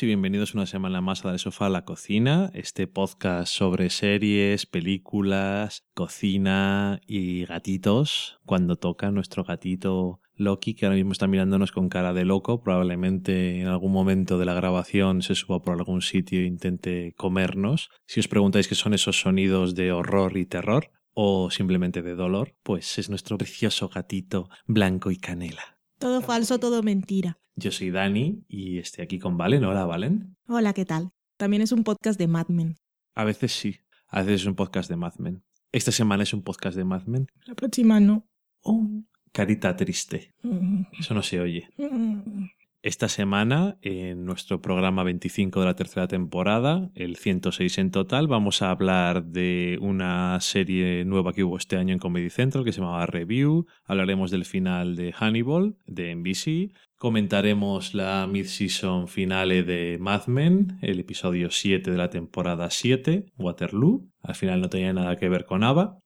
Y bienvenidos una semana más a Del Sofá la Cocina, este podcast sobre series, películas, cocina y gatitos, cuando toca nuestro gatito Loki, que ahora mismo está mirándonos con cara de loco, probablemente en algún momento de la grabación se suba por algún sitio e intente comernos. Si os preguntáis qué son esos sonidos de horror y terror, o simplemente de dolor, pues es nuestro precioso gatito blanco y canela. Todo falso, todo mentira. Yo soy Dani y estoy aquí con Valen. Hola, Valen. Hola, ¿qué tal? También es un podcast de Mad Men. A veces sí, a veces es un podcast de Mad Men. Esta semana es un podcast de Mad Men. La próxima no. Oh, carita triste. Mm, Eso no se oye. mm. Esta semana, en nuestro programa 25 de la tercera temporada, el 106 en total, vamos a hablar de una serie nueva que hubo este año en Comedy Central que se llamaba Review. Hablaremos del final de Hannibal, de NBC. Comentaremos la mid-season finale de Mad Men, el episodio 7 de la temporada 7, Waterloo. Al final no tenía nada que ver con Ava.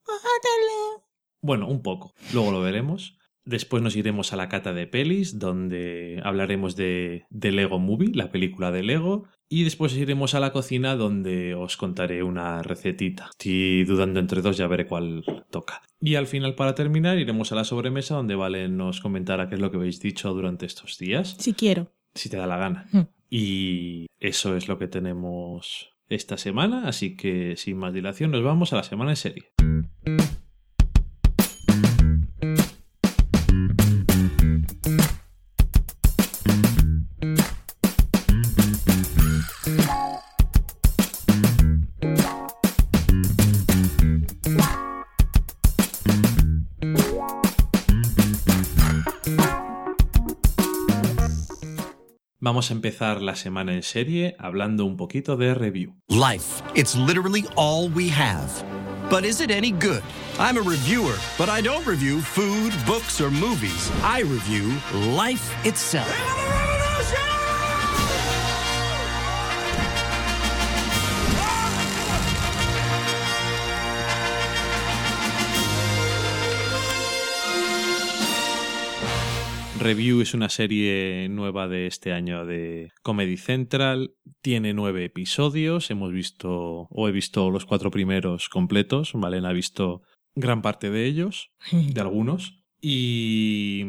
Bueno, un poco. Luego lo veremos. Después nos iremos a la cata de pelis, donde hablaremos de, de Lego Movie, la película de Lego. Y después iremos a la cocina, donde os contaré una recetita. Estoy dudando entre dos, ya veré cuál toca. Y al final, para terminar, iremos a la sobremesa, donde Valen nos comentará qué es lo que habéis dicho durante estos días, Si quiero. si te da la gana. Hmm. Y eso es lo que tenemos esta semana, así que sin más dilación nos vamos a la semana en serie. Vamos a empezar la semana en serie hablando un poquito de review. Life. It's literally all we have. But is it any good? I'm a reviewer, but I don't review food, books, or movies. I review life itself. Review es una serie nueva de este año de Comedy Central. Tiene nueve episodios. Hemos visto, o he visto los cuatro primeros completos. Valen ha visto gran parte de ellos, de algunos. Y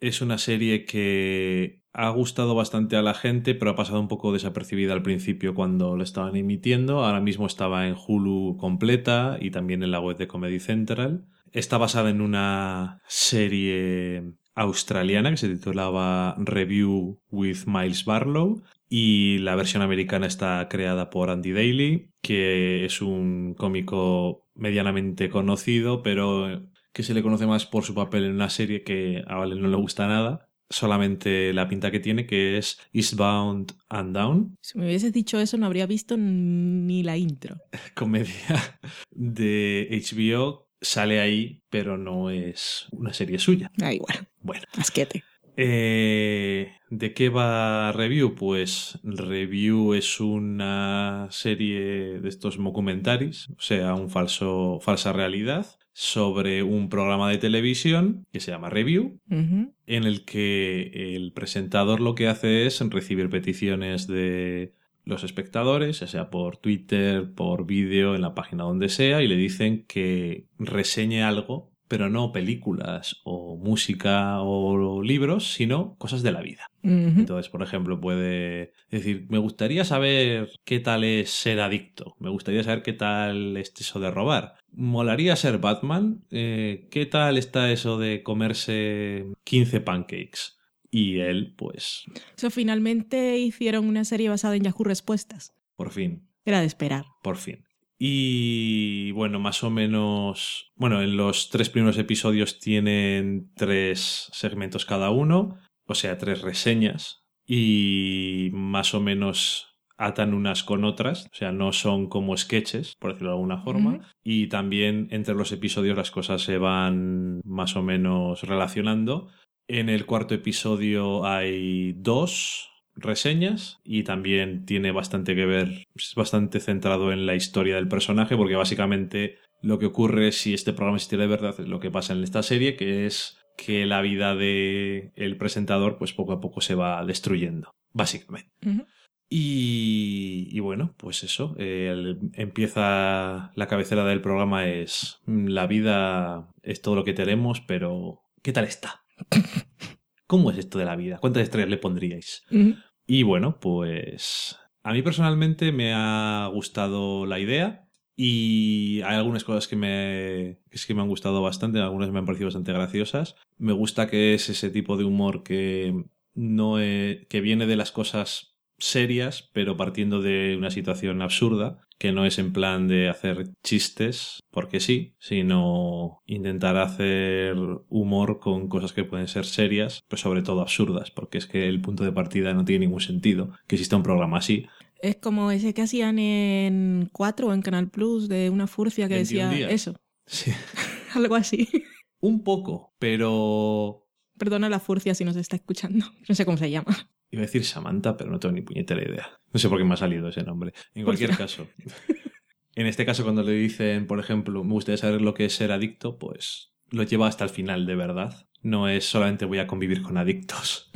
es una serie que ha gustado bastante a la gente, pero ha pasado un poco desapercibida al principio cuando lo estaban emitiendo. Ahora mismo estaba en Hulu completa y también en la web de Comedy Central. Está basada en una serie australiana que se titulaba Review with Miles Barlow y la versión americana está creada por Andy Daly, que es un cómico medianamente conocido, pero que se le conoce más por su papel en una serie que a Valen no le gusta nada, solamente la pinta que tiene, que es Eastbound and Down, Si me hubieses dicho eso, no habría visto ni la intro. comedia de HBO. Sale ahí, pero no es una serie suya. Da igual. Bueno. Asquete. Eh, ¿De qué va Review? Pues Review es una serie de estos documentaris, o sea, un falso, falsa realidad, sobre un programa de televisión que se llama Review, en el que el presentador lo que hace es recibir peticiones de los espectadores, ya sea por Twitter, por vídeo, en la página donde sea, y le dicen que reseñe algo, pero no películas o música o libros, sino cosas de la vida. Entonces, por ejemplo, puede decir, me gustaría saber qué tal es ser adicto, me gustaría saber qué tal es eso de robar. Molaría ser Batman, eh, ¿qué tal está eso de comerse 15 pancakes? Y él, pues, O sea, finalmente hicieron una serie basada en Yahoo Respuestas. por fin, Era de esperar. por fin. Y bueno, más o menos, bueno, en los tres primeros episodios tienen tres segmentos cada uno, o sea, tres reseñas, y más o menos atan unas con otras, o sea, no son como sketches, por decirlo de alguna forma, y también entre los episodios las cosas se van más o menos relacionando. En el cuarto episodio hay dos reseñas y también tiene bastante que ver, es bastante centrado en la historia del personaje porque básicamente lo que ocurre si este programa existiera de verdad es lo que pasa en esta serie que es que la vida de el presentador pues poco a poco se va destruyendo. básicamente. Y, y bueno, pues eso, el- empieza la cabecera del programa es mm, la vida es todo lo que tenemos, pero ¿qué tal está? ¿Cómo es esto de la vida? ¿Cuántas estrellas le pondríais? Y bueno, pues a mí personalmente me ha gustado la idea y hay algunas cosas que me, que sí que me han gustado bastante, algunas me han parecido bastante graciosas. Me gusta que es ese tipo de humor que no e- que viene de las cosas serias, pero partiendo de una situación absurda, que no es en plan de hacer chistes, porque sí, sino intentar hacer humor con cosas que pueden ser serias, pero sobre todo absurdas, porque es que el punto de partida no tiene ningún sentido que exista un programa así. Es como ese que hacían en 4 o en Canal Plus de una furcia que 21 decía días. eso, Sí. algo así. Un poco, pero Perdona la furcia si nos está escuchando. No sé cómo se llama. Iba a decir Samantha, pero no tengo ni puñetera idea. No sé por qué me ha salido ese nombre. En cualquier Hostia. caso. En este caso, cuando le dicen, por ejemplo, me gustaría saber lo que es ser adicto, pues lo lleva hasta el final, de verdad. No es solamente voy a convivir con adictos.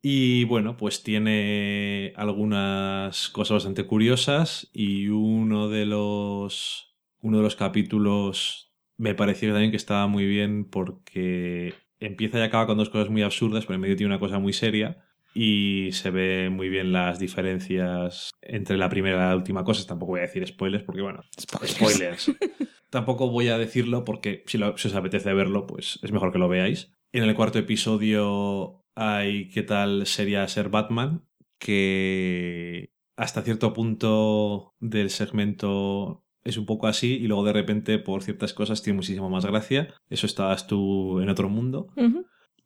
Y bueno, pues tiene algunas cosas bastante curiosas y uno de los uno de los capítulos me pareció también que estaba muy bien porque empieza y acaba con dos cosas muy absurdas, pero en medio tiene una cosa muy seria y se ve muy bien las diferencias entre la primera y la última cosa. Tampoco voy a decir spoilers porque bueno, spoilers. Tampoco voy a decirlo porque si, lo- si os apetece verlo, pues es mejor que lo veáis. En el cuarto episodio hay qué tal sería ser Batman, que hasta cierto punto del segmento es un poco así y luego de repente por ciertas cosas tiene muchísimo más gracia. Eso estabas tú en otro mundo.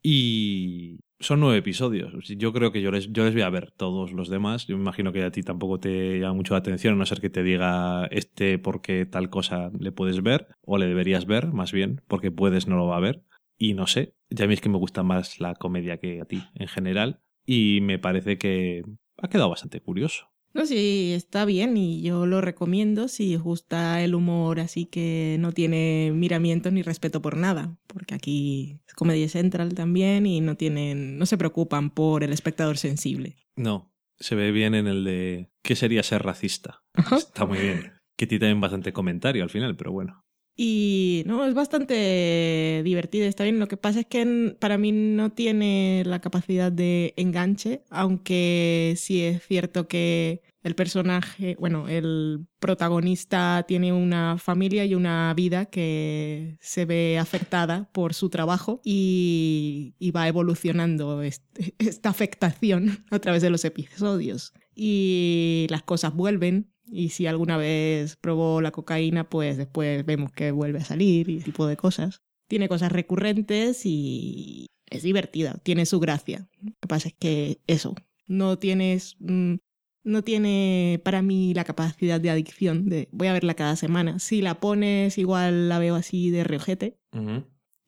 Y son nueve episodios. Yo creo que yo les, yo les voy a ver todos los demás. Yo me imagino que a ti tampoco te llama mucho la atención, a no ser que te diga este porque tal cosa le puedes ver, o le deberías ver, más bien, porque puedes no lo va a ver. Y no sé, ya a mí es que me gusta más la comedia que a ti en general. Y me parece que ha quedado bastante curioso. No, sí, está bien y yo lo recomiendo si os gusta el humor así que no tiene miramientos ni respeto por nada, porque aquí es Comedy Central también y no tienen, no se preocupan por el espectador sensible. No, se ve bien en el de ¿qué sería ser racista? Está muy bien. Que tiene también bastante comentario al final, pero bueno. Y no, es bastante divertido, está bien. Lo que pasa es que para mí no tiene la capacidad de enganche, aunque sí es cierto que el personaje, bueno, el protagonista tiene una familia y una vida que se ve afectada por su trabajo y, va evolucionando esta afectación a través de los episodios. Y las cosas vuelven y si alguna vez probó la cocaína, pues después vemos que vuelve a salir y ese tipo de cosas. Tiene cosas recurrentes y es divertida, tiene su gracia. Lo que pasa es que eso, no tienes... mm, no tiene para mí la capacidad de adicción de voy a verla cada semana. Si la pones, igual la veo así de reojete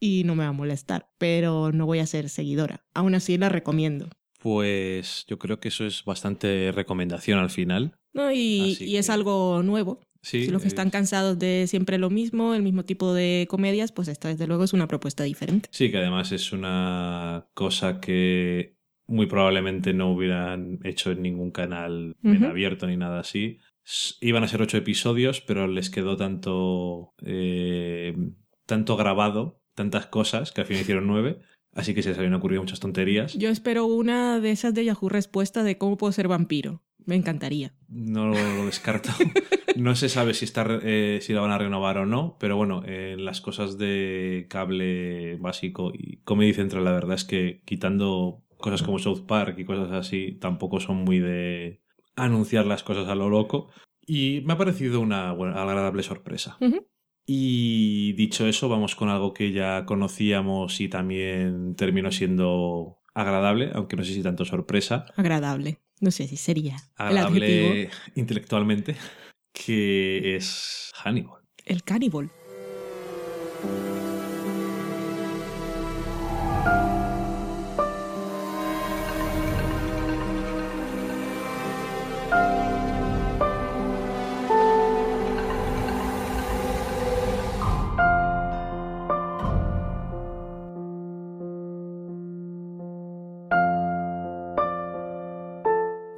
y no me va a molestar, pero no voy a ser seguidora. Aún así la recomiendo. Pues yo creo que eso es bastante recomendación al final. ¿no? Y, y es algo nuevo. Sí, si los que están es- cansados de siempre lo mismo, el mismo tipo de comedias, pues esta desde luego es una propuesta diferente. Sí, que además es una cosa que muy probablemente no hubieran hecho en ningún canal en Ujú. abierto ni nada así. Iban a ser ocho episodios, pero les quedó tanto, eh, tanto grabado, tantas cosas, que al final hicieron nueve. Así que se les habían ocurrido muchas tonterías. Yo espero una de esas de Yahoo Respuesta de cómo puedo ser vampiro. Me encantaría. No lo, descarto. No se sabe si, está, eh, si la van a renovar o no, pero bueno, en las cosas de cable básico y Comedy Central, la verdad es que quitando cosas como South Park y cosas así, tampoco son muy de anunciar las cosas a lo loco. Y me ha parecido una buena, agradable sorpresa. Ujú. Y dicho eso, vamos con algo que ya conocíamos y también terminó siendo agradable, aunque no sé si tanto sorpresa. Agradable. No sé si sería el agradable intelectualmente, que es Hannibal. El cannibal.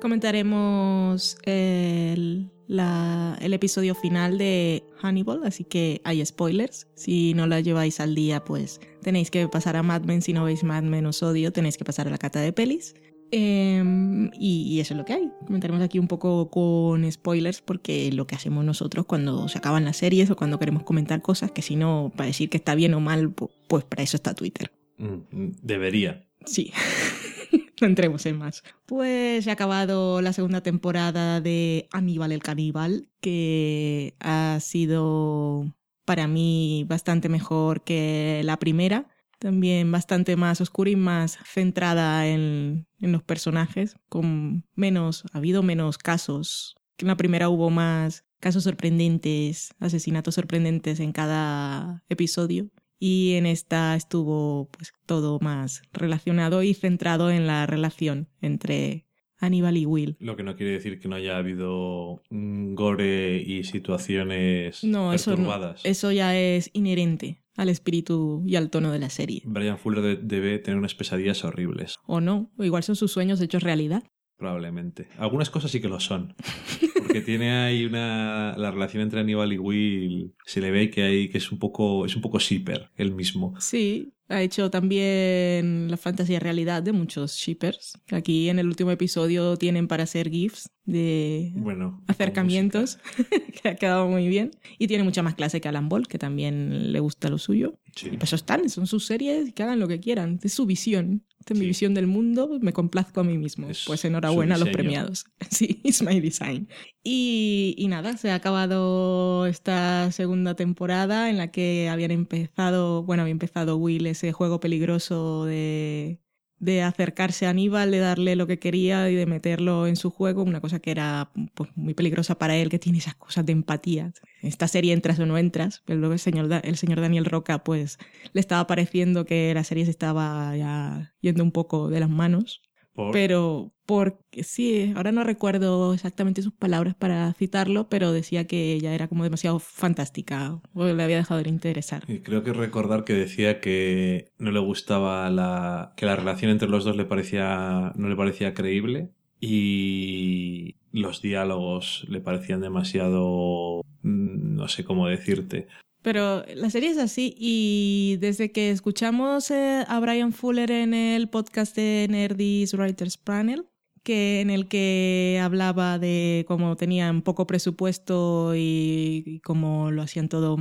Comentaremos el, la- el episodio final de Hannibal, así que hay spoilers. Si no la lleváis al día, pues tenéis que pasar a Mad Men. Si no veis Mad Men os odio, tenéis que pasar a la cata de pelis. Em, y, y eso es lo que hay. Comentaremos aquí un poco con spoilers porque lo que hacemos nosotros cuando se acaban las series o cuando queremos comentar cosas que si no, para decir que está bien o mal, pu- pues para eso está Twitter. Mm, Debería. Sí. no entremos en más. Pues se ha acabado la segunda temporada de Aníbal el Caníbal, que ha sido para mí bastante mejor que la primera. También bastante más oscura y más centrada en, en los personajes, con menos, ha habido menos casos. En la primera hubo más casos sorprendentes, asesinatos sorprendentes en cada episodio y en esta estuvo pues todo más relacionado y centrado en la relación entre Aníbal y Will. Lo que no quiere decir que no haya habido gore y situaciones No, eso no. perturbadas. Eso ya es inherente al espíritu y al tono de la serie. Brian Fuller de- debe tener unas pesadillas horribles, O no, o igual son sus sueños hechos realidad. probablemente. Algunas cosas sí que lo son. Porque tiene ahí una. La relación entre Aníbal y Will. Se le ve que hay que es un poco. es un poco shipper, él mismo. Sí, ha hecho también la fantasía realidad de muchos shippers. Aquí en el último episodio tienen para hacer GIFs de Bueno. acercamientos, que ha quedado muy bien. Y tiene mucha más clase que Alan Ball, que también le gusta lo suyo. Sí. Y pues eso están, son sus series, que hagan lo que quieran. Es su visión. Es mi visión del mundo, me complazco a mí mismo. Es pues enhorabuena a los premiados. Sí, it's my design. Y, y nada, se ha acabado esta segunda temporada en la que habían empezado, bueno, había empezado Will ese juego peligroso de, de acercarse a Aníbal, de darle lo que quería y de meterlo en su juego, una cosa que era pues, muy peligrosa para él, que tiene esas cosas de empatía. Esta serie entras o no entras, pero luego el señor, el señor Daniel Roca pues le estaba pareciendo que la serie se estaba ya yendo un poco de las manos. Por- Pero porque sí, ahora no recuerdo exactamente sus palabras para citarlo, pero decía que ella era como demasiado fantástica o le había dejado de interesar. Y creo que recordar que decía que no le gustaba la. que la relación entre los dos le parecía. no le parecía creíble. Y los diálogos le parecían demasiado. mm, no sé cómo decirte. Pero la serie es así y desde que escuchamos eh, a Brian Fuller en el podcast de Nerdys Writers Panel, que en el que hablaba de cómo tenían poco presupuesto y, y cómo lo hacían todo,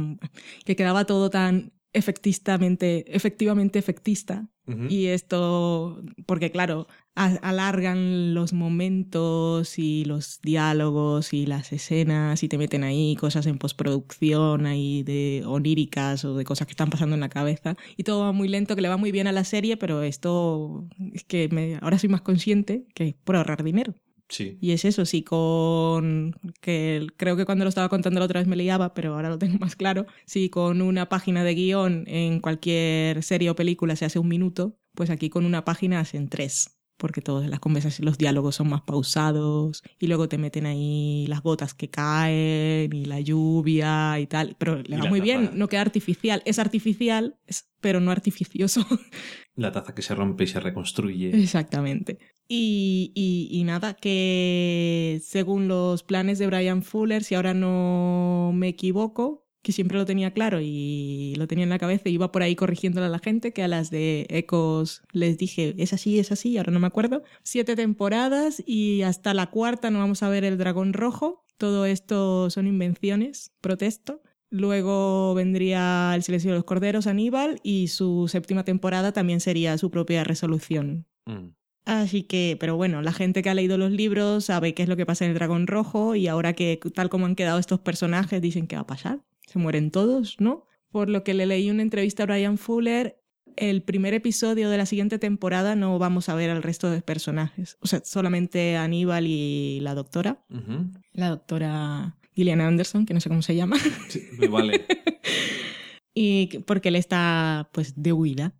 que quedaba todo tan efectistamente, efectivamente efectista, y esto, porque claro, alargan los momentos y los diálogos y las escenas y te meten ahí cosas en postproducción ahí de oníricas o de cosas que están pasando en la cabeza. Y todo va muy lento, que le va muy bien a la serie, pero esto es que me- ahora soy más consciente que es por ahorrar dinero. Sí. Y es eso, sí, con. que creo que cuando lo estaba contando la otra vez me liaba, pero ahora lo tengo más claro. Si con una página de guion en cualquier serie o película se hace un minuto, pues aquí con una página hacen tres. Porque todas las conversaciones, los diálogos son más pausados y luego te meten ahí las gotas que caen y la lluvia y tal. Pero le va muy bien, no queda artificial. Es artificial, es- pero no artificioso. La taza que se rompe y se reconstruye. Exactamente. Y, y- y nada, que según los planes de Brian Fuller, si ahora no me equivoco, que siempre lo tenía claro y lo tenía en la cabeza y iba por ahí corrigiéndole a la gente, que a las de Ecos les dije, es así, es así, ahora no me acuerdo. Siete temporadas y hasta la cuarta no vamos a ver el dragón rojo. Todo esto son invenciones, protesto. Luego vendría El silencio de los corderos, Aníbal, y su séptima temporada también sería su propia resolución. Mm. Así que, pero bueno, la gente que ha leído los libros sabe qué es lo que pasa en el dragón rojo y ahora que tal como han quedado estos personajes dicen que va a pasar. Se mueren todos, ¿no? Por lo que le leí una entrevista a Brian Fuller, el primer episodio de la siguiente temporada no vamos a ver al resto de personajes. O sea, solamente Aníbal y la doctora. La doctora Gillian Anderson, que no sé cómo se llama. Sí, me vale. y que- porque él está pues de huida.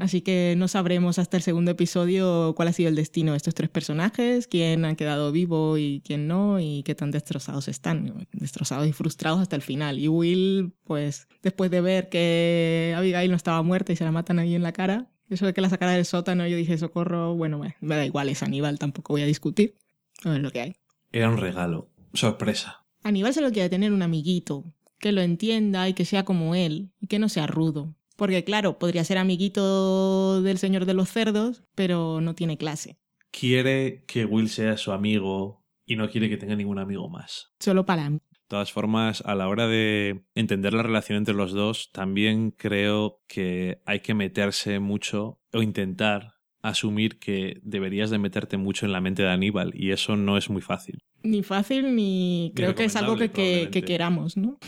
Así que no sabremos hasta el segundo episodio cuál ha sido el destino de estos tres personajes, quién ha quedado vivo y quién no, y qué tan destrozados están, destrozados y frustrados hasta el final. Y Will, pues después de ver que Abigail no estaba muerta y se la matan ahí en la cara, eso de que la sacara del sótano, yo dije, socorro, bueno, me, me da igual, es Aníbal, tampoco voy a discutir. No es lo que hay. Era un regalo. Sorpresa. Aníbal se lo quiere tener un amiguito, que lo entienda y que sea como él, y que no sea rudo. Porque claro, podría ser amiguito del señor de los cerdos, pero no tiene clase. Quiere que Will sea su amigo y no quiere que tenga ningún amigo más. Solo para mí. De todas formas, a la hora de entender la relación entre los dos, también creo que hay que meterse mucho o intentar asumir que deberías de meterte mucho en la mente de Aníbal y eso no es muy fácil. Ni fácil ni creo que es algo que, que- que queramos, ¿no?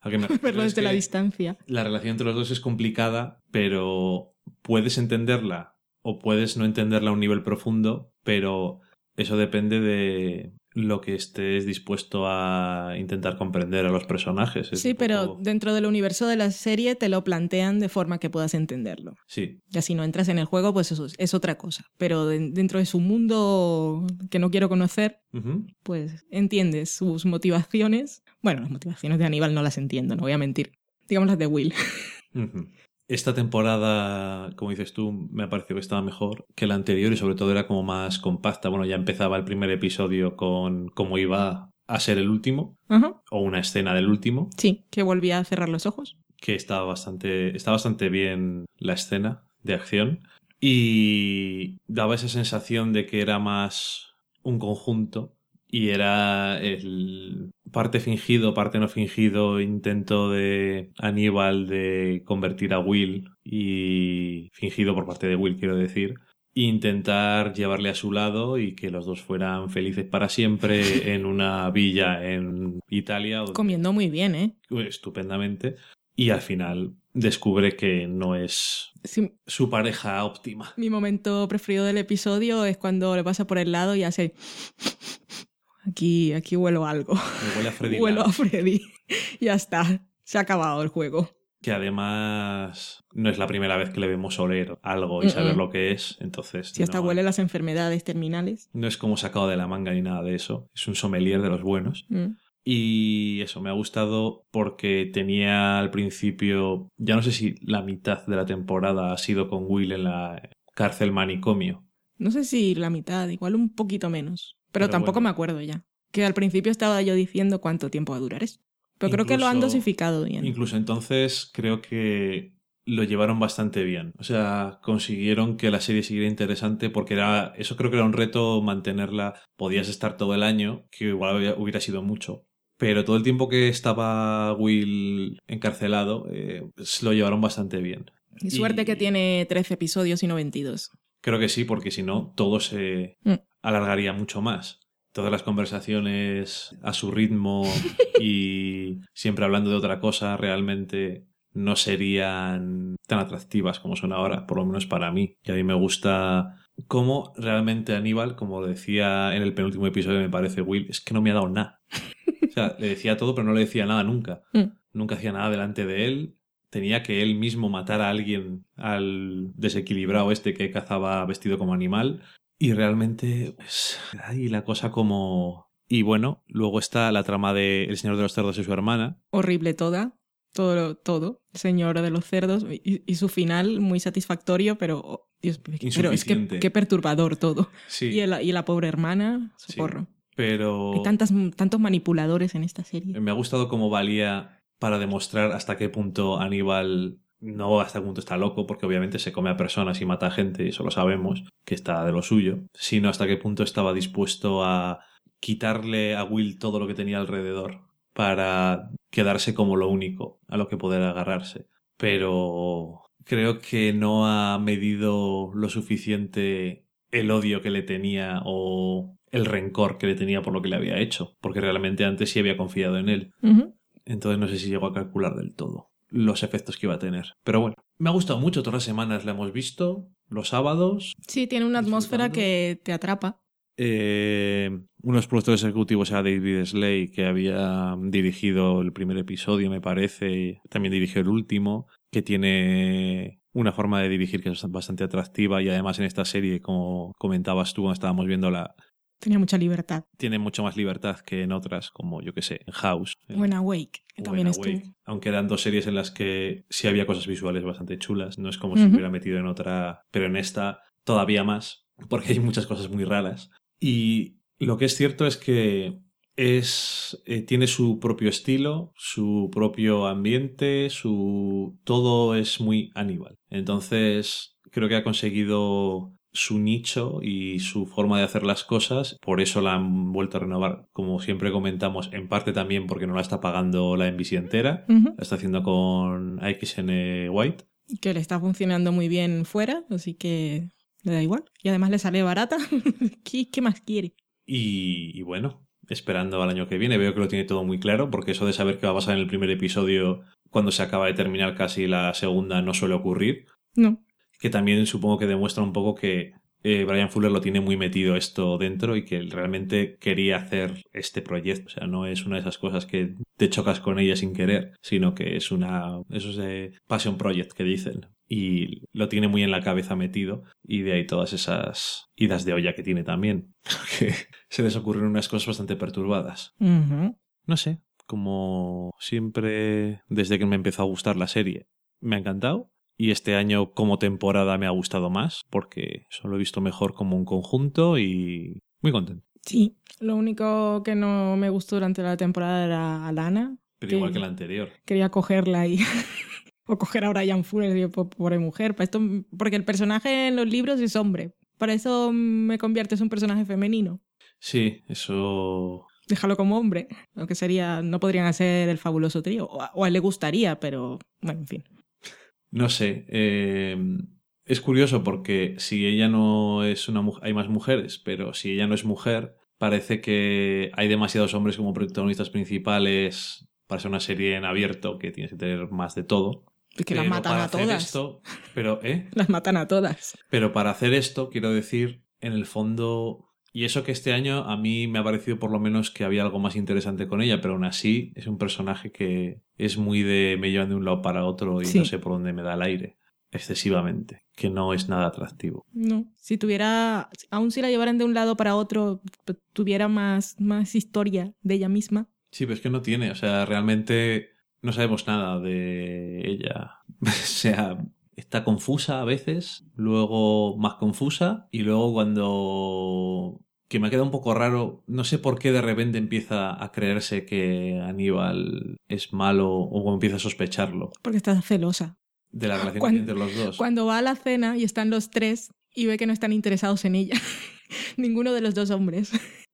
¿A qué me refiero? Verlo Es desde la que distancia. La relación entre los dos es complicada, pero puedes entenderla o puedes no entenderla a un nivel profundo, pero eso depende de lo que estés dispuesto a intentar comprender a los personajes. Es Sí, pero poco- dentro del universo de la serie te lo plantean de forma que puedas entenderlo. Sí, Ya si no entras en el juego, pues eso es, otra cosa. Pero de- dentro de su mundo que no quiero conocer, pues entiendes sus motivaciones. Bueno, las motivaciones de Aníbal no las entiendo, no voy a mentir. Digamos las de Will. Esta temporada, como dices tú, me ha parecido que estaba mejor que la anterior y sobre todo era como más compacta. Bueno, ya empezaba el primer episodio con cómo iba a ser el último o una escena del último, Sí, que volvía a cerrar los ojos. que estaba bastante, está bastante bien la escena de acción y daba esa sensación de que era más un conjunto y era el parte fingido, parte no fingido intento de Aníbal de convertir a Will y fingido por parte de Will, quiero decir, intentar llevarle a su lado y que los dos fueran felices para siempre en una villa en Italia. Comiendo muy bien, ¿eh? estupendamente y al final descubre que no es Sí, su pareja óptima. mi momento preferido del episodio es cuando le pasa por el lado y hace... Aquí, aquí huelo algo. Me huele a Freddy Huelo a Freddy. ya está. Se ha acabado el juego. que además no es la primera vez que le vemos oler algo y saber lo que es, entonces Si hasta no, huele las enfermedades terminales. no es como sacado de la manga ni nada de eso, es un sommelier de los buenos. Mm. Y eso me ha gustado porque tenía al principio, ya no sé si la mitad de la temporada ha sido con Will en la cárcel manicomio, No sé si la mitad, igual un poquito menos. Pero, Pero tampoco bueno. me acuerdo ya. Que al principio estaba yo diciendo cuánto tiempo va a durar esto. Pero creo que lo han dosificado bien. Incluso entonces creo que lo llevaron bastante bien. O sea, consiguieron que la serie siguiera interesante porque era eso creo que era un reto mantenerla. Podías estar todo el año, que igual hubiera sido mucho. Pero todo el tiempo que estaba Will encarcelado, eh, lo llevaron bastante bien. Y suerte y- que tiene 13 episodios y no 22. Creo que sí, porque si no, todo se Mm. Alargaría mucho más. Todas las conversaciones a su ritmo y siempre hablando de otra cosa realmente no serían tan atractivas como son ahora, por lo menos para mí. Y a mí me gusta cómo realmente Aníbal, como decía en el penúltimo episodio, me parece Will, es que no me ha dado nada. O sea, le decía todo, pero no le decía nada nunca. Mm. Nunca hacía nada delante de él. Tenía que él mismo matar a alguien, al desequilibrado este que cazaba vestido como animal. Y realmente, pues, ahí la cosa como... Y bueno, luego está la trama de El Señor de los Cerdos y su hermana. Horrible toda. Todo, todo. El señor de los cerdos. Y, y su final muy satisfactorio, pero... oh, Dios, pero es que qué perturbador todo. Sí, Y, el- y la pobre hermana, Sí. socorro. pero Hay tantas, tantos manipuladores en esta serie. me ha gustado cómo valía para demostrar hasta qué punto Aníbal no hasta qué punto está loco, porque obviamente se come a personas y mata a gente, y eso lo sabemos, que está de lo suyo, sino hasta qué punto estaba dispuesto a quitarle a Will todo lo que tenía alrededor para quedarse como lo único a lo que poder agarrarse. Pero creo que no ha medido lo suficiente el odio que le tenía o el rencor que le tenía por lo que le había hecho, porque realmente antes sí había confiado en él. Entonces no sé si llegó a calcular del todo los efectos que iba a tener. Pero bueno, me ha gustado mucho, todas las semanas la hemos visto, los sábados. Sí, tiene una atmósfera que te atrapa. Eh, uno de los productores ejecutivos era David Slay, que había dirigido el primer episodio, me parece, y también dirigió el último, que tiene una forma de dirigir que es bastante atractiva y además en esta serie, como comentabas tú cuando estábamos viéndola, Tenía mucha libertad. tiene mucho más libertad que en otras, como yo que sé, en House. en- Buena Wake, que también estuvo. Awake. Aunque eran dos series en las que sí había cosas visuales bastante chulas. No es como si Ujú. hubiera metido en otra, pero en esta todavía más, porque hay muchas cosas muy raras. Y Lo que es cierto es que es eh, tiene su propio estilo, su propio ambiente, su todo es muy Aníbal. Entonces, creo que ha conseguido su nicho y su forma de hacer las cosas, por eso la han vuelto a renovar, como siempre comentamos, en parte también porque no la está pagando la NBC entera, la está haciendo con AXN White. Que le está funcionando muy bien fuera, así que le da igual. Y además le sale barata. ¿Qué, qué más quiere? Y, y bueno, esperando al año que viene, veo que lo tiene todo muy claro, porque eso de saber qué va a pasar en el primer episodio cuando se acaba de terminar casi la segunda no suele ocurrir, No. Que también supongo que demuestra un poco que eh, Brian Fuller lo tiene muy metido esto dentro y que él realmente quería hacer este proyecto. O sea, no es una de esas cosas que te chocas con ella sin querer, sino que es una. Eso es de Passion Project que dicen. Y lo tiene muy en la cabeza metido. Y de ahí todas esas idas de olla que tiene también. Que se les ocurren unas cosas bastante perturbadas. No sé, como siempre, desde que me empezó a gustar la serie, me ha encantado. Y este año como temporada me ha gustado más, porque solo he visto mejor como un conjunto y muy contento. Sí. Lo único que no me gustó durante la temporada era Alana. Pero igual que la anterior. Quería cogerla y... o coger a Brian Fuller por mujer. Para esto, porque el personaje en los libros es hombre. Para eso me conviertes en un personaje femenino. Sí, eso... Déjalo como hombre. Aunque sería... No podrían hacer el fabuloso trío. O a, o a él le gustaría, pero... Bueno, en fin. No sé. eh, es curioso porque si ella no es una mujer, hay más mujeres, pero si ella no es mujer, parece que hay demasiados hombres como protagonistas principales para ser una serie en abierto que tienes que tener más de todo. Es que las matan a todas. esto- pero, ¿eh? Las matan a todas. Pero para hacer esto, quiero decir, en el fondo. Y eso que este año a mí me ha parecido por lo menos que había algo más interesante con ella, pero aún así es un personaje que es muy de me llevan de un lado para otro y Sí. no sé por dónde me da el aire. Excesivamente. Que no es nada atractivo. No. Si tuviera... Aún si la llevaran de un lado para otro, p- tuviera más, más historia de ella misma. Sí, pero es que no tiene. O sea, realmente no sabemos nada de ella. o sea, está confusa a veces, luego más confusa, y luego cuando. que me queda un poco raro, no sé por qué de repente empieza a creerse que Aníbal es malo o empieza a sospecharlo Porque está celosa. de la relación Cuando- entre los dos. Cuando va a la cena y están los tres y ve que no están interesados en ella. Ninguno de los dos hombres.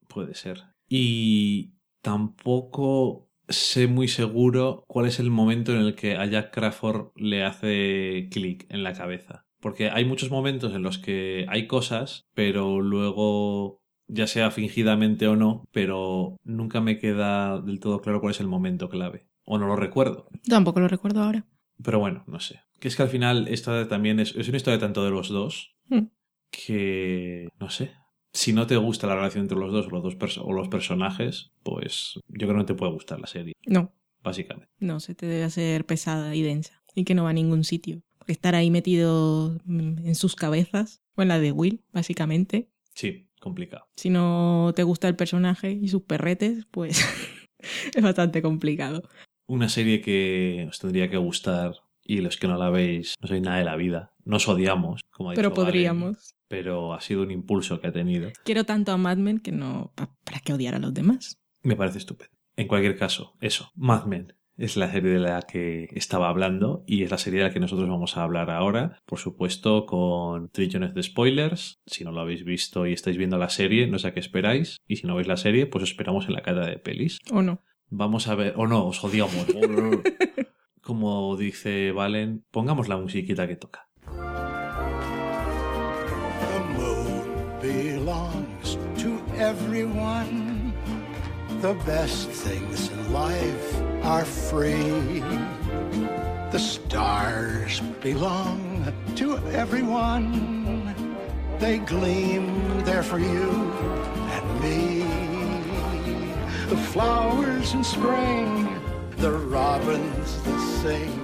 Puede ser. Y tampoco sé muy seguro cuál es el momento en el que a Jack Crawford le hace clic en la cabeza. Porque hay muchos momentos en los que hay cosas, pero luego, ya sea fingidamente o no, pero nunca me queda del todo claro cuál es el momento clave. O no lo recuerdo. Tampoco lo recuerdo ahora. Pero bueno, no sé. Que es que al final esta también es, es una historia tanto de los dos Mm. que, no sé, si no te gusta la relación entre los dos o los, dos o los personajes, pues yo creo que no te puede gustar la serie, No, básicamente. no, se te debe hacer pesada y densa. Y que no va a ningún sitio. Porque estar ahí metido mm, en sus cabezas, o en la de Will, básicamente. Sí, complicado. Si no te gusta el personaje y sus perretes, pues es bastante complicado. Una serie que os tendría que gustar y los que no la veis, no sois nada de la vida. Nos odiamos, como ha Pero dicho Valen, podríamos. Pero ha sido un impulso que ha tenido. Quiero tanto a Mad Men que no. pa- ¿Para qué odiar a los demás? Me parece estupendo. En cualquier caso, eso, Mad Men es la serie de la que estaba hablando y es la serie de la que nosotros vamos a hablar ahora. Por supuesto, con trillones de spoilers. Si no lo habéis visto y estáis viendo la serie, no sé a qué esperáis. Y si no veis la serie, pues os esperamos en la cata de pelis. ¿O no? Vamos a ver, o no, os odiamos. Como dice Valen, pongamos la musiquita que toca. Everyone. The best things in life are free. The stars belong to everyone. They gleam there for you and me. The flowers in spring, the robins that sing,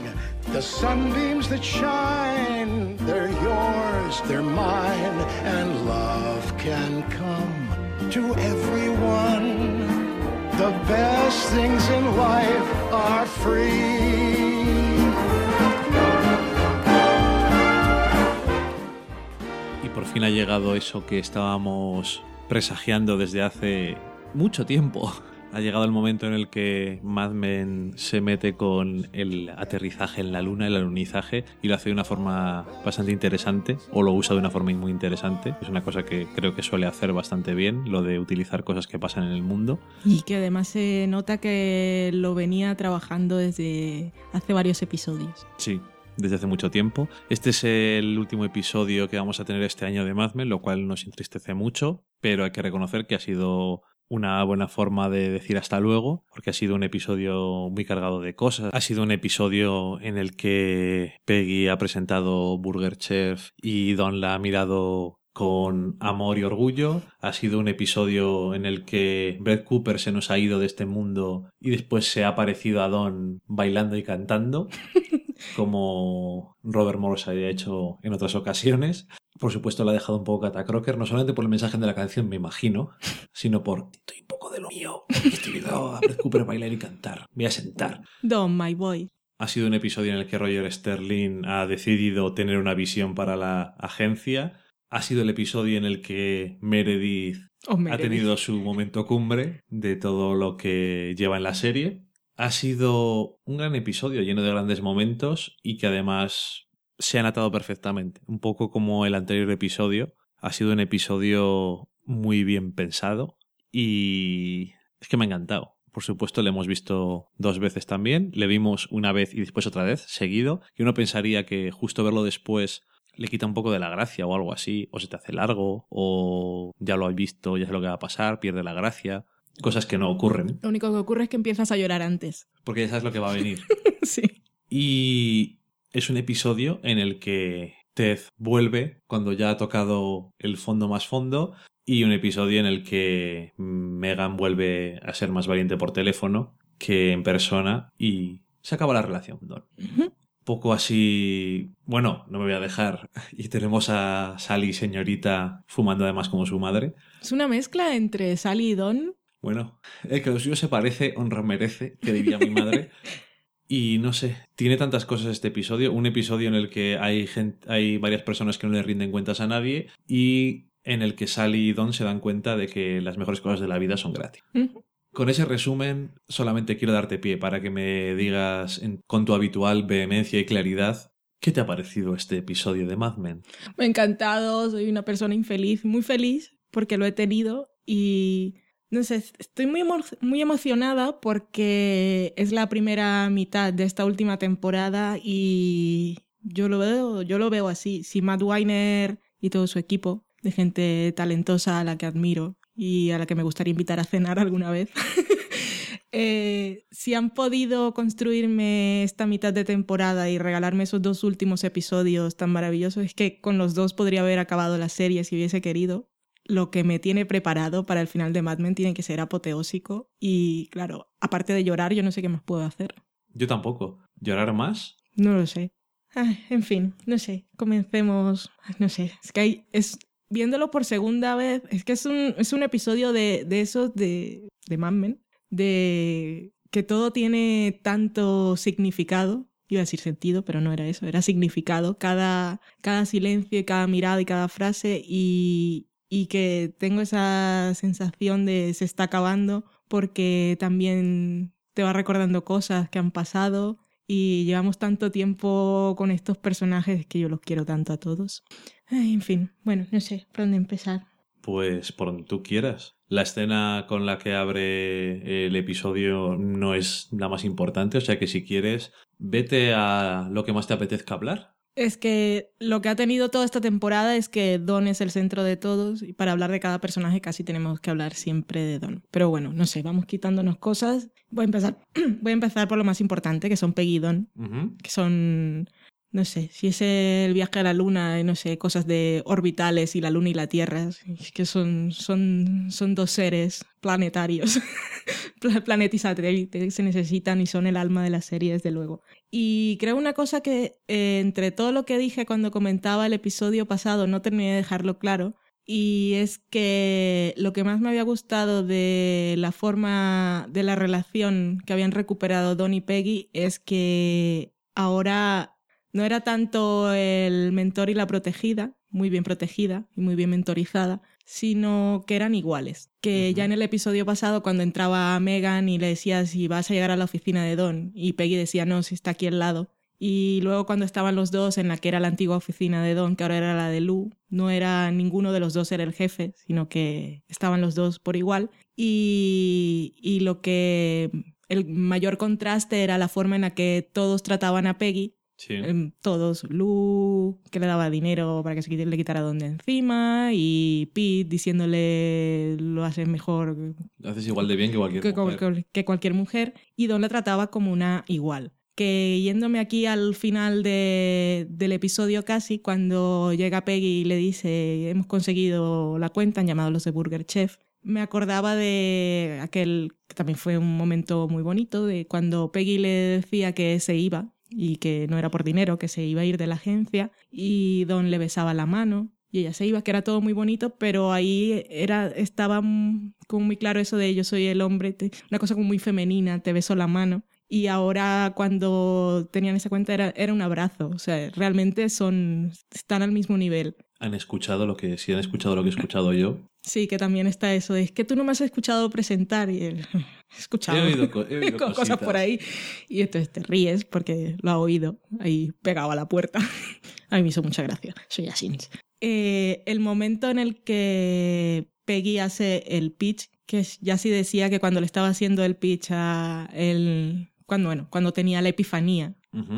the sunbeams that shine, they're yours, they're mine, and love can come to everyone. The best things in life are free. Y por fin ha llegado eso que estábamos presagiando desde hace mucho tiempo. Ha llegado el momento en el que Mad Men se mete con el aterrizaje en la luna, el alunizaje, y lo hace de una forma bastante interesante, o lo usa de una forma muy interesante. Es una cosa que creo que suele hacer bastante bien, lo de utilizar cosas que pasan en el mundo. Y que además se nota que lo venía trabajando desde hace varios episodios. Sí, desde hace mucho tiempo. Este es el último episodio que vamos a tener este año de Mad Men, lo cual nos entristece mucho, pero hay que reconocer que ha sido una buena forma de decir hasta luego, porque ha sido un episodio muy cargado de cosas. Ha sido un episodio en el que Peggy ha presentado Burger Chef y Don la ha mirado con amor y orgullo. Ha sido un episodio en el que Brett Cooper se nos ha ido de este mundo y después se ha aparecido a Don bailando y cantando, como Robert Morris había hecho en otras ocasiones. Por supuesto, la ha dejado un poco catacroker, no solamente por el mensaje de la canción, me imagino, sino por estoy un poco de lo mío. Estoy viendo a Brett Cooper bailar y cantar. Me voy a sentar. Don, my boy. Ha sido un episodio en el que Roger Sterling ha decidido tener una visión para la agencia. Ha sido el episodio en el que Meredith, Oh, ha tenido su momento cumbre de todo lo que lleva en la serie. Ha sido un gran episodio lleno de grandes momentos y que además se han atado perfectamente. Un poco como el anterior episodio. Ha sido un episodio muy bien pensado y es que me ha encantado. Por supuesto, le hemos visto dos veces también. Le vimos una vez y después otra vez, seguido. Y uno pensaría que justo verlo después le quita un poco de la gracia o algo así, o se te hace largo, o ya lo has visto, ya sé lo que va a pasar, pierde la gracia. Cosas que no ocurren, Lo único que ocurre es que empiezas a llorar antes. porque ya sabes lo que va a venir. sí. Y es un episodio en el que Ted vuelve cuando ya ha tocado el fondo más fondo y un episodio en el que Megan vuelve a ser más valiente por teléfono que en persona y se acaba la relación. Don. Ujú. Poco así... Bueno, no me voy a dejar. Y tenemos a Sally señorita fumando además como su madre. Es una mezcla entre Sally y Don. Bueno, el que lo suyo se parece, honra merece, que diría mi madre. Y no sé, tiene tantas cosas este episodio. Un episodio en el que hay, hay varias personas que no le rinden cuentas a nadie y en el que Sally y Don se dan cuenta de que las mejores cosas de la vida son gratis. Con ese resumen, solamente quiero darte pie para que me digas en- con tu habitual vehemencia y claridad qué te ha parecido este episodio de Mad Men. Me ha encantado, soy una persona infeliz, muy feliz porque lo he tenido y sé, estoy muy, muy emocionada porque es la primera mitad de esta última temporada y yo lo veo, yo lo veo así. Si Matt Weiner y todo su equipo de gente talentosa a la que admiro y a la que me gustaría invitar a cenar alguna vez. Eh, si han podido construirme esta mitad de temporada y regalarme esos dos últimos episodios tan maravillosos, es que con los dos podría haber acabado la serie si hubiese querido. Lo que me tiene preparado para el final de Mad Men tiene que ser apoteósico y claro, aparte de llorar, yo no sé qué más puedo hacer. Yo tampoco. ¿Llorar más? No lo sé. Ay, en fin, no sé. Comencemos. Ay, No sé. Es que hay, es viéndolo por segunda vez. Es que es un, es un episodio de, de esos de, de Mad Men. De que todo tiene tanto significado. Iba a decir sentido, pero no era eso. Era significado. Cada, cada silencio y cada mirada y cada frase. Y, y que tengo esa sensación de se está acabando porque también te va recordando cosas que han pasado y llevamos tanto tiempo con estos personajes que yo los quiero tanto a todos. En fin, bueno, no sé por dónde empezar. Pues por donde tú quieras. La escena con la que abre el episodio no es la más importante, o sea que si quieres, vete a lo que más te apetezca hablar. Es que lo que ha tenido toda esta temporada es que Don es el centro de todos y para hablar de cada personaje casi tenemos que hablar siempre de Don. Pero bueno, no sé, vamos quitándonos cosas. Voy a empezar, voy a empezar por lo más importante, que son Peggy y Don. Que son, no sé, si es el viaje a la luna, no sé, cosas de orbitales y la luna y la Tierra, es que son, son, son dos seres planetarios, pla- planeta y satélite, que se necesitan y son el alma de la serie, desde luego. Y creo una cosa que eh, entre todo lo que dije cuando comentaba el episodio pasado, no terminé de dejarlo claro, y es que lo que más me había gustado de la forma de la relación que habían recuperado Don y Peggy es que ahora no era tanto el mentor y la protegida, muy bien protegida y muy bien mentorizada, sino que eran iguales. Que ya en el episodio pasado, cuando entraba Megan y le decía si vas a llegar a la oficina de Don, y Peggy decía no, si está aquí al lado. Y luego cuando estaban los dos en la que era la antigua oficina de Don, que ahora era la de Lou, no era ninguno de los dos era el jefe, sino que estaban los dos por igual. Y, y lo que el mayor contraste era la forma en la que todos trataban a Peggy Sí. Em, todos, Lu, que le daba dinero para que se le quitara donde encima, y Pete diciéndole lo haces mejor Lo haces igual de bien que cualquier que, mujer. que cualquier mujer, y Don la trataba como una igual. Que yéndome aquí al final de- del episodio casi, cuando llega Peggy y le dice, hemos conseguido la cuenta, han llamado los de Burger Chef, me acordaba de aquel, que también fue un momento muy bonito, de cuando Peggy le decía que se iba y que no era por dinero, que se iba a ir de la agencia, y Don le besaba la mano. Y ella se iba, que era todo muy bonito, pero ahí era, estaba como muy claro eso de yo soy el hombre, te- una cosa como muy femenina, te beso la mano. Y ahora cuando tenían esa cuenta era, era un abrazo, o sea, realmente son, están al mismo nivel. Han escuchado lo que, si han escuchado lo que he escuchado yo. Sí, que también está eso de, es que tú no me has escuchado presentar y él, escuchado He oído co- he oído con cosas cositas. por ahí y entonces te ríes porque lo ha oído ahí pegado a la puerta. a mí me hizo mucha gracia, soy así. Eh, el momento en el que Peggy hace el pitch, que ya sí decía que cuando le estaba haciendo el pitch a él, cuando, bueno, cuando tenía la epifanía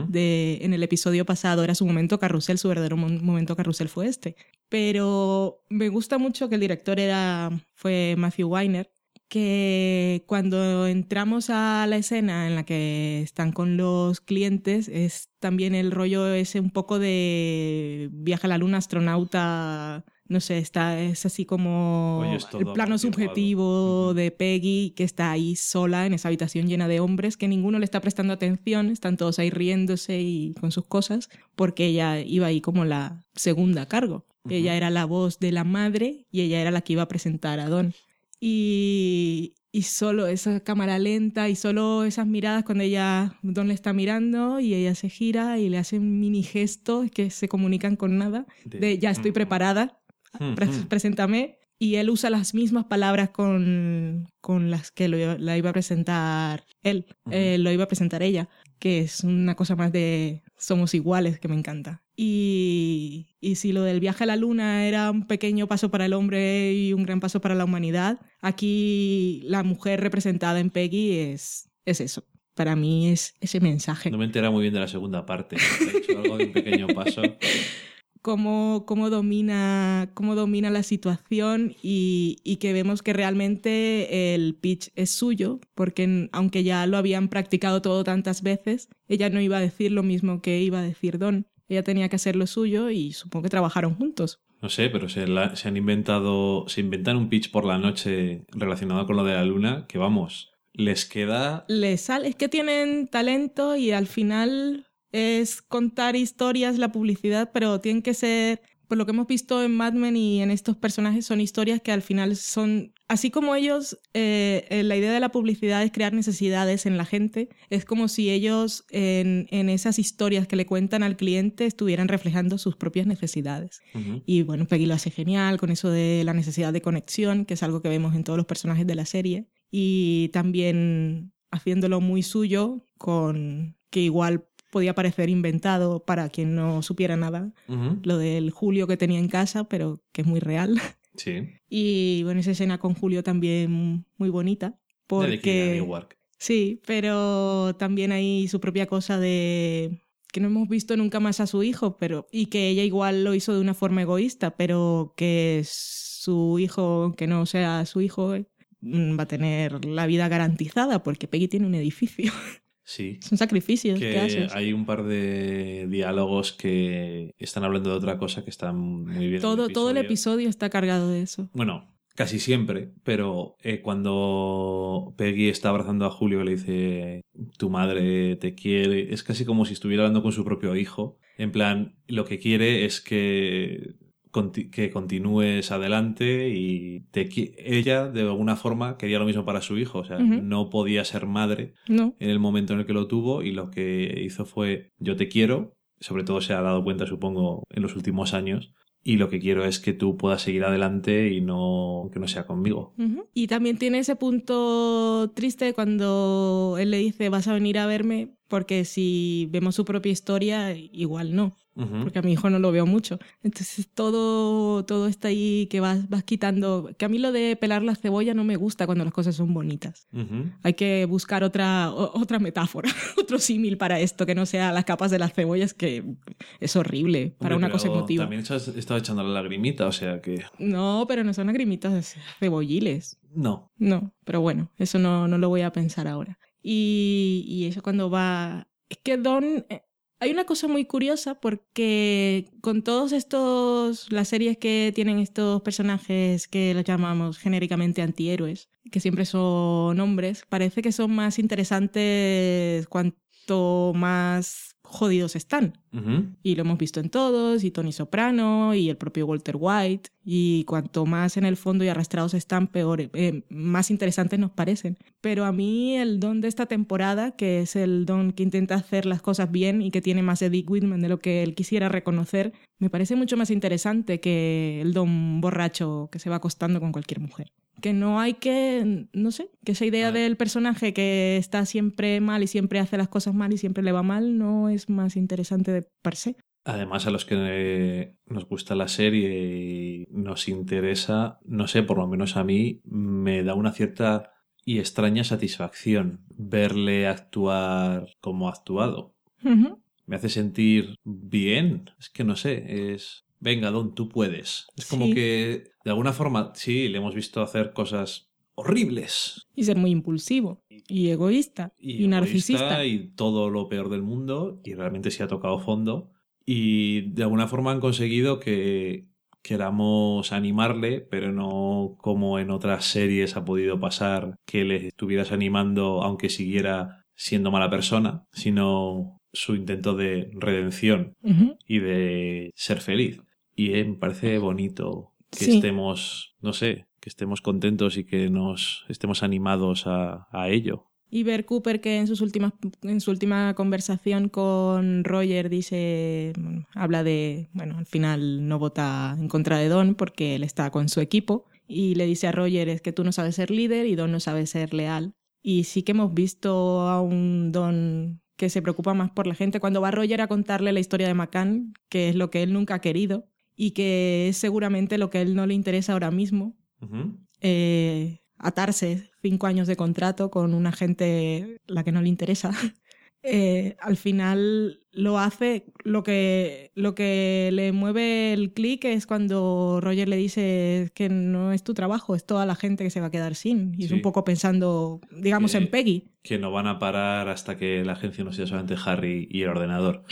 de, en el episodio pasado era su momento carrusel, su verdadero mo- momento carrusel fue este. Pero me gusta mucho que el director era, fue Matthew Weiner, que cuando entramos a la escena en la que están con los clientes es también el rollo ese un poco de viaje a la luna, astronauta, no sé, está, es así como es el plano subjetivo de Peggy que está ahí sola en esa habitación llena de hombres que ninguno le está prestando atención, están todos ahí riéndose y con sus cosas, porque ella iba ahí como la segunda a cargo. Ella era la voz de la madre y ella era la que iba a presentar a Don. Y, y solo esa cámara lenta y solo esas miradas cuando ella, Don le está mirando y ella se gira y le hace un mini gesto que se comunican con nada, De- ya estoy preparada, pre- preséntame. Y él usa las mismas palabras con, con las que lo iba- la iba a presentar él, eh, lo iba a presentar ella, que es una cosa más de somos iguales que me encanta. Y, y si lo del viaje a la luna era un pequeño paso para el hombre y un gran paso para la humanidad, aquí la mujer representada en Peggy es, es eso. Para mí es ese mensaje. No me entera muy bien de la segunda parte. He hecho algo de un pequeño paso. cómo, cómo, domina, cómo domina la situación y, y que vemos que realmente el pitch es suyo, porque aunque ya lo habían practicado todo tantas veces, ella no iba a decir lo mismo que iba a decir Don. Ella tenía que hacer lo suyo y supongo que trabajaron juntos. No sé, pero se, la- se han inventado. Se inventan un pitch por la noche relacionado con lo de la luna que vamos. Les queda. Les sale, es que tienen talento y al final es contar historias, la publicidad, pero tienen que ser, por lo que hemos visto en Mad Men y en estos personajes, son historias que al final son, así como ellos, eh, eh, la idea de la publicidad es crear necesidades en la gente, es como si ellos en, en esas historias que le cuentan al cliente estuvieran reflejando sus propias necesidades. Ujú. Y bueno, Peggy lo hace genial con eso de la necesidad de conexión, que es algo que vemos en todos los personajes de la serie. Y también haciéndolo muy suyo, con que igual podía parecer inventado para quien no supiera nada, lo del Julio que tenía en casa, pero que es muy real. Sí. Y bueno, esa escena con Julio también muy bonita. Porque... Newark. Sí, pero también hay su propia cosa de que no hemos visto nunca más a su hijo, pero y que ella igual lo hizo de una forma egoísta, pero que su hijo, que no sea su hijo, eh, va a tener la vida garantizada porque Peggy tiene un edificio. Sí. Son sacrificios que, Que haces. hay un par de diálogos que están hablando de otra cosa que están muy bien. en Todo, todo el episodio está cargado de eso. Bueno, casi siempre, pero eh, cuando Peggy está abrazando a Julio y le dice tu madre te quiere, es casi como si estuviera hablando con su propio hijo. En plan, lo que quiere es que, conti- que continúes adelante y te ella de alguna forma quería lo mismo para su hijo, o sea, no podía ser madre ¿No? en el momento en el que lo tuvo y lo que hizo fue yo te quiero, sobre todo se ha dado cuenta supongo en los últimos años y lo que quiero es que tú puedas seguir adelante y no que no sea conmigo. Y también tiene ese punto triste cuando él le dice vas a venir a verme porque si vemos su propia historia igual no. Porque a mi hijo no lo veo mucho. Entonces todo, todo está ahí que vas, vas quitando. Que a mí lo de pelar la cebolla no me gusta cuando las cosas son bonitas. Hay que buscar otra, o- otra metáfora, otro símil para esto, que no sea las capas de las cebollas, que es horrible para una cosa emotiva. También estás, echando la lagrimita, o sea que No, pero no son lagrimitas cebolliles. no. No, pero bueno, eso no, no lo voy a pensar ahora. Y, y eso cuando va... Es que Don... Hay una cosa muy curiosa porque con todos estos... Las series que tienen estos personajes que los llamamos genéricamente antihéroes, que siempre son hombres, parece que son más interesantes cuanto más jodidos están. Ujú. Y lo hemos visto en todos, y Tony Soprano, y el propio Walter White, y cuanto más en el fondo y arrastrados están, peor, eh, más interesantes nos parecen. Pero a mí el don de esta temporada, que es el don que intenta hacer las cosas bien y que tiene más de Dick Whitman de lo que él quisiera reconocer, me parece mucho más interesante que el don borracho que se va acostando con cualquier mujer. Que no hay que, no sé, que esa idea del personaje que está siempre mal y siempre hace las cosas mal y siempre le va mal no es más interesante de per se. Además, a los que eh, nos gusta la serie y nos interesa, no sé, por lo menos a mí, me da una cierta y extraña satisfacción verle actuar como ha actuado. Me hace sentir bien. Es que no sé, es... Venga, Don, tú puedes. Es como Sí. que, de alguna forma, sí, le hemos visto hacer cosas horribles. Y ser muy impulsivo y egoísta y, egoísta narcisista. y todo lo peor del mundo y realmente se ha tocado fondo y de alguna forma han conseguido que queramos animarle pero no como en otras series ha podido pasar que le estuvieras animando aunque siguiera siendo mala persona sino su intento de redención y de ser feliz y eh, me parece bonito que Sí. estemos no sé que estemos contentos y que nos estemos animados a, a ello Y ver Cooper que en, sus últimas, en su última conversación con Roger dice, habla de, bueno, al final no vota en contra de Don porque él está con su equipo y le dice a Roger es que tú no sabes ser líder y Don no sabe ser leal. Y sí que hemos visto a un Don que se preocupa más por la gente cuando va Roger a contarle la historia de McCann, que es lo que él nunca ha querido y que es seguramente lo que a él no le interesa ahora mismo, Eh, atarse cinco años de contrato con una gente la que no le interesa. Eh, al final lo hace, lo que, lo que le mueve el clic es cuando Roger le dice que no es tu trabajo, es toda la gente que se va a quedar sin. Y es un poco pensando, digamos, Que- en Peggy. que no van a parar hasta que la agencia no sea solamente Harry y el ordenador.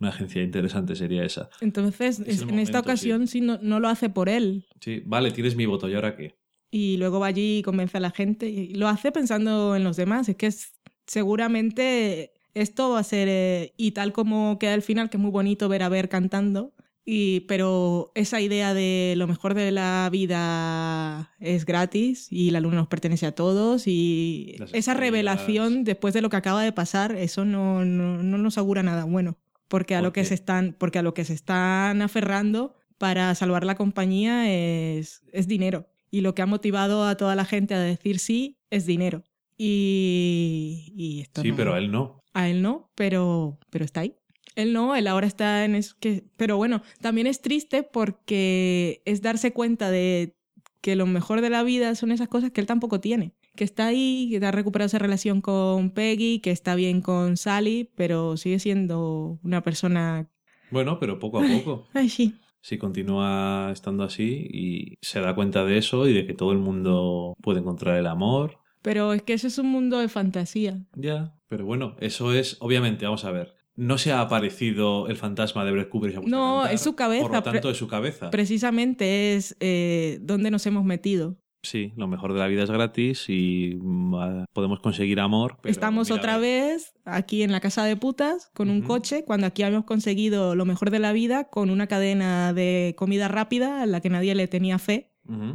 Una agencia interesante sería esa. Entonces, Es es- el en esta ocasión sí, no, no lo hace por él, Sí, vale, tienes mi voto, ¿y ahora qué? y luego va allí y convence a la gente y lo hace pensando en los demás. Es que es- seguramente esto va a ser, eh, y tal como queda el final, que es muy bonito ver a Ver cantando, y, pero esa idea de lo mejor de la vida es gratis y la luna nos pertenece a todos y Las esa revelación después de lo que acaba de pasar, eso no, no, no nos augura nada bueno. Porque a, ¿Por lo que qué? se están, porque a lo que se están aferrando para salvar la compañía es, es dinero. Y lo que ha motivado a toda la gente a decir sí es dinero. Y, y esto Sí, no- pero a él no. A él no, pero, pero está ahí. Él no, él ahora está en eso que... Pero bueno, también es triste porque es darse cuenta de que lo mejor de la vida son esas cosas que él tampoco tiene. Que está ahí, que ha recuperado esa relación con Peggy, que está bien con Sally, pero sigue siendo una persona... Bueno, pero poco a poco. Ay, sí. Si continúa estando así y se da cuenta de eso y de que todo el mundo puede encontrar el amor, Pero es que eso es un mundo de fantasía. ya. Pero bueno, eso es, obviamente, vamos a ver. No se ha aparecido el fantasma de Brett a No, cantar, es su cabeza, Por lo tanto, es su cabeza. Precisamente es eh, donde nos hemos metido. Sí, lo mejor de la vida es gratis y mm, ah, podemos conseguir amor. pero Estamos otra vez aquí en la casa de putas con un coche, cuando aquí habíamos conseguido lo mejor de la vida con una cadena de comida rápida a la que nadie le tenía fe.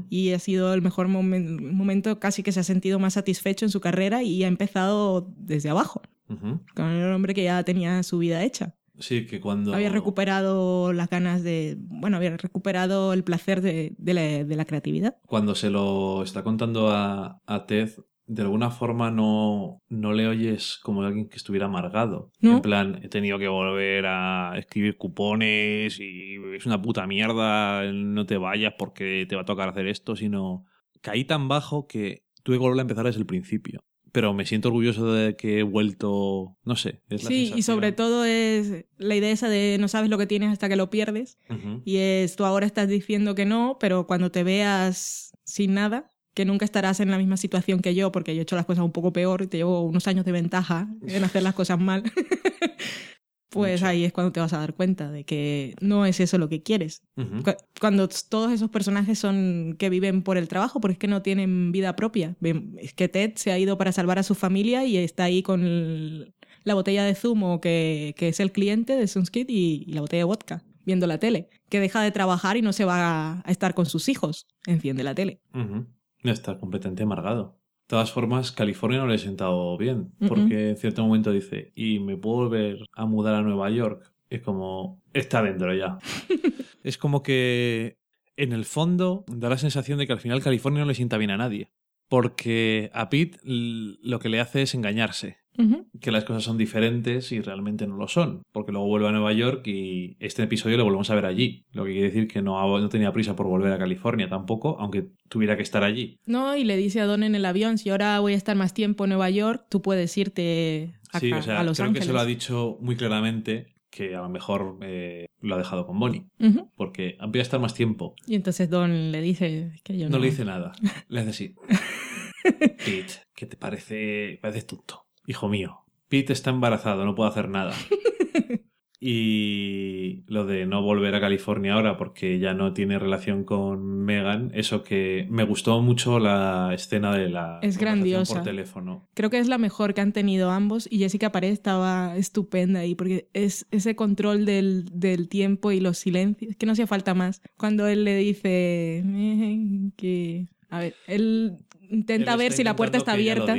Y ha sido el mejor momen- momento, casi que se ha sentido más satisfecho en su carrera y ha empezado desde abajo, con el hombre que ya tenía su vida hecha. Sí, que cuando... Había recuperado las ganas de... Bueno, había recuperado el placer de, de la, de la creatividad. Cuando se lo está contando a, a Ted, de alguna forma no, no le oyes como alguien que estuviera amargado. No. En plan, he tenido que volver a escribir cupones y es una puta mierda, no te vayas porque te va a tocar hacer esto, sino caí tan bajo que tuve que volver a empezar desde el principio. Pero me siento orgulloso de que he vuelto, no sé. Es la Sí, y sobre todo es la idea esa de no sabes lo que tienes hasta que lo pierdes. Y es, tú ahora estás diciendo que no, pero cuando te veas sin nada, que nunca estarás en la misma situación que yo, porque yo he hecho las cosas un poco peor y te llevo unos años de ventaja en hacer las cosas mal, pues Mucho. ahí es cuando te vas a dar cuenta de que no es eso lo que quieres. Ujú. Cu- Cuando todos esos personajes son que viven por el trabajo, porque es que no tienen vida propia. Es que Ted se ha ido para salvar a su familia y está ahí con el- la botella de zumo que, que es el cliente de Sunskid y, y la botella de vodka, viendo la tele. Que deja de trabajar y no se va a, a estar con sus hijos. Enciende la tele. Ujú. Está completamente amargado. De todas formas, California no le ha sentado bien, porque en cierto momento dice, ¿y me puedo volver a mudar a Nueva York? Es como, está dentro ya. es como que, en el fondo, da la sensación de que al final California no le sienta bien a nadie. Porque a Pete lo que le hace es engañarse, Que las cosas son diferentes y realmente no lo son. Porque luego vuelve a Nueva York y este episodio lo volvemos a ver allí. Lo que quiere decir que no, no tenía prisa por volver a California tampoco, aunque tuviera que estar allí. No, y le dice a Don en el avión, si ahora voy a estar más tiempo en Nueva York, tú puedes irte a, Sí, o sea, a Los creo Ángeles. que se lo ha dicho muy claramente que a lo mejor eh, lo ha dejado con Bonnie. Porque voy a estar más tiempo. Y entonces Don le dice que yo No, no, le dice nada. Le hace así. Pete, ¿qué te parece? Pareces tonto. Hijo mío. Pete está embarazado, no puedo hacer nada. Y lo de no volver a California ahora porque ya no tiene relación con Megan, eso que me gustó mucho la escena de la Es grandiosa. por teléfono. Creo que es la mejor que han tenido ambos y Jessica Paredes estaba estupenda ahí porque es ese control del, del tiempo y los silencios, que no hacía falta más. Cuando él le dice "Eh, que... A ver, él intenta Él ver si la puerta está abierta.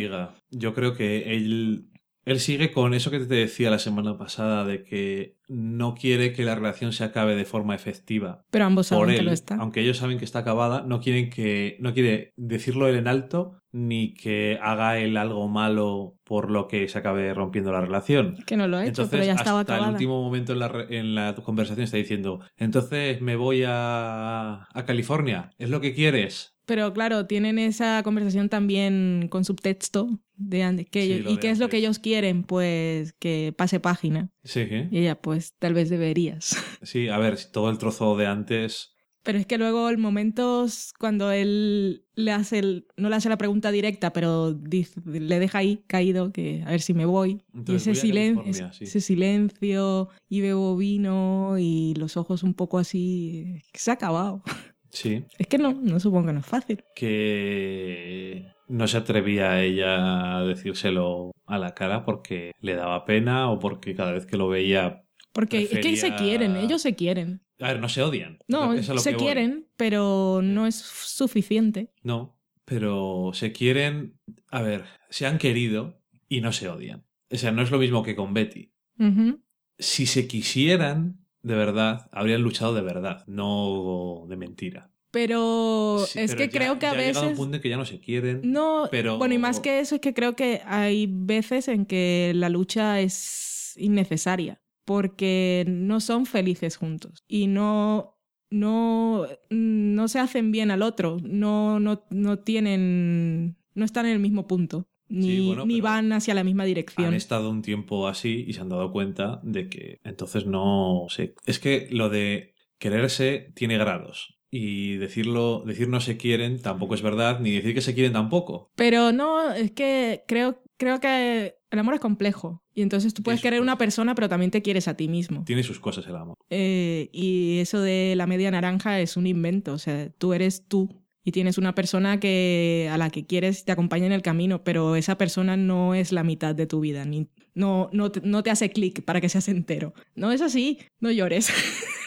Yo creo que él, él sigue con eso que te decía la semana pasada, de que no quiere que la relación se acabe de forma efectiva. Pero ambos saben que lo está. aunque ellos saben que está acabada, no quieren que, no quiere decirlo él en alto, ni que haga él algo malo por lo que se acabe rompiendo la relación. Que no lo ha hecho, Entonces, pero ya estaba hasta acabada. el último momento en la, en la conversación está diciendo, entonces me voy a, a California, ¿es lo que quieres? Pero claro, tienen esa conversación también con subtexto de antes. Que Sí, ellos- lo ¿Y qué es lo que antes. ellos quieren? Pues que pase página. Sí, ¿eh? Y ella, pues tal vez deberías. Sí, a ver, todo el trozo de antes. Pero es que luego el momento cuando él le hace el, no le hace la pregunta directa, pero dice- le deja ahí caído que a ver si me voy. Entonces, y ese, voy a silen- California, ese- sí. ese silencio y bebo vino y los ojos un poco así. Se ha acabado. Sí, Es que no, no supongo que no es fácil. que no se atrevía ella a decírselo a la cara porque le daba pena o porque cada vez que lo veía. Porque es que se quieren, ellos se quieren. A ver, no se odian. No, Es se voy. quieren, pero no es suficiente. No, pero se quieren. A ver, se han querido y no se odian. O sea, no es lo mismo que con Betty. Si se quisieran de verdad, habrían luchado de verdad, no de mentira. Pero Sí, es pero que ya- creo que a ya ha llegado un veces... punto en que ya no se quieren. No, pero- bueno, y más que eso es que creo que hay veces en que la lucha es innecesaria porque no son felices juntos y no no no se hacen bien al otro, no no no tienen no están en el mismo punto ni, Sí, bueno, ni pero van hacia la misma dirección. Han estado un tiempo así y se han dado cuenta de que entonces no sé. Es que lo de quererse tiene grados. Y decirlo, decir no se quieren tampoco es verdad, ni decir que se quieren tampoco. Pero no, es que creo, creo que el amor es complejo. Y entonces tú puedes querer a una cosas. persona, pero también te quieres a ti mismo. Tiene sus cosas el amor. Eh, y eso de la media naranja es un invento. O sea, tú eres tú y tienes una persona que, a la que quieres te acompaña en el camino, pero esa persona no es la mitad de tu vida. Ni, no, no, te, no te hace clic para que seas entero. No es así, no llores.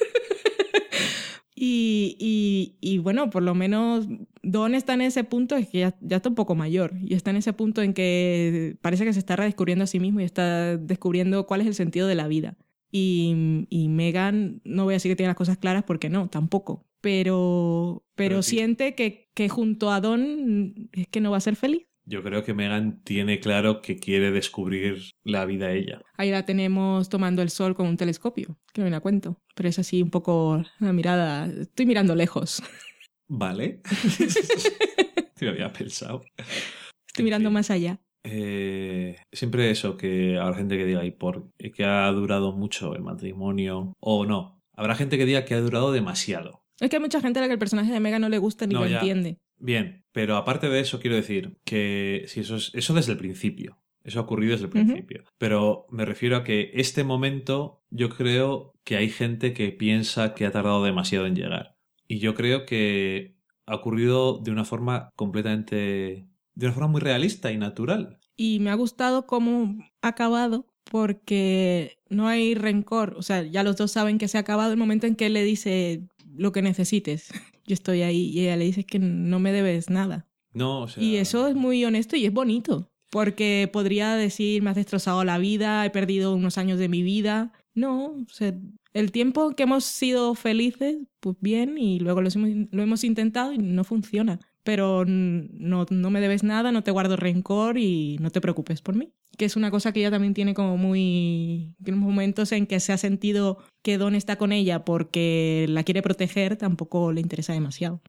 Y, y, y, bueno, por lo menos Don está en ese punto, es que ya, ya, está un poco mayor, y está en ese punto en que parece que se está redescubriendo a sí mismo y está descubriendo cuál es el sentido de la vida. Y, y Megan, no voy a decir que tiene las cosas claras porque no, tampoco. Pero, pero, Pero sí. siente que, que junto a Don es que no va a ser feliz. Yo creo que Megan tiene claro que quiere descubrir la vida ella. Ahí la tenemos tomando el sol con un telescopio, que no me la cuento. Pero es así un poco la mirada. Estoy mirando lejos. ¿Vale? Te lo había pensado. Estoy En mirando fin. más allá. Eh, siempre eso, que habrá gente que diga, ¿y por qué ha durado mucho el matrimonio? O no. Habrá gente que diga que ha durado demasiado. Es que hay mucha gente a la que el personaje de Megan no le gusta ni No, lo ya. entiende. Bien, pero aparte de eso, quiero decir que si eso es eso desde el principio. Eso ha ocurrido desde el principio. Pero me refiero a que este momento, yo creo que hay gente que piensa que ha tardado demasiado en llegar. Y yo creo que ha ocurrido de una forma completamente. de una forma muy realista y natural. Y me ha gustado cómo ha acabado porque no hay rencor. O sea, ya los dos saben que se ha acabado el momento en que él le dice lo que necesites. Yo estoy ahí y ella le dice que no me debes nada. No, o sea. Y eso es muy honesto y es bonito. Porque podría decir, me has destrozado la vida, he perdido unos años de mi vida. No, o sea, el tiempo que hemos sido felices, pues bien, y luego lo hemos, lo hemos intentado y no funciona. Pero no, no me debes nada, no te guardo rencor y no te preocupes por mí. Que es una cosa que ella también tiene como muy... Tiene momentos en que se ha sentido que Don está con ella porque la quiere proteger, tampoco le interesa demasiado.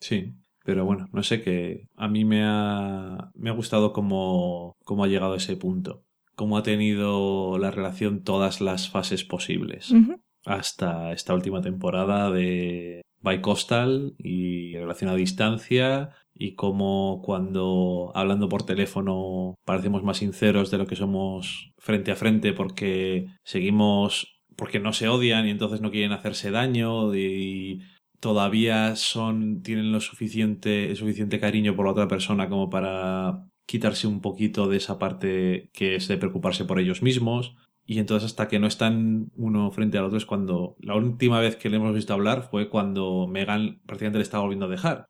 Sí, pero bueno, no sé que a mí me ha, me ha gustado cómo, cómo ha llegado a ese punto, cómo ha tenido la relación todas las fases posibles, hasta esta última temporada de Bicoastal y relación a distancia y cómo cuando hablando por teléfono parecemos más sinceros de lo que somos frente a frente porque seguimos porque no se odian y entonces no quieren hacerse daño y todavía son tienen lo suficiente el suficiente cariño por la otra persona como para quitarse un poquito de esa parte que es de preocuparse por ellos mismos y entonces hasta que no están uno frente al otro es cuando la última vez que le hemos visto hablar fue cuando Megan prácticamente le estaba volviendo a dejar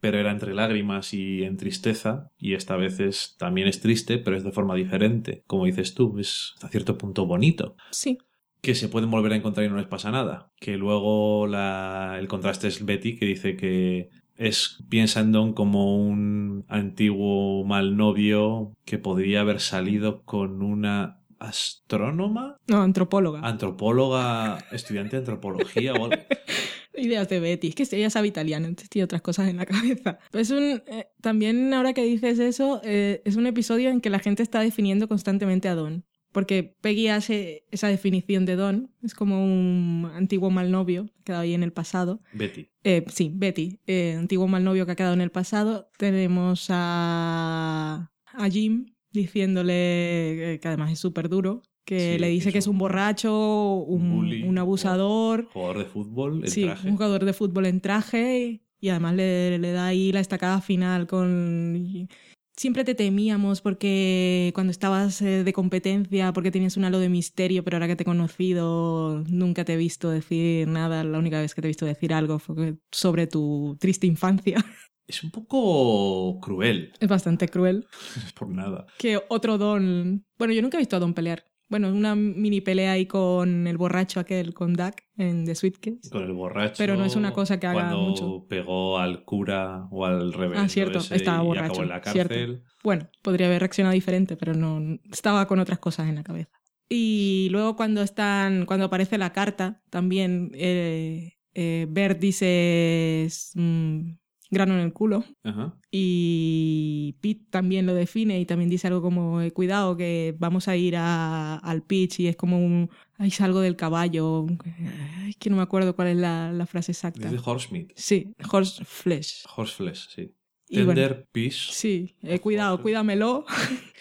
pero era entre lágrimas y en tristeza, y esta vez es, también es triste, pero es de forma diferente. Como dices tú, es hasta cierto punto bonito, Sí. que se pueden volver a encontrar y no les pasa nada. Que luego la, el contraste es Betty, que dice que es piensa en Don como un antiguo mal novio que podría haber salido con una astrónoma, No, antropóloga. antropóloga, estudiante de antropología o algo. Ideas de Betty. Es que ella sabe italiano, entonces tiene otras cosas en la cabeza. Es un, eh, también ahora que dices eso, eh, es un episodio en que la gente está definiendo constantemente a Don. Porque Peggy hace esa definición de Don. Es como un antiguo mal novio que ha quedado ahí en el pasado. Betty. Eh, sí, Betty, antiguo mal novio que ha quedado en el pasado. Tenemos a, a Jim diciéndole, eh, que además es súper duro, que Sí, le dice que es un borracho, un, bully, un abusador. Jugador de fútbol, el Sí, traje. un jugador de fútbol en traje y, y además le, le da ahí la estacada final con... Siempre te temíamos porque cuando estabas eh, de competencia, porque tenías un halo de misterio, pero ahora que te he conocido nunca te he visto decir nada. La única vez que te he visto decir algo fue sobre tu triste infancia. Es un poco cruel, Es bastante cruel. por nada. Que otro Don... Bueno, yo nunca he visto a Don pelear. Bueno, una mini pelea ahí con el borracho aquel, con Duck, en The Sweet Kids. Con el borracho. Pero no es una cosa que haga cuando mucho. pegó al cura o al reverendo Ah, cierto, ese estaba y borracho, acabó en la cierto. cárcel. Bueno, podría haber reaccionado diferente, pero no estaba con otras cosas en la cabeza. Y luego cuando están, cuando aparece la carta, también eh, eh, Bert dice mm, grano en el culo. Ajá. Y Pete también lo define y también dice algo como eh, cuidado que vamos a ir a- al pitch y es como un ay salgo del caballo. Ay, que no me acuerdo cuál es la, la frase exacta. Dice Horsemeat. Sí, horse flesh. Horseflesh, sí. Y bueno, Tender Peace. sí, eh, cuidado, Horse. cuídamelo.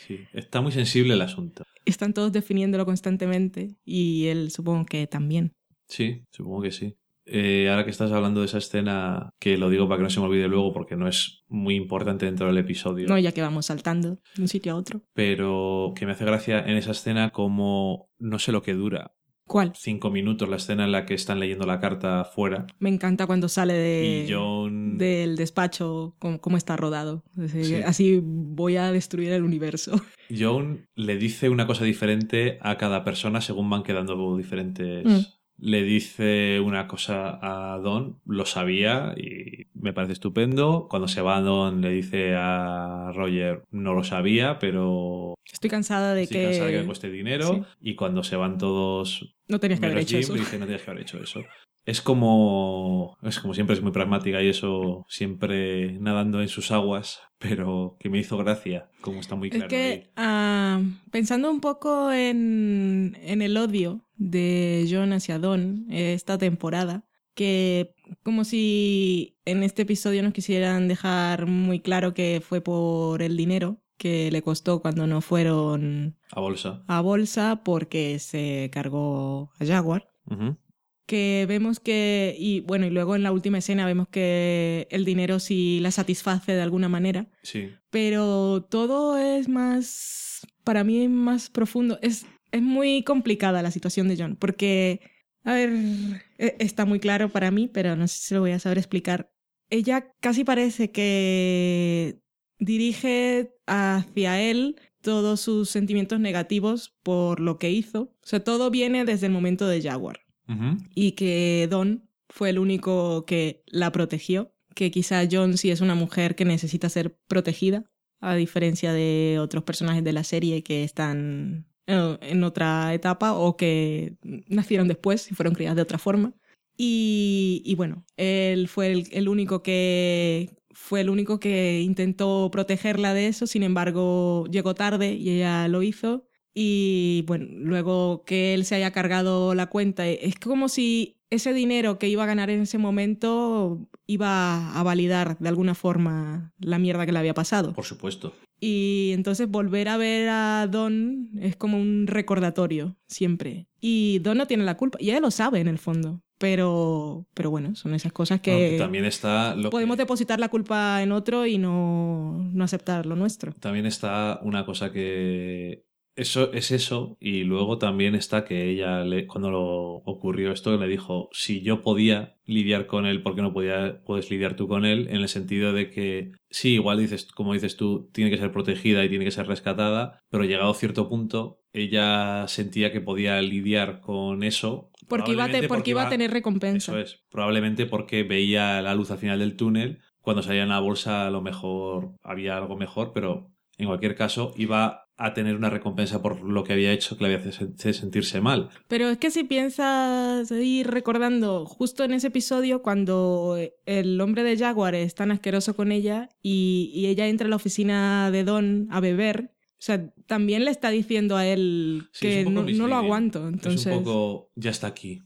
Sí. Está muy sensible el asunto. están todos definiéndolo constantemente y él supongo que también. Sí, supongo que sí. Eh, ahora que estás hablando de esa escena, que lo digo para que no se me olvide luego porque no es muy importante dentro del episodio, No, ya que vamos saltando de un sitio a otro. pero que me hace gracia en esa escena como no sé lo que dura, ¿Cuál? cinco minutos la escena en la que están leyendo la carta afuera Me encanta cuando sale de, y John del despacho, cómo, cómo está rodado. Así, Sí. así voy a destruir el universo. John le dice una cosa diferente a cada persona según van quedando diferentes. Mm. Le dice una cosa a Don, lo sabía y me parece estupendo. Cuando se va Don le dice a Roger, no lo sabía, pero Estoy cansada de estoy que... cansada de que me cueste dinero. Sí. Y cuando se van todos No tenías que haber menos hecho Jim, eso. le dice, no tienes que haber hecho eso. Es como, es como siempre es muy pragmática y eso siempre nadando en sus aguas, pero que me hizo gracia, como está muy Es claro. que ahí. ah, pensando un poco en, en el odio de John hacia Don eh, esta temporada, que como si en este episodio nos quisieran dejar muy claro que fue por el dinero que le costó cuando no fueron A bolsa. a bolsa porque se cargó a Jaguar. Que vemos que, y bueno, y luego en la última escena vemos que el dinero sí la satisface de alguna manera, Sí. pero todo es más, para mí más profundo, es, es muy complicada la situación de John, porque, a ver, e- está muy claro para mí, pero no sé si lo voy a saber explicar. Ella casi parece que dirige hacia él todos sus sentimientos negativos por lo que hizo. O sea, todo viene desde el momento de Jaguar Y que Don fue el único que la protegió, que quizá John sí es una mujer que necesita ser protegida, a diferencia de otros personajes de la serie que están eh, en otra etapa o que nacieron después y fueron criadas de otra forma. Y, y bueno, él fue el, el único que fue el único que intentó protegerla de eso, sin embargo llegó tarde y ella lo hizo y bueno, luego que él se haya cargado la cuenta, es como si ese dinero que iba a ganar en ese momento iba a validar de alguna forma la mierda que le había pasado. Por supuesto. Y entonces volver a ver a Don es como un recordatorio, siempre. Y Don no tiene la culpa, y ella lo sabe en el fondo. Pero, pero bueno, son esas cosas Aunque que también está lo que- podemos depositar la culpa en otro y no, no aceptar lo nuestro. También está una cosa que eso es eso y luego también está que ella le, cuando lo ocurrió esto le dijo si yo podía lidiar con él ¿por qué no podía puedes lidiar tú con él? en el sentido de que sí igual dices como dices tú tiene que ser protegida y tiene que ser rescatada pero llegado a cierto punto ella sentía que podía lidiar con eso Porque iba a, te- porque iba a tener recompensa. eso es probablemente porque veía la luz al final del túnel cuando salía en la bolsa a lo mejor había algo mejor pero en cualquier caso iba a tener una recompensa por lo que había hecho que le había hecho sentirse mal. Pero es que si piensas ir recordando justo en ese episodio cuando el hombre de Jaguar es tan asqueroso con ella y, y ella entra a la oficina de Don a beber, o sea, también le está diciendo a él Sí, que no, no lo aguanto. Entonces, Es un poco, ya está aquí.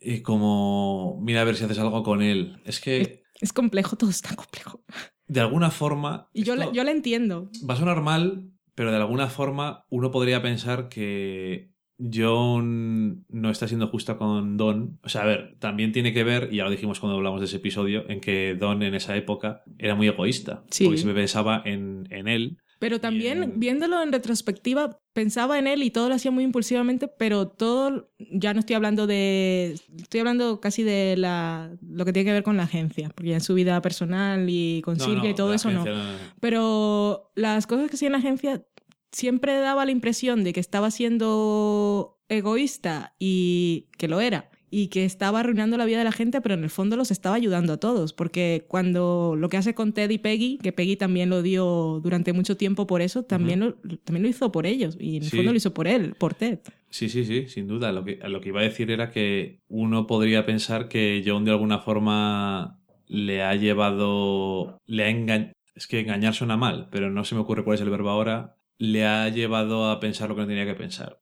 Y como, mira a ver si haces algo con él. Es que, es complejo, todo está complejo. de alguna forma... Y yo, le, yo le entiendo. Va a sonar mal, pero de alguna forma uno podría pensar que John no está siendo justa con Don. O sea, a ver, también tiene que ver, y ya lo dijimos cuando hablamos de ese episodio, en que Don en esa época era muy egoísta. Sí. Porque siempre pensaba en, en él. Pero también, Bien. viéndolo en retrospectiva, pensaba en él y todo lo hacía muy impulsivamente, pero todo, ya no estoy hablando de, estoy hablando casi de la, lo que tiene que ver con la agencia, porque ya en su vida personal y con No, Silvia no, y todo eso no. agencia Pero las cosas que hacía en la agencia siempre daba la impresión de que estaba siendo egoísta y que lo era. Y que estaba arruinando la vida de la gente, pero en el fondo los estaba ayudando a todos. Porque cuando lo que hace con Ted y Peggy, que Peggy también lo dio durante mucho tiempo por eso, también, lo, también lo hizo por ellos. Y en el Sí. fondo lo hizo por él, por Ted. Sí, sí, sí, sin duda. Lo que, lo que iba a decir era que uno podría pensar que John de alguna forma le ha llevado. le ha engañado. Es que engañar suena mal, pero no se me ocurre cuál es el verbo ahora. Le ha llevado a pensar lo que no tenía que pensar.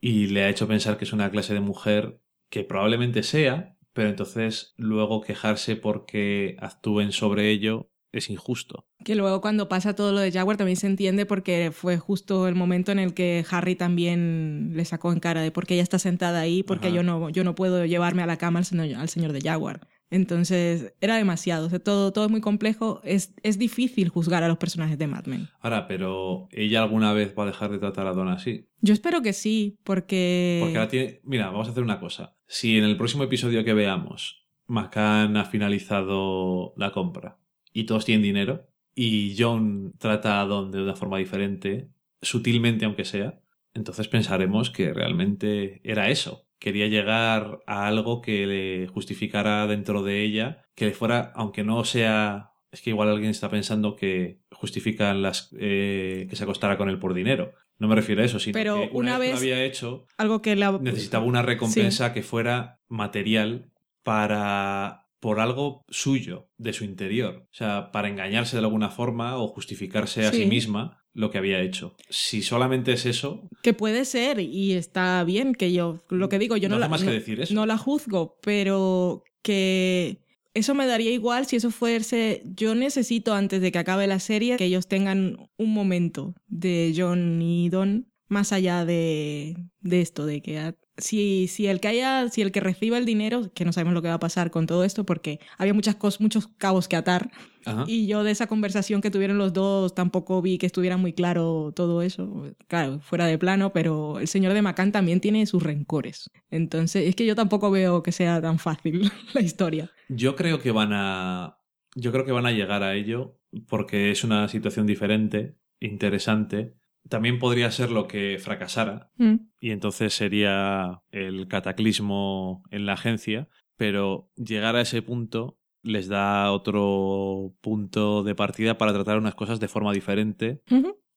Y le ha hecho pensar que es una clase de mujer que probablemente sea, pero entonces luego quejarse porque actúen sobre ello es injusto. Que luego cuando pasa todo lo de Jaguar también se entiende porque fue justo el momento en el que Harry también le sacó en cara de por qué ella está sentada ahí, porque Ajá. yo no, yo no puedo llevarme a la cama al señor, al señor de Jaguar. Entonces, era demasiado. O sea, todo, todo es muy complejo. Es, es difícil juzgar a los personajes de Mad Men. Ahora, pero ¿ella alguna vez va a dejar de tratar a Don así? Yo espero que sí, porque... Porque ahora tiene... Mira, vamos a hacer una cosa. Si en el próximo episodio que veamos McCann ha finalizado la compra y todos tienen dinero y John trata a Don de una forma diferente, sutilmente aunque sea, entonces pensaremos que realmente era eso. Quería llegar a algo que le justificara dentro de ella, que le fuera, aunque no sea... Es que igual alguien está pensando que justifican las eh, que se acostara con él por dinero. No me refiero a eso, sino Pero que una vez, que lo había hecho, Algo que la... necesitaba una recompensa que fuera material para por algo suyo, de su interior. O sea, para engañarse de alguna forma o justificarse a sí Sí. misma lo que había hecho. Si solamente es eso, Que puede ser y está bien que yo... Lo que digo, yo No no, la, más que decir eso. no la juzgo, pero que... Eso me daría igual si eso fuese... Yo necesito antes de que acabe la serie que ellos tengan un momento de John y Don más allá de, de esto, de que a- si, si el que haya, si el que reciba el dinero, que no sabemos lo que va a pasar con todo esto, porque había muchas cosas, muchos cabos que atar, ajá, y yo de esa conversación que tuvieron los dos tampoco vi que estuviera muy claro todo eso. Claro, fuera de plano, pero el señor de Macán también tiene sus rencores. Entonces, es que yo tampoco veo que sea tan fácil la historia. yo creo que van a yo creo que van a llegar a ello porque es una situación diferente, interesante. También podría ser lo que fracasara y entonces sería el cataclismo en la agencia, pero llegar a ese punto les da otro punto de partida para tratar unas cosas de forma diferente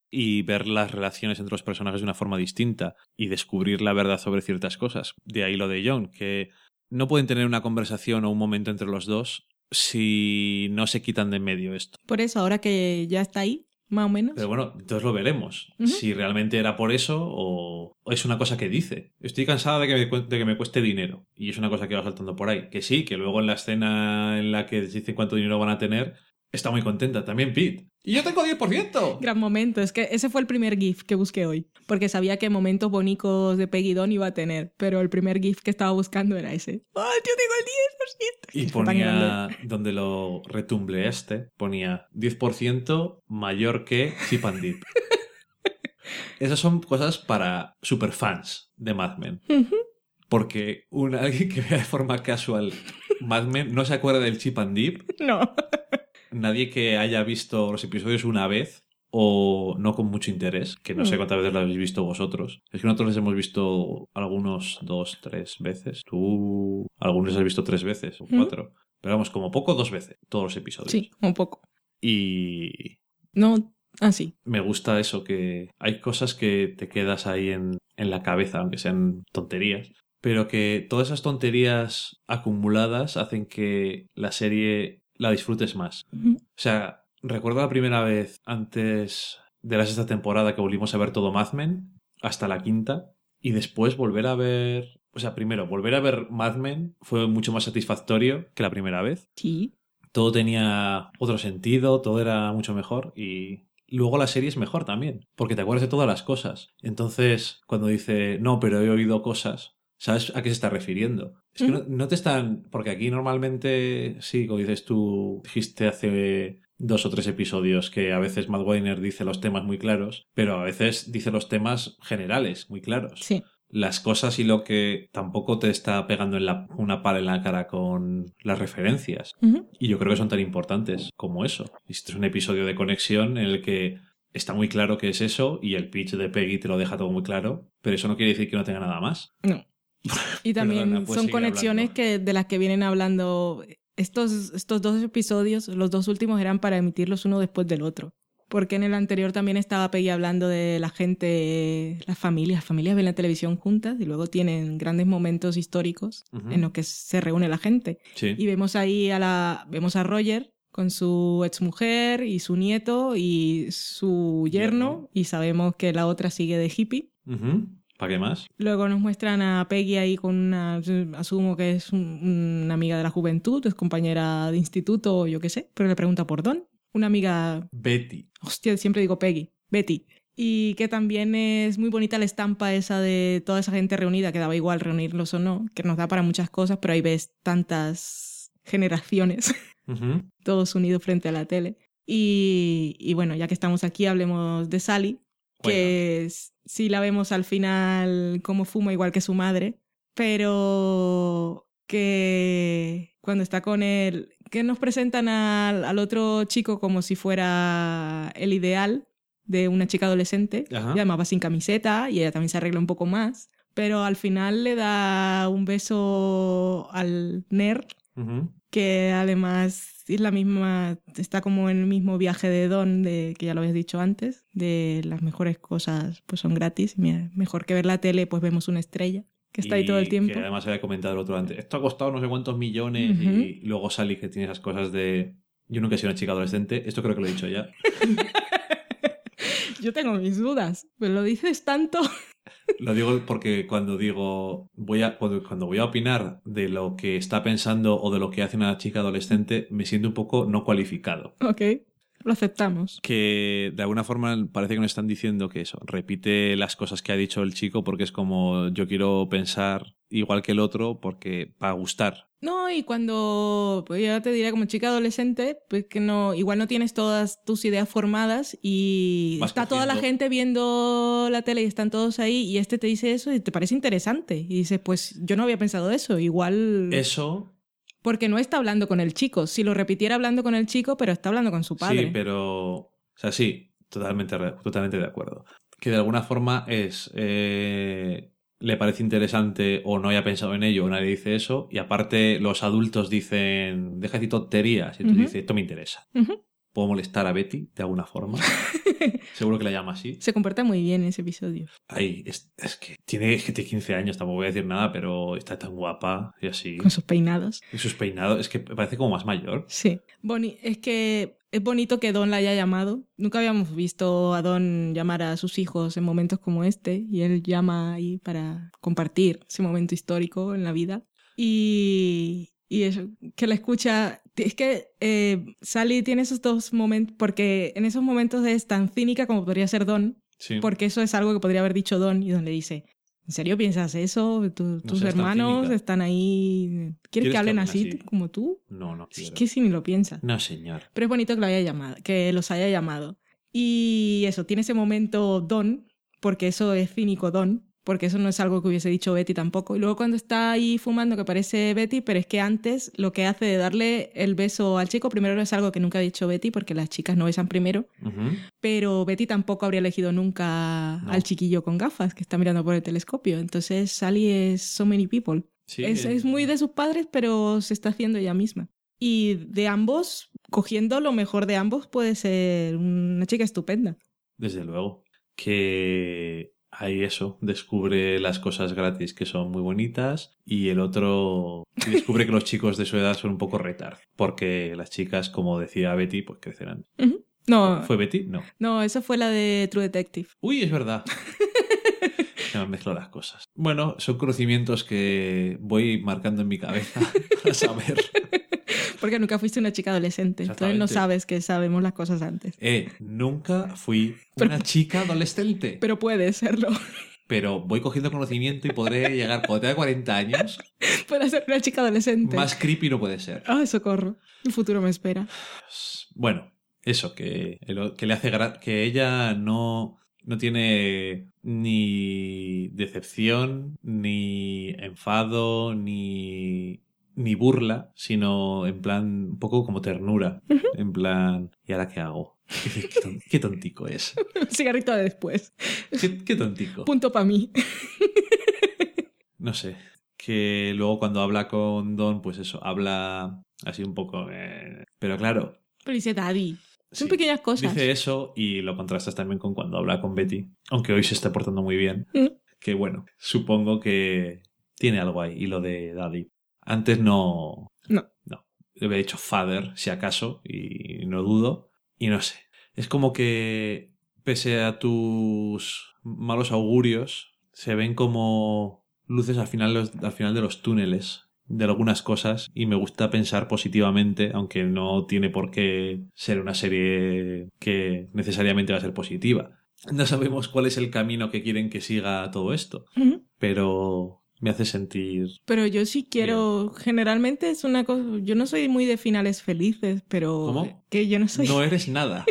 y ver las relaciones entre los personajes de una forma distinta y descubrir la verdad sobre ciertas cosas. De ahí lo de John, que no pueden tener una conversación o un momento entre los dos si no se quitan de en medio esto. Por eso, ahora que ya está ahí, más o menos. Pero bueno, entonces lo veremos. Si realmente era por eso o o es una cosa que dice. Estoy cansada de que, me, de que me cueste dinero. Y es una cosa que va saltando por ahí. Que sí, que luego en la escena en la que dicen cuánto dinero van a tener, está muy contenta. También Pete. ¡Y yo tengo 10%! Gran momento. Es que ese fue el primer GIF que busqué hoy. Porque sabía que momentos bonitos de Peggy Don iba a tener. Pero el primer GIF que estaba buscando era ese. ¡Ah, yo tengo el 10%! Y ponía, donde lo retumble este, ponía 10% mayor que Chip and Dip. Esas son cosas para superfans de Mad Men. Porque un, alguien que vea de forma casual Mad Men no se acuerda del Chip and Dip. No. Nadie que haya visto los episodios una vez o no con mucho interés, que no sé Mm. cuántas veces lo habéis visto vosotros. Es que nosotros les hemos visto algunos dos, tres veces. Tú algunos les has visto tres veces o Mm. cuatro. Pero vamos, como poco dos veces, todos los episodios. Sí, un poco. Y No, así. me gusta eso, que hay cosas que te quedas ahí en, en la cabeza, aunque sean tonterías, pero que todas esas tonterías acumuladas hacen que la serie la disfrutes más. O sea, recuerdo la primera vez antes de la sexta temporada que volvimos a ver todo Mad Men, hasta la quinta, y después volver a ver... O sea, primero, volver a ver Mad Men fue mucho más satisfactorio que la primera vez Sí. todo tenía otro sentido, todo era mucho mejor y luego la serie es mejor también, porque te acuerdas de todas las cosas. Entonces, cuando dice, no, pero he oído cosas, ¿sabes a qué se está refiriendo? Es que no, no te están, porque aquí normalmente, sí, como dices tú, dijiste hace dos o tres episodios que a veces Matt Weiner dice los temas muy claros, pero a veces dice los temas generales muy claros Sí. las cosas y lo que tampoco te está pegando en la, una pala en la cara con las referencias. Y yo creo que son tan importantes como eso. Este es un episodio de conexión en el que está muy claro que es eso y el pitch de Peggy te lo deja todo muy claro, pero eso no quiere decir que no tenga nada más. No. Y también Perdona, puedes son conexiones hablando. que, de las que vienen hablando. Estos, estos dos episodios, los dos últimos eran para emitirlos uno después del otro. Porque en el anterior también estaba Peggy hablando de la gente, las familias, las familias ven la televisión juntas y luego tienen grandes momentos históricos en los que se reúne la gente. Sí. Y vemos ahí a la, vemos a Roger con su exmujer y su nieto y su yerno, Yerno. y sabemos que la otra sigue de hippie. ¿Para qué más? Luego nos muestran a Peggy ahí con una, asumo que es un- una amiga de la juventud, es compañera de instituto o yo qué sé, pero le pregunta por Don. Una amiga, Betty. hostia, siempre digo Peggy, Betty. Y que también es muy bonita la estampa esa de toda esa gente reunida, que daba igual reunirlos o no, que nos da para muchas cosas, pero ahí ves tantas generaciones, todos unidos frente a la tele. Y, y bueno, ya que estamos aquí, hablemos de Sally, que sí la vemos al final como fuma igual que su madre, pero que cuando está con él, que nos presentan al, al otro chico como si fuera el ideal de una chica adolescente, Ajá. y además va sin camiseta y ella también se arregla un poco más, pero al final le da un beso al nerd Ujú. que además es la misma, está como en el mismo viaje de Don, de, que ya lo habías dicho antes, de las mejores cosas pues son gratis, mira, mejor que ver la tele pues vemos una estrella, que está ahí todo el tiempo. Que además había comentado el otro antes. Esto ha costado no sé cuántos millones. Y luego Sally que tiene esas cosas de. Yo nunca he sido una chica adolescente. Esto creo que lo he dicho ya. Yo tengo mis dudas, pero lo dices tanto. Lo digo porque cuando digo. Voy a, cuando, cuando voy a opinar de lo que está pensando o de lo que hace una chica adolescente, me siento un poco no cualificado. ok, lo aceptamos. Que de alguna forma parece que nos están diciendo que eso, repite las cosas que ha dicho el chico porque es como yo quiero pensar igual que el otro porque para gustar. No, y cuando, pues ya te diré como chica adolescente, pues que no, igual no tienes todas tus ideas formadas y Vas está toda la gente viendo la tele y están todos ahí y este te dice eso y te parece interesante. Y dices, pues yo no había pensado eso, igual... Eso Porque no está hablando con el chico. Si lo repitiera hablando con el chico, pero está hablando con su padre. Sí, pero. O sea, sí, totalmente, totalmente de acuerdo. Que de alguna forma es. eh, le parece interesante o no haya pensado en ello o nadie dice eso. Y aparte, los adultos dicen. Deja de decir tonterías. Y tú dices, esto me interesa. ¿Puedo molestar a Betty de alguna forma? Seguro que la llama así. Se comporta muy bien en ese episodio. Ay, es, es que tiene, es que tiene 15 años, tampoco voy a decir nada, pero está tan guapa y así. Con sus peinados. Y sus peinados, es que parece como más mayor. Sí. Boni es que es bonito que Don la haya llamado. Nunca habíamos visto a Don llamar a sus hijos en momentos como este. Y él llama ahí para compartir ese momento histórico en la vida. Y, y eso, que la escucha. Es que eh, Sally tiene esos dos momentos, porque en esos momentos es tan cínica como podría ser Don, Sí. porque eso es algo que podría haber dicho Don, y Don le dice, ¿en serio piensas eso? Tu- tus hermanos están ahí... ¿Quieres, ¿Quieres que hablen así, así? como tú? No, no Es quiero. que si ni lo piensas. No, señor. Pero es bonito que, lo haya llamado, que los haya llamado. Y eso, tiene ese momento Don, porque eso es cínico Don, porque eso no es algo que hubiese dicho Betty tampoco. Y luego cuando está ahí fumando, que parece Betty, pero es que antes lo que hace de darle el beso al chico, primero es algo que nunca ha dicho Betty, porque las chicas no besan primero, pero Betty tampoco habría elegido nunca No. al chiquillo con gafas que está mirando por el telescopio. Entonces Sally es so many people. Sí, Es, eh, es muy de sus padres, pero se está haciendo ella misma. Y de ambos, cogiendo lo mejor de ambos, puede ser una chica estupenda. Desde luego. Que hay eso, descubre las cosas gratis que son muy bonitas y el otro descubre que los chicos de su edad son un poco retard. Porque las chicas, como decía Betty, pues crecerán. No, ¿Fue Betty? No. no, esa fue la de True Detective. Uy, es verdad. Se me las cosas. Bueno, son conocimientos que voy marcando en mi cabeza para saber. Porque nunca fuiste una chica adolescente. Entonces no sabes que sabemos las cosas antes. Eh, nunca fui Pero- una chica adolescente. Pero puede serlo. Pero voy cogiendo conocimiento y podré llegar, cuando tenga 40 años, puede ser una chica adolescente. más creepy no puede ser. Ah, socorro. El futuro me espera. Bueno, eso, que, que le hace que ella no, no tiene ni decepción, ni enfado, ni, ni burla, sino en plan un poco como ternura. En plan, ¿y ahora qué hago? Qué, ton- qué tontico es. Cigarrito de después. Qué, qué tontico. Punto para mí. No sé. Que luego cuando habla con Don, pues eso, habla así un poco... eh, Pero claro, Pero dice Daddy. Son Sí. pequeñas cosas. Dice eso y lo contrastas también con cuando habla con Betty, aunque hoy se está portando muy bien. Mm. Que bueno, supongo que tiene algo ahí. Y lo de Daddy. Antes no. No. No. Le había dicho Father, si acaso, y no dudo. Y no sé. Es como que, pese a tus malos augurios, se ven como luces al final, al final de los túneles de algunas cosas y me gusta pensar positivamente, aunque no tiene por qué ser una serie que necesariamente va a ser positiva. No sabemos cuál es el camino que quieren que siga todo esto, pero me hace sentir... Pero yo sí quiero, generalmente es una cosa, yo no soy muy de finales felices, pero ¿Cómo? que yo no soy. No eres nada.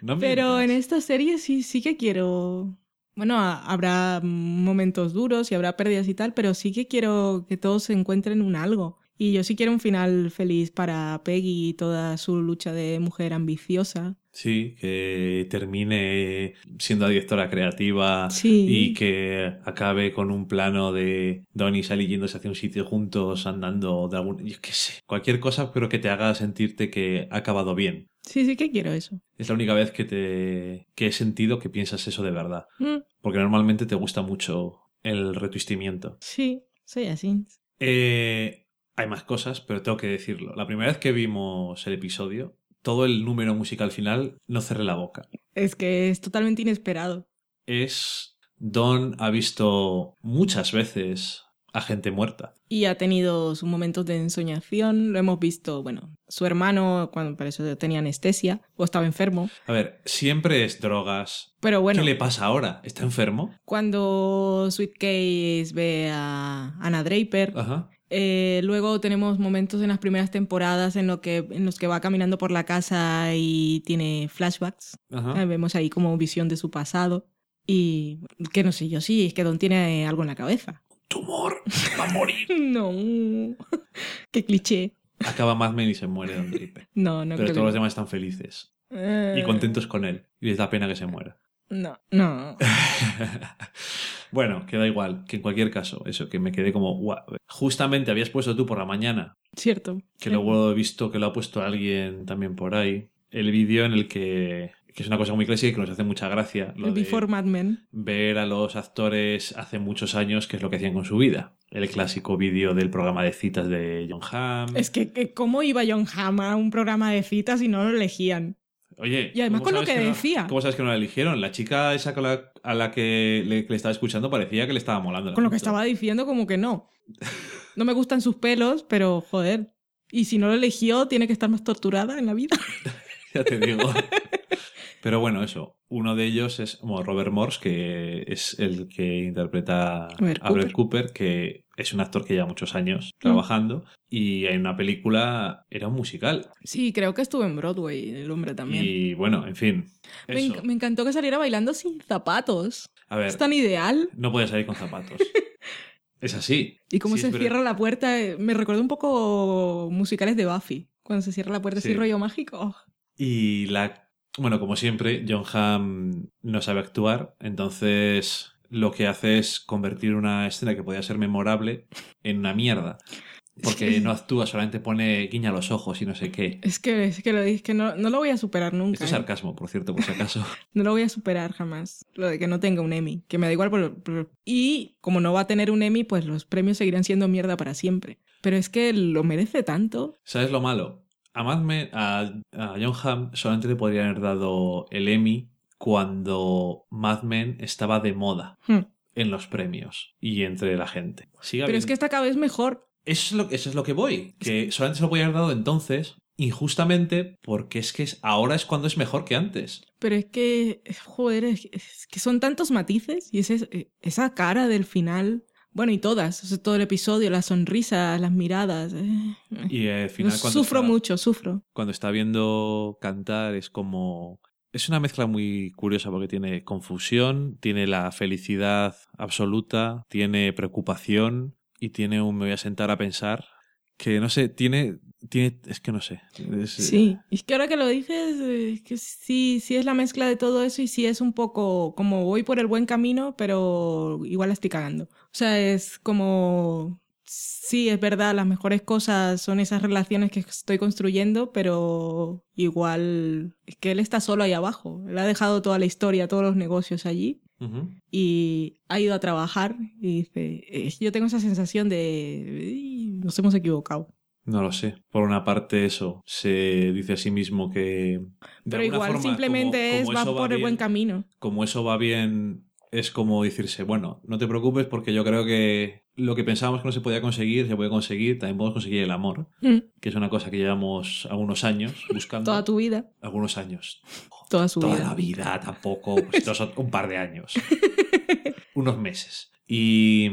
No pero en esta serie sí, sí que quiero. Bueno, a- habrá momentos duros y habrá pérdidas y tal, pero sí que quiero que todos se encuentren un algo. Y yo sí quiero un final feliz para Peggy y toda su lucha de mujer ambiciosa. Sí, que termine siendo directora creativa Sí. y que acabe con un plano de Donnie y Sally yéndose hacia un sitio juntos, andando de algún... Yo qué sé, cualquier cosa, pero que te haga sentirte que ha acabado bien. Sí, sí que quiero eso. Es la única vez que, te... que he sentido que piensas eso de verdad. Mm, Porque normalmente te gusta mucho el retwistimiento. sí, soy así. Eh, hay más cosas, pero tengo que decirlo. La primera vez que vimos el episodio, todo el número musical final, no cerré la boca. Es que es totalmente inesperado. Es. Don ha visto muchas veces a gente muerta. Y ha tenido sus momentos de ensoñación. Lo hemos visto, bueno, su hermano, cuando para eso tenía anestesia o estaba enfermo. A ver, siempre es drogas. Pero bueno, ¿Qué le pasa ahora? ¿Está enfermo? cuando Sweet Case ve a Anna Draper, Ajá. Eh, luego tenemos momentos en las primeras temporadas en, lo que, en los que va caminando por la casa y tiene flashbacks. Ajá. Eh, Vemos ahí como visión de su pasado. Y que no sé yo, sí, es que Don tiene algo en la cabeza. Tumor. Va a morir. No, qué cliché. Acaba Men y se muere Don Draper. No, no Pero creo todos los demás están felices Eh, y contentos con él. Y les da pena que se muera. No, no. bueno, queda igual, que en cualquier caso, eso, que me quedé como. Justamente habías puesto tú por la mañana, Cierto. que luego he visto que lo ha puesto alguien también por ahí, el vídeo en el que, que es una cosa muy clásica y que nos hace mucha gracia, lo El de Before Mad Men. ver a los actores hace muchos años qué es lo que hacían con su vida. El clásico vídeo del programa de citas de John Hamm. Es que, que ¿cómo iba John Hamm a un programa de citas y no lo elegían? Oye, Y además ¿cómo con lo que no- decía. ¿Cómo sabes que no la eligieron? La chica esa la- a la que le, que le estaba escuchando parecía que le estaba molando. Con lo que estaba diciendo, como que no. No me gustan sus pelos, pero joder. Y si no lo eligió, tiene que estar más torturada en la vida. Ya te digo. Pero bueno, eso. Uno de ellos es como Robert Morse, que es el que interpreta Robert a Brett Cooper, que es un actor que lleva muchos años Mm. trabajando. Y en una película era un musical. Sí, creo que estuvo en Broadway, el hombre también. Y bueno, en fin. Me, Eso. enc- me encantó que saliera bailando sin zapatos. A ver, Es tan ideal. no puede salir con zapatos. es así. Y cómo Sí, se cierra la puerta. eh, Me recuerda un poco musicales de Buffy. Cuando se cierra la puerta así Sí. rollo mágico. Oh, Y la. Bueno, como siempre, John Hamm no sabe actuar, entonces lo que hace es convertir una escena que podía ser memorable en una mierda. Porque Es que- no actúa, solamente pone guiña los ojos y no sé qué. Es que, es que lo es que no, no lo voy a superar nunca. Esto es ¿eh? sarcasmo, por cierto, por si acaso. No lo voy a superar jamás. Lo de que no tenga un Emmy. Que me da igual. Por, por- Y como no va a tener un Emmy, pues los premios seguirán siendo mierda para siempre. Pero es que lo merece tanto. ¿Sabes lo malo? A Mad Men, a, a John Hamm solamente le podrían haber dado el Emmy cuando Mad Men estaba de moda Hmm. en los premios y entre la gente. Siga Pero es que esta cada vez mejor. Eso es lo, eso es lo que voy. Que solamente se lo podía haber dado entonces, injustamente, porque es que es- ahora es cuando es mejor que antes. Pero es que, joder, es que son tantos matices y ese- esa cara del final. Bueno, y todas, o sea, todo el episodio, las sonrisas, las miradas. eh. Y al final, Yo cuando sufro está, mucho, sufro. cuando está viendo cantar, es como. Es una mezcla muy curiosa porque tiene confusión, tiene la felicidad absoluta, tiene preocupación y tiene un me voy a sentar a pensar. Que no sé, tiene. tiene es que no sé. Sí, es que ahora que lo dices, eh, es que sí, sí es la mezcla de todo eso y sí es un poco como voy por el buen camino, pero igual estoy cagando. O sea, es como, sí, es verdad, las mejores cosas son esas relaciones que estoy construyendo, pero igual es que él está solo ahí abajo. Él ha dejado toda la historia, todos los negocios allí y ha ido a trabajar y dice, eh, yo tengo esa sensación de, "Ey, nos hemos equivocado. No lo sé. Por una parte, eso se dice a sí mismo que. de Pero igual forma, simplemente como- es va por el buen bien- camino. Como eso va bien, es como decirse, bueno, no te preocupes porque yo creo que lo que pensábamos que no se podía conseguir, se puede conseguir. También podemos conseguir el amor, Mm, que es una cosa que llevamos algunos años buscando. Toda tu vida, Algunos años. toda su Toda vida. la vida, tampoco. pues, dos- un par de años. Unos meses. Y,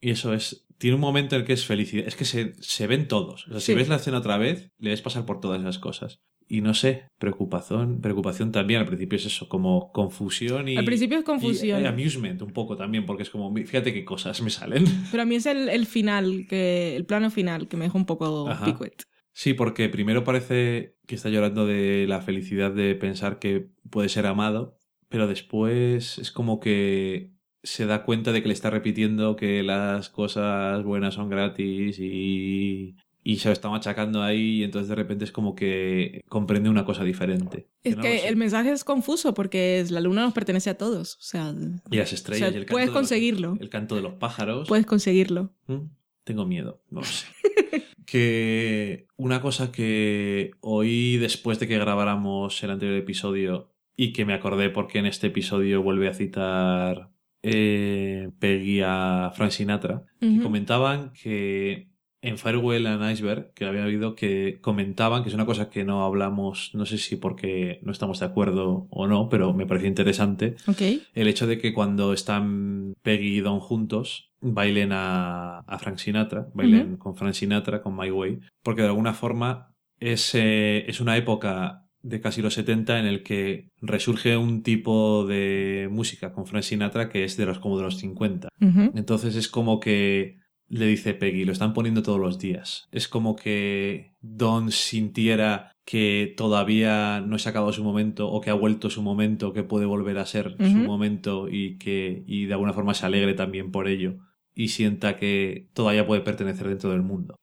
Y eso es. Tiene un momento en el que es felicidad. Es que se, se ven todos. O sea, si ves la escena otra vez, le ves pasar por todas esas cosas. Y no sé, preocupación, preocupación también. Al principio es eso, como confusión y. Al principio es confusión. Y, eh, amusement un poco también, porque es como, fíjate qué cosas me salen. Pero a mí es el, el final, que el plano final, que me deja un poco Ajá. picuet. Sí, porque primero parece que está llorando de la felicidad de pensar que puede ser amado, pero después es como que se da cuenta de que le está repitiendo que las cosas buenas son gratis y, y se lo está machacando ahí y entonces de repente es como que comprende una cosa diferente. Es no que el mensaje es confuso porque es, la luna nos pertenece a todos. O sea, Y las estrellas o sea, y el canto puedes los- conseguirlo. el canto de los pájaros. puedes conseguirlo. Mm, Tengo miedo, no lo sé. que una cosa que oí después de que grabáramos el anterior episodio y que me acordé porque en este episodio vuelve a citar eh, Peggy a Frank Sinatra, que Ujú. comentaban que en Farewell and Iceberg, que había habido, que comentaban, que es una cosa que no hablamos, no sé si porque no estamos de acuerdo o no, pero me pareció interesante, Ok. el hecho de que cuando están Peggy y Don juntos bailen a, a Frank Sinatra, bailen con Frank Sinatra, con My Way, porque de alguna forma es, eh, es una época de casi los 70 en el que resurge un tipo de música con Frank Sinatra que es de los como de los 50. Ujú. Entonces es como que le dice Peggy, lo están poniendo todos los días. Es como que Don sintiera que todavía no se ha acabado su momento o que ha vuelto su momento, que puede volver a ser su momento y que y de alguna forma se alegre también por ello y sienta que todavía puede pertenecer dentro del mundo.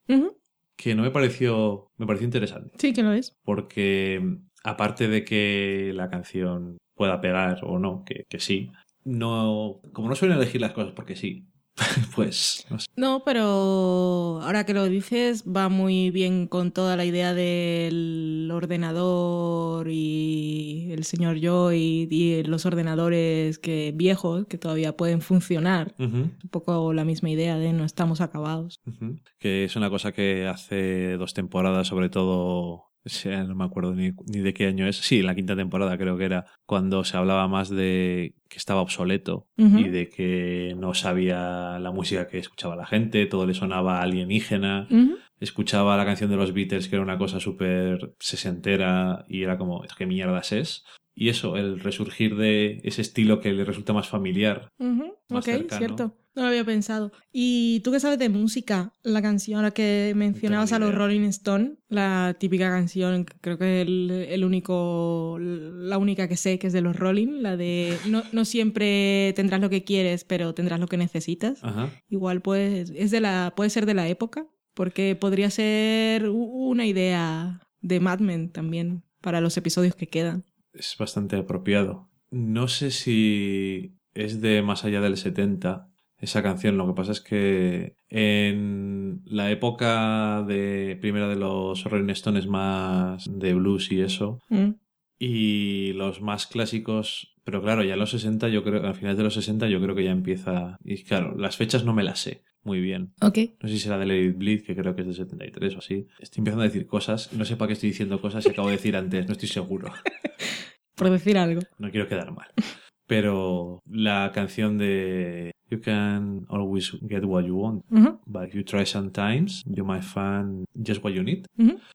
Que no me pareció me pareció interesante Sí, que lo es. porque aparte de que la canción pueda pegar o no, que, que sí, no como no suelen elegir las cosas porque sí, pues no sé. No, pero ahora que lo dices, va muy bien con toda la idea del ordenador y el señor Joy y los ordenadores que viejos que todavía pueden funcionar. Un poco la misma idea de no estamos acabados. Que es una cosa que hace dos temporadas, sobre todo, sea, no me acuerdo ni, ni de qué año es. Sí, en la quinta temporada creo que era cuando se hablaba más de que estaba obsoleto y de que no sabía la música que escuchaba la gente, todo le sonaba alienígena. Escuchaba la canción de los Beatles, que era una cosa súper sesentera, y era como, ¿qué mierdas es? Y eso, el resurgir de ese estilo que le resulta más familiar. Más ok, cercano. cierto. No lo había pensado. ¿Y tú qué sabes de música? La canción a la que mencionabas a los. Rolling Stone, la típica canción, creo que el, el único, la única que sé que es de los Rolling, la de no, no siempre tendrás lo que quieres, pero tendrás lo que necesitas. Ajá. Igual pues, es de la, puede ser de la época, porque podría ser una idea de Mad Men también para los episodios que quedan. Es bastante apropiado. No sé si es de más allá del 70 esa canción. Lo que pasa es que en la época de primera de los Rolling Stones más de blues y eso, Mm, Y los más clásicos, pero claro, ya en los 60, yo creo, al final de los 60, yo creo que ya empieza. Y claro, las fechas no me las sé muy bien. Ok. No sé si será de Lady Bleed, que creo que es del 73 o así. Estoy empezando a decir cosas, no sé para qué estoy diciendo cosas y acabo de decir antes, no estoy seguro. Por decir algo. No quiero quedar mal. Pero la canción de You can always get what you want, but if you try sometimes, you might find just what you need.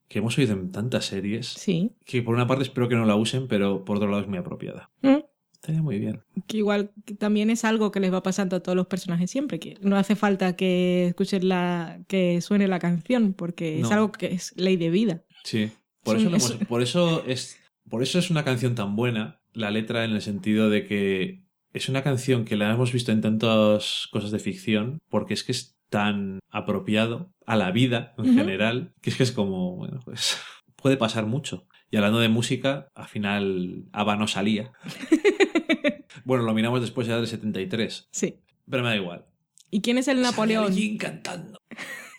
Que hemos oído en tantas series Sí. que por una parte espero que no la usen, pero por otro lado es muy apropiada. Mm. Estaría muy bien. Que igual que también es algo que les va pasando a todos los personajes siempre, que no hace falta que escuchen la, que suene la canción, porque es algo que es ley de vida. Sí. Por Es eso, hemos- por eso es por eso es una canción tan buena, la letra en el sentido de que es una canción que la hemos visto en tantas cosas de ficción, porque es que es tan apropiado a la vida en general, que es que es como, bueno, pues puede pasar mucho. Y hablando de música, al final ABBA no salía. bueno, lo miramos después ya del 73, Sí. pero me da igual. ¿Y quién es el Napoleón? Alguien cantando.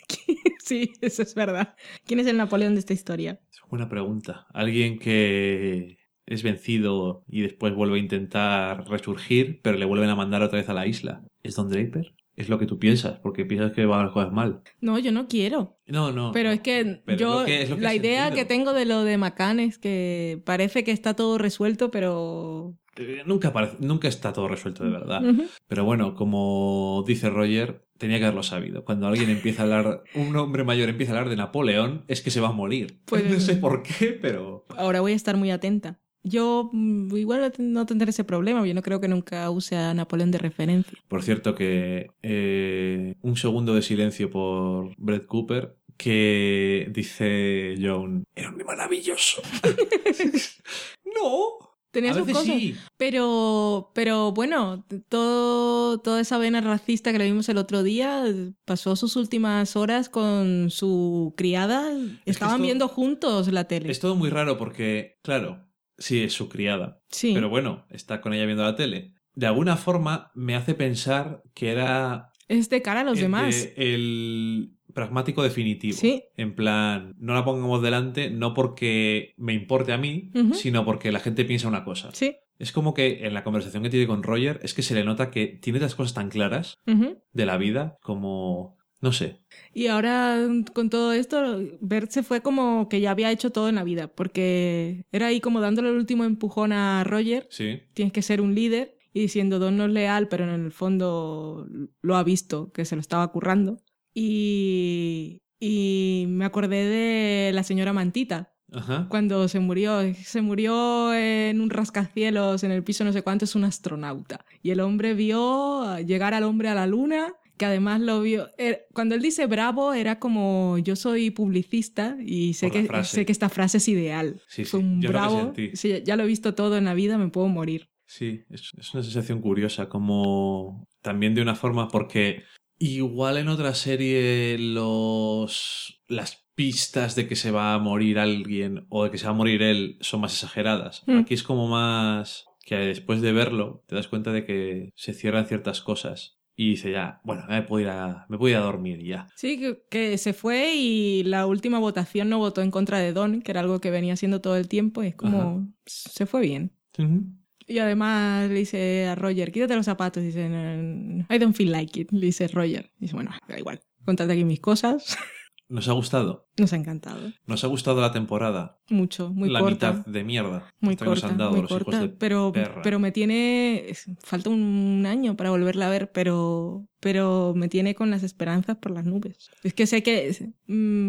sí, eso es verdad. ¿Quién es el Napoleón de esta historia? Es buena pregunta. Alguien que es vencido y después vuelve a intentar resurgir, pero le vuelven a mandar otra vez a la isla. ¿Es Don Draper? Es lo que tú piensas, porque piensas que van las cosas mal. No, yo no quiero. No, no. Pero es que Pero yo, es lo que- es lo que la idea sentido. que tengo de lo de Macán es que parece que está todo resuelto, pero eh, nunca, nunca está todo resuelto de verdad. Pero bueno, como dice Roger, tenía que haberlo sabido. Cuando alguien empieza a hablar, un hombre mayor empieza a hablar de Napoleón, es que se va a morir. Pues- no sé por qué, pero... Ahora voy a estar muy atenta. Yo mm, igual no tendré ese problema, yo no creo que nunca use a Napoleón de referencia. Por cierto que eh, un segundo de silencio por Brett Cooper que dice Joan, era un maravilloso. no. Tenía a sus cosas. sí. Pero, pero bueno, todo, toda esa vena racista que le vimos el otro día pasó sus últimas horas con su criada. Estaban esto- viendo juntos la tele. Es todo muy raro porque, claro, sí es su criada, sí. pero bueno, está con ella viendo la tele. De alguna forma me hace pensar que era Es de cara a los el, demás. de- el pragmático definitivo. Sí. En plan, no la pongamos delante no porque me importe a mí, sino porque la gente piensa una cosa. Sí. Es como que en la conversación que tiene con Roger es que se le nota que tiene las cosas tan claras de la vida como... No sé. Y ahora con todo esto, Bert se fue como que ya había hecho todo en la vida, porque era ahí como dándole el último empujón a Roger, Sí. tienes que ser un líder, y diciendo Don no es leal, pero en el fondo lo ha visto, que se lo estaba currando. Y, y me acordé de la señora Mantita, Ajá. cuando se murió. Se murió en un rascacielos, en el piso no sé cuánto, es un astronauta. Y el hombre vio llegar al hombre a la luna, que además lo vio... eh, Cuando él dice bravo, era como yo soy publicista y sé que, sé que esta frase es ideal. Sí, Fue sí, un yo lo que bravo. Sí, ya lo he visto todo en la vida, me puedo morir. Sí, es, es una sensación curiosa, como también de una forma, porque igual en otra serie los las pistas de que se va a morir alguien o de que se va a morir él son más exageradas. Mm. Aquí es como más que después de verlo te das cuenta de que se cierran ciertas cosas y dice ya, bueno, me puedo ir a, me puedo ir a dormir y ya. Sí, que, que se fue y la última votación no votó en contra de Don, que era algo que venía haciendo todo el tiempo, y es como, Ajá. se fue bien. Ujú. Y además le dice a Roger, quítate los zapatos. Dice, "No, I don't feel like it. Le dice Roger. Dice, bueno, da igual. Contate aquí mis cosas. ¿Nos ha gustado? Nos ha encantado. ¿Nos ha gustado la temporada? Mucho, muy la corta. mitad de mierda Muy que nos han dado muy los hijos corta. de Pero, perra. pero me tiene... Falta un año para volverla a ver, pero, pero me tiene con las esperanzas por las nubes. Es que sé que... mm,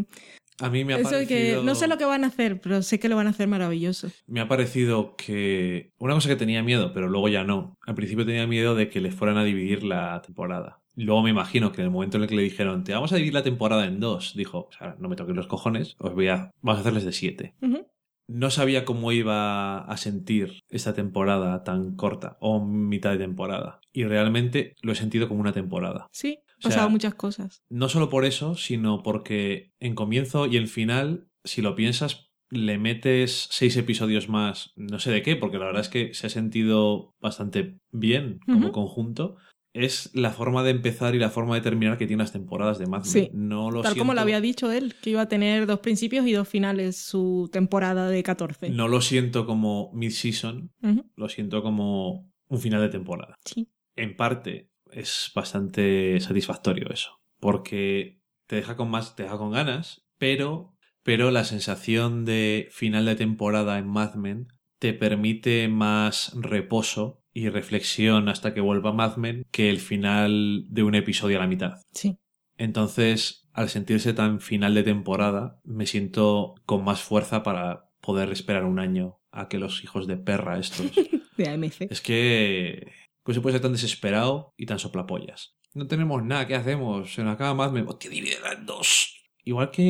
A mí me ha eso que no sé lo que van a hacer, pero sé que lo van a hacer maravilloso. Me ha parecido que. Una cosa que tenía miedo, pero luego ya no. Al principio tenía miedo de que le fueran a dividir la temporada. Luego me imagino que en el momento en el que le dijeron, te vamos a dividir la temporada en dos, dijo, o no me toquen los cojones, os voy a. Vamos a hacerles de siete. Ujú. No sabía cómo iba a sentir esta temporada tan corta, o mitad de temporada. Y realmente lo he sentido como una temporada. Sí, O sea, pasado muchas cosas. No solo por eso, sino porque en comienzo y en final, si lo piensas, le metes seis episodios más, no sé de qué, porque la verdad es que se ha sentido bastante bien como Ujú. conjunto. Es la forma de empezar y la forma de terminar que tiene las temporadas de Mad Men. Sí. No lo Tal como siento- lo había dicho él, que iba a tener dos principios y dos finales su temporada de 14. No lo siento como mid-season, lo siento como un final de temporada. Sí. en parte es bastante satisfactorio eso, porque te deja con más, te deja con ganas, pero, pero la sensación de final de temporada en Mad Men te permite más reposo y reflexión hasta que vuelva Mad Men que el final de un episodio a la mitad. Sí. Entonces, al sentirse tan final de temporada, me siento con más fuerza para poder esperar un año a que los hijos de perra estos De AMC. es que pues se puede ser tan desesperado y tan soplapollas. No tenemos nada, ¿qué hacemos? Se nos acaba más, me que dividirla en dos. Igual que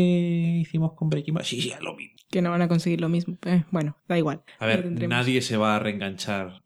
hicimos con Breaking Bad. Sí, sí, es lo mismo. Que no van a conseguir lo mismo. Eh, bueno, da igual. A ver, nadie se va a reenganchar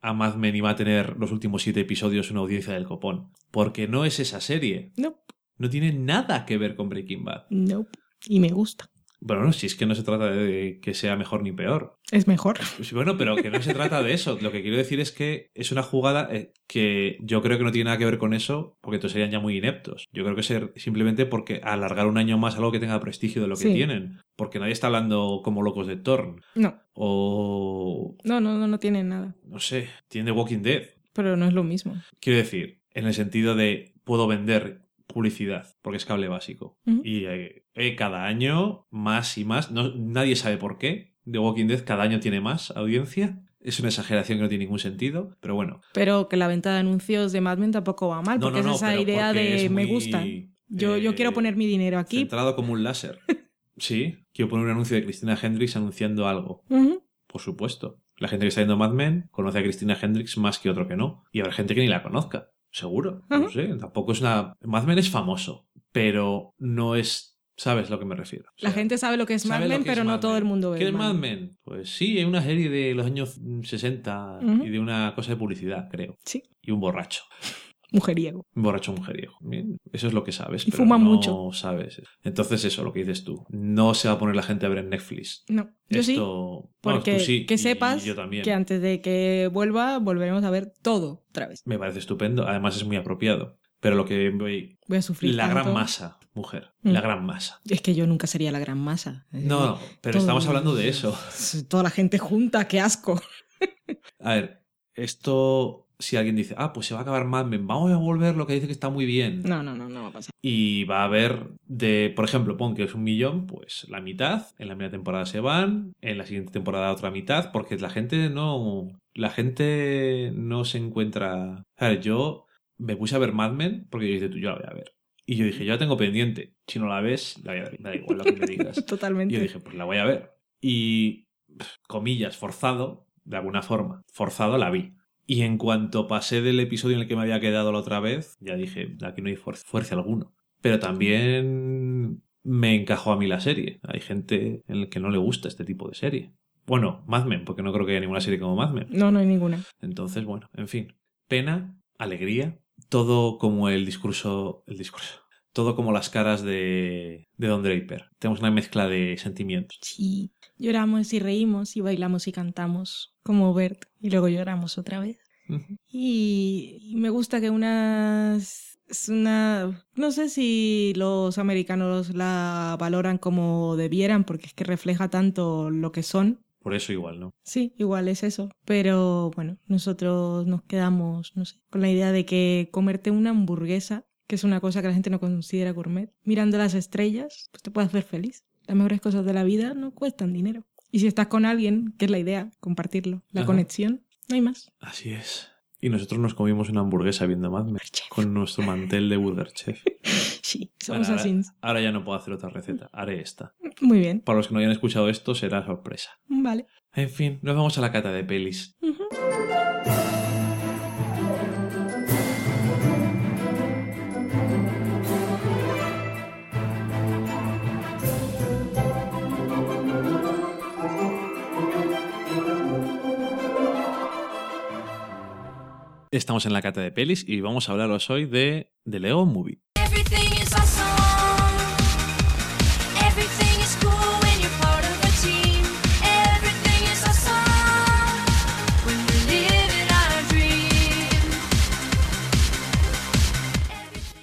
a Mad Men y va a tener los últimos siete episodios una audiencia del copón. Porque no es esa serie. Nope. No tiene nada que ver con Breaking Bad. Nope. Y me gusta. Bueno, no, si es que no se trata de que sea mejor ni peor. Es mejor. Bueno, pero que no se trata de eso. Lo que quiero decir es que es una jugada eh, que yo creo que no tiene nada que ver con eso, porque entonces serían ya muy ineptos. Yo creo que es simplemente porque alargar un año más algo que tenga prestigio de lo que Sí. tienen. Porque nadie está hablando como locos de Thorn. No. O. No, no, no, no tiene nada. No sé, tiene The Walking Dead. Pero no es lo mismo. Quiero decir, en el sentido de puedo vender publicidad, porque es cable básico. Y eh, eh, cada año más y más, no, nadie sabe por qué. The Walking Dead cada año tiene más audiencia. Es una exageración que no tiene ningún sentido, pero bueno. Pero que la venta de anuncios de Mad Men tampoco va mal, No, porque no, no, es esa idea de es me gusta. Yo, yo eh, quiero poner mi dinero aquí. Centrado como un láser. Sí, quiero poner un anuncio de Cristina Hendricks anunciando algo. Por supuesto. La gente que está viendo Mad Men conoce a Cristina Hendricks más que otro que no. Y habrá gente que ni la conozca. Seguro. No sé. Tampoco es una. Mad Men es famoso, pero no es. ¿Sabes a lo que me refiero? O La gente sabe lo que es Mad Men, pero no Mad todo el mundo ve ¿Qué es Mad Men. Pues sí, es una serie de los años 60 Ujú. y de una cosa de publicidad, creo. Sí, Y un borracho. Mujeriego. Borracho mujeriego. Bien, eso es lo que sabes. Y pero fuma no mucho. sabes. Entonces, eso, lo que dices tú. No se va a poner la gente a ver en Netflix. No, yo sí. Esto... Vamos, Porque tú sí, que y- sepas y yo también. que antes de que vuelva volveremos a ver todo otra vez. Me parece estupendo. Además, es muy apropiado. Pero lo que voy. Voy a sufrir La gran masa, mujer. Mm. La gran masa. Es que yo nunca sería la gran masa. No, no, pero Todo- estamos hablando de eso. Toda la gente junta, qué asco. A ver, esto. Si alguien dice, ah, pues se va a acabar Mad Men, vamos a volver lo que dice que está muy bien. No, no, no, no va a pasar. Y va a haber de, por ejemplo, pon que es un millón, pues la mitad, en la primera temporada se van, en la siguiente temporada otra mitad, porque la gente no, la gente no se encuentra. A ver, yo me puse a ver Mad Men porque yo dije, tú, yo la voy a ver. Y yo dije, yo la tengo pendiente. Si no la ves, la voy a ver. Da igual lo que me digas. Totalmente. Y yo dije, pues la voy a ver. Y, comillas, forzado, de alguna forma, forzado la vi. Y en cuanto pasé del episodio en el que me había quedado la otra vez, ya dije, aquí no hay fuerza, fuerza alguno. Pero también me encajó a mí la serie. Hay gente en la que no le gusta este tipo de serie. Bueno, Mad Men, porque no creo que haya ninguna serie como Mad Men. No, no hay ninguna. Entonces, bueno, en fin. Pena, alegría, todo como el discurso. El discurso. Todo como las caras de, de Don Draper. Tenemos una mezcla de sentimientos. Sí. Lloramos y reímos y bailamos y cantamos como Bert y luego lloramos otra vez. Y, y me gusta que unas... Es una... No sé si los americanos la valoran como debieran porque es que refleja tanto lo que son. Por eso igual, ¿no? Sí, igual es eso. Pero bueno, nosotros nos quedamos, no sé, con la idea de que comerte una hamburguesa, que es una cosa que la gente no considera gourmet, mirando las estrellas, pues te puede hacer feliz. Las mejores cosas de la vida no cuestan dinero. Y si estás con alguien, que es la idea, compartirlo, la Ajá. conexión, no hay más. Así es. Y nosotros nos comimos una hamburguesa viendo Mad Men con nuestro mantel de Burger Chef. Sí, somos Bueno, así. ahora, ahora ya no puedo hacer otra receta. Haré esta. Muy bien. Para los que no hayan escuchado esto, será sorpresa. Vale. En fin, nos vamos a la cata de pelis. Estamos en la cata de pelis y vamos a hablaros hoy de, de Lego Movie.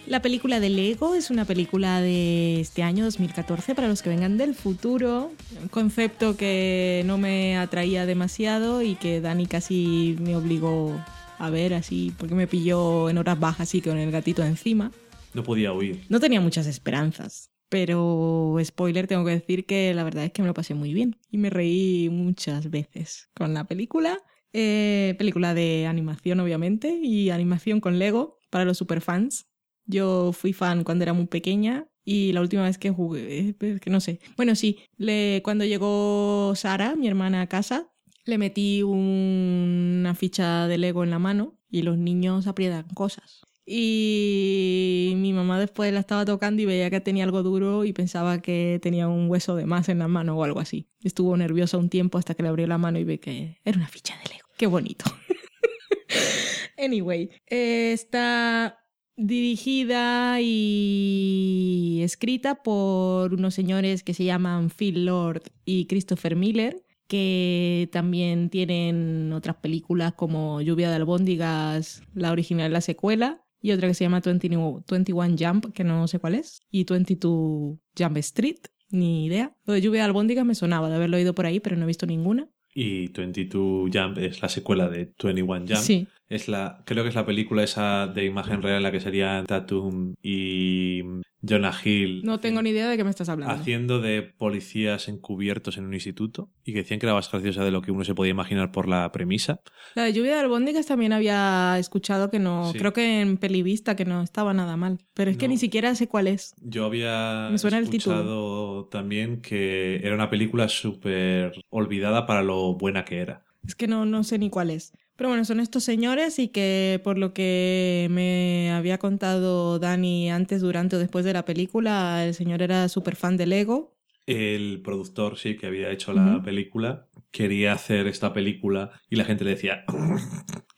La película de Lego es una película de este año 2014 para los que vengan del futuro. Un concepto que no me atraía demasiado y que Dani casi me obligó a ver así porque me pilló en horas bajas así con el gatito encima. No podía huir. No tenía muchas esperanzas, pero spoiler tengo que decir que la verdad es que me lo pasé muy bien y me reí muchas veces con la película. Eh, película de animación obviamente y animación con Lego para los superfans. Yo fui fan cuando era muy pequeña y la última vez que jugué, eh, que no sé. Bueno, sí, le, cuando llegó Sara, mi hermana, a casa, le metí un- una ficha de Lego en la mano y los niños aprietan cosas. Y mi mamá después la estaba tocando y veía que tenía algo duro y pensaba que tenía un hueso de más en la mano o algo así. Estuvo nerviosa un tiempo hasta que le abrió la mano y ve que era una ficha de Lego. Qué bonito. anyway, está dirigida y escrita por unos señores que se llaman Phil Lord y Christopher Miller, que también tienen otras películas como Lluvia de albóndigas, la original, la secuela, y otra que se llama 21, 21 Jump, que no sé cuál es, y 22 Jump Street, ni idea. Lo de Lluvia de albóndigas me sonaba de haberlo oído por ahí, pero no he visto ninguna. Y 22 Jump es la secuela de 21 Jump. Sí, Es la, creo que es la película esa de imagen real en la que serían Tatum y Jonah Hill. No tengo ni idea de qué me estás hablando. Haciendo de policías encubiertos en un instituto y que decían que era más graciosa de lo que uno se podía imaginar por la premisa. La de lluvia de albóndigas también había escuchado que no, Sí. creo que en Pelivista que no estaba nada mal, pero es que ni siquiera sé cuál es. Yo había Me suena el escuchado también que era una película súper olvidada para lo buena que era. Es que no, no sé ni cuál es. Pero bueno, son estos señores y que por lo que me había contado Dani antes, durante o después de la película, el señor era súper fan de Lego. El productor, sí, que había hecho la película, quería hacer esta película y la gente le decía,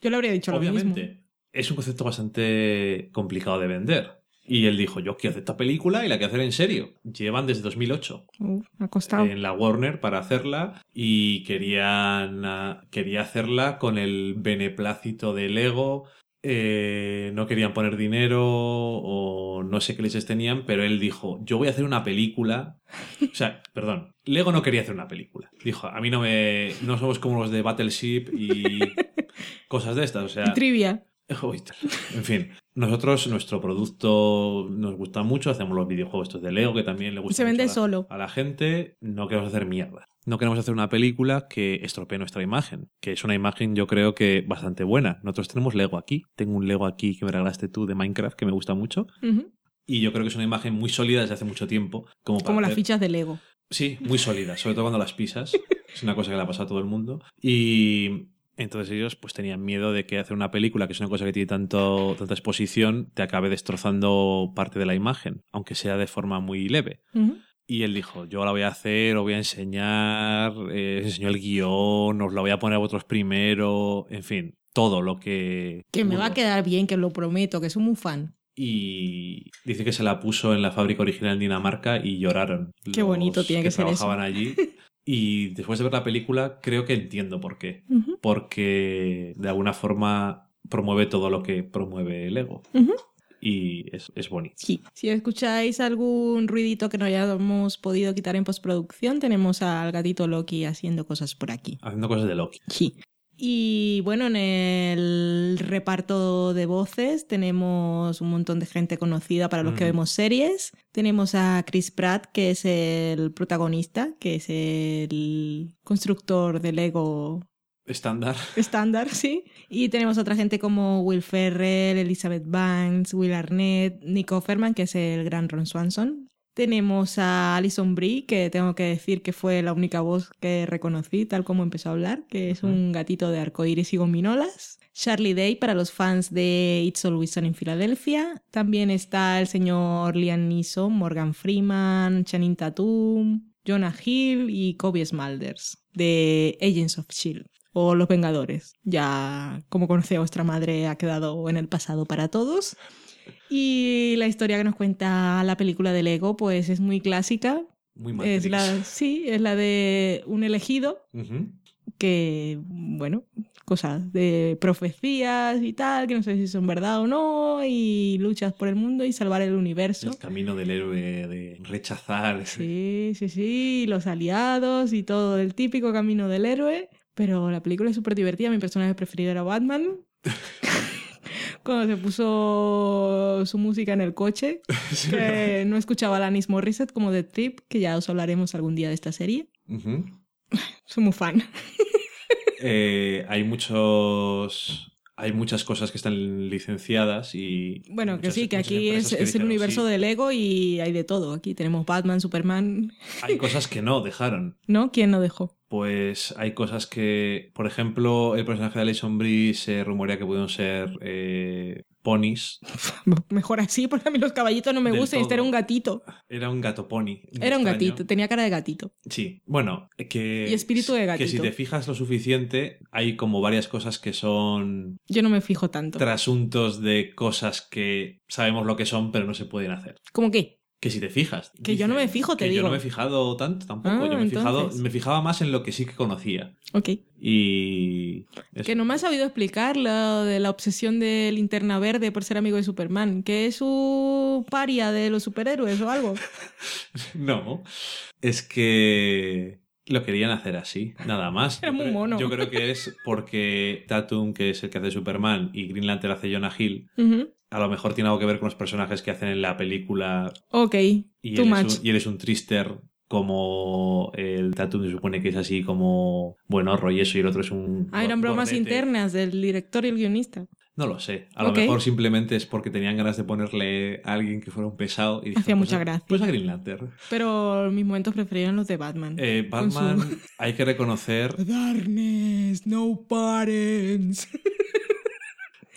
Yo le habría dicho lo mismo. obviamente, es un concepto bastante complicado de vender. Y él dijo, yo quiero hacer esta película y la quiero hacer en serio. Llevan desde 2008 Uf, me ha costado. en la Warner para hacerla y querían ah, quería hacerla con el beneplácito de Lego. Eh, no querían poner dinero o no sé qué leches tenían, pero él dijo, yo voy a hacer una película. O sea, perdón, Lego no quería hacer una película. Dijo, a mí no me... No somos como los de Battleship y cosas de estas. O sea, Trivia. En fin, nosotros, nuestro producto nos gusta mucho, hacemos los videojuegos estos de Lego, que también le gusta Se vende mucho a la- solo. a la gente, no queremos hacer mierda. No queremos hacer una película que estropee nuestra imagen, que es una imagen yo creo que bastante buena. Nosotros tenemos Lego aquí, tengo un Lego aquí que me regalaste tú de Minecraft que me gusta mucho y yo creo que es una imagen muy sólida desde hace mucho tiempo. Como, para Como las fichas de Lego. Sí, muy sólida, sobre todo cuando las pisas. es una cosa que le ha pasado a todo el mundo. Y entonces ellos pues tenían miedo de que hacer una película, que es una cosa que tiene tanto, tanta exposición, te acabe destrozando parte de la imagen, aunque sea de forma muy leve. Y él dijo, yo la voy a hacer, os voy a enseñar, eh, enseñó el guion, os la voy a poner a vosotros primero, en fin, todo lo que... Que me va a quedar bien, que lo prometo, que soy muy fan. Y dice que se la puso en la fábrica original en Dinamarca y lloraron. Qué bonito tiene que ser eso. trabajaban allí. Y después de ver la película, creo que entiendo por qué. Porque de alguna forma promueve todo lo que promueve el ego. Y es, es bonito. Sí. Si escucháis algún ruidito que no hayamos podido quitar en postproducción, tenemos al gatito Loki haciendo cosas por aquí. Haciendo cosas de Loki. Sí. Y bueno, en el reparto de voces tenemos un montón de gente conocida para los que vemos series. Tenemos a Chris Pratt, que es el protagonista, que es el constructor de Lego Estándar. estándar, sí. Y tenemos otra gente como Will Ferrell, Elizabeth Banks, Will Arnett, Nico Offerman, que es el gran Ron Swanson. Tenemos a Alison Brie, que tengo que decir que fue la única voz que reconocí, tal como empezó a hablar, que es un gatito de arcoíris y gominolas. Charlie Day para los fans de It's Always Sunny en Filadelfia. También está el señor Liam Neeson, Morgan Freeman, Channing Tatum, Jonah Hill y Kobe Smulders de Agents of Shield o Los Vengadores. Ya, como conoce a vuestra madre, ha quedado en el pasado para todos. Y la historia que nos cuenta la película de Lego, pues es muy clásica. Muy Matrix. Es la, sí, es la de un elegido que, bueno, cosas de profecías y tal, que no sé si son verdad o no, y luchas por el mundo y salvar el universo. El camino del héroe de rechazar. Sí, sí, sí, los aliados y todo el típico camino del héroe. Pero la película es súper divertida. Mi personaje preferido era Batman. Cuando se puso su música en el coche, que no escuchaba a Alanis Morissette como The Trip, que ya os hablaremos algún día de esta serie. Ujú. Soy muy fan. Eh, hay muchos. Hay muchas cosas que están licenciadas y. Bueno, que sí, que aquí es, que es el universo sí. de Lego y hay de todo. Aquí tenemos Batman, Superman. Hay cosas que no dejaron. ¿No? ¿Quién no dejó? Pues hay cosas que, por ejemplo, el personaje de Alison Brie se rumorea que pudieron ser eh, ponis. Mejor así, porque a mí los caballitos no me gustan. Este era un gatito. Era un gato pony. Era un extraño. gatito, tenía cara de gatito. Sí, bueno, que... Y espíritu de Que si gatito. te fijas lo suficiente, hay como varias cosas que son Yo no me fijo tanto. trasuntos de cosas que sabemos lo que son, pero no se pueden hacer. ¿Cómo qué? Que si te fijas. Que yo no me fijo, te que digo. yo no me he fijado tanto tampoco. Ah, yo me, he fijado, me fijaba más en lo que sí que conocía. Ok. Y... Que no me has sabido explicar lo de la obsesión de Linterna Verde por ser amigo de Superman. Que es su paria de los superhéroes o algo. No, es que lo querían hacer así, nada más. Era muy mono. Yo creo que es porque Tatum, que es el que hace Superman, y Green Lantern hace Jonah Hill, Ujú. A lo mejor tiene algo que ver con los personajes que hacen en la película Ok, y too él, much. es un, y él es un trister como el Tatum se supone que es así como buenorro y eso y el otro es un Ah, eran bromas gordete. internas del director y el guionista. No lo sé. A lo mejor simplemente es porque tenían ganas de ponerle a alguien que fuera un pesado y Hacía pues mucha gracia. Pues a Green Lantern. Pero mis momentos preferidos eran los de Batman. Eh, su- Batman, hay que reconocer, Darkness, no parents.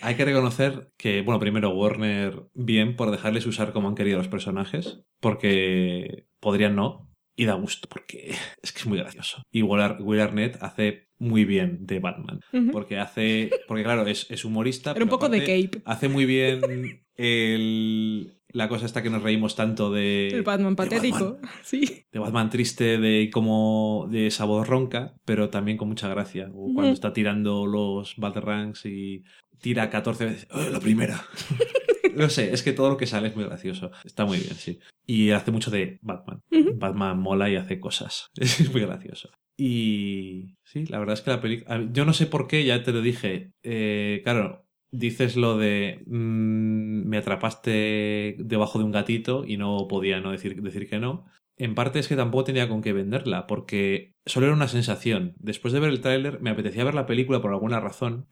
Hay que reconocer que, bueno, primero Warner bien por dejarles usar como han querido los personajes, porque podrían no, y da gusto, porque es que es muy gracioso. Y Will, Ar- Will Arnett hace muy bien de Batman, porque hace, porque claro, es, es humorista. Un pero poco de cape. Hace muy bien el, la cosa esta que nos reímos tanto de... El Batman de patético. Batman. Sí. de Batman triste de como de esa voz ronca, pero también con mucha gracia. O cuando está tirando los Batarangs y tira 14 veces. ¡Oh, la primera! no sé, es que todo lo que sale es muy gracioso. Está muy bien, sí. Y hace mucho de Batman. Batman mola y hace cosas. Es muy gracioso. Y sí, la verdad es que la película... Yo no sé por qué, ya te lo dije. Eh, claro, dices lo de... mm, me atrapaste debajo de un gatito y no podía no decir, decir que no. En parte es que tampoco tenía con qué venderla, porque solo era una sensación. Después de ver el tráiler me apetecía ver la película por alguna razón,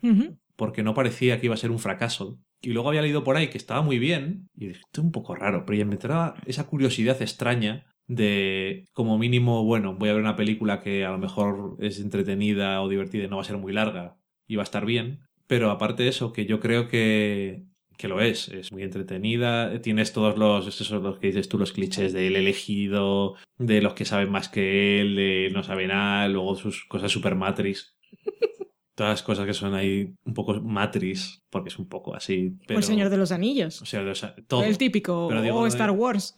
porque no parecía que iba a ser un fracaso. Y luego había leído por ahí que estaba muy bien, y dije, esto es un poco raro, pero ya me entraba esa curiosidad extraña de, como mínimo, bueno, voy a ver una película que a lo mejor es entretenida o divertida y no va a ser muy larga y va a estar bien. Pero aparte de eso, que yo creo que, que lo es, es muy entretenida, tienes todos los, estos son los que dices tú, los clichés del elegido, de los que saben más que él, de no sabe nada, luego sus cosas super matrix. Todas las cosas que son ahí un poco matrix, porque es un poco así. Pero, O el Señor de los Anillos. O sea, todo. El típico. Digo o Star Wars.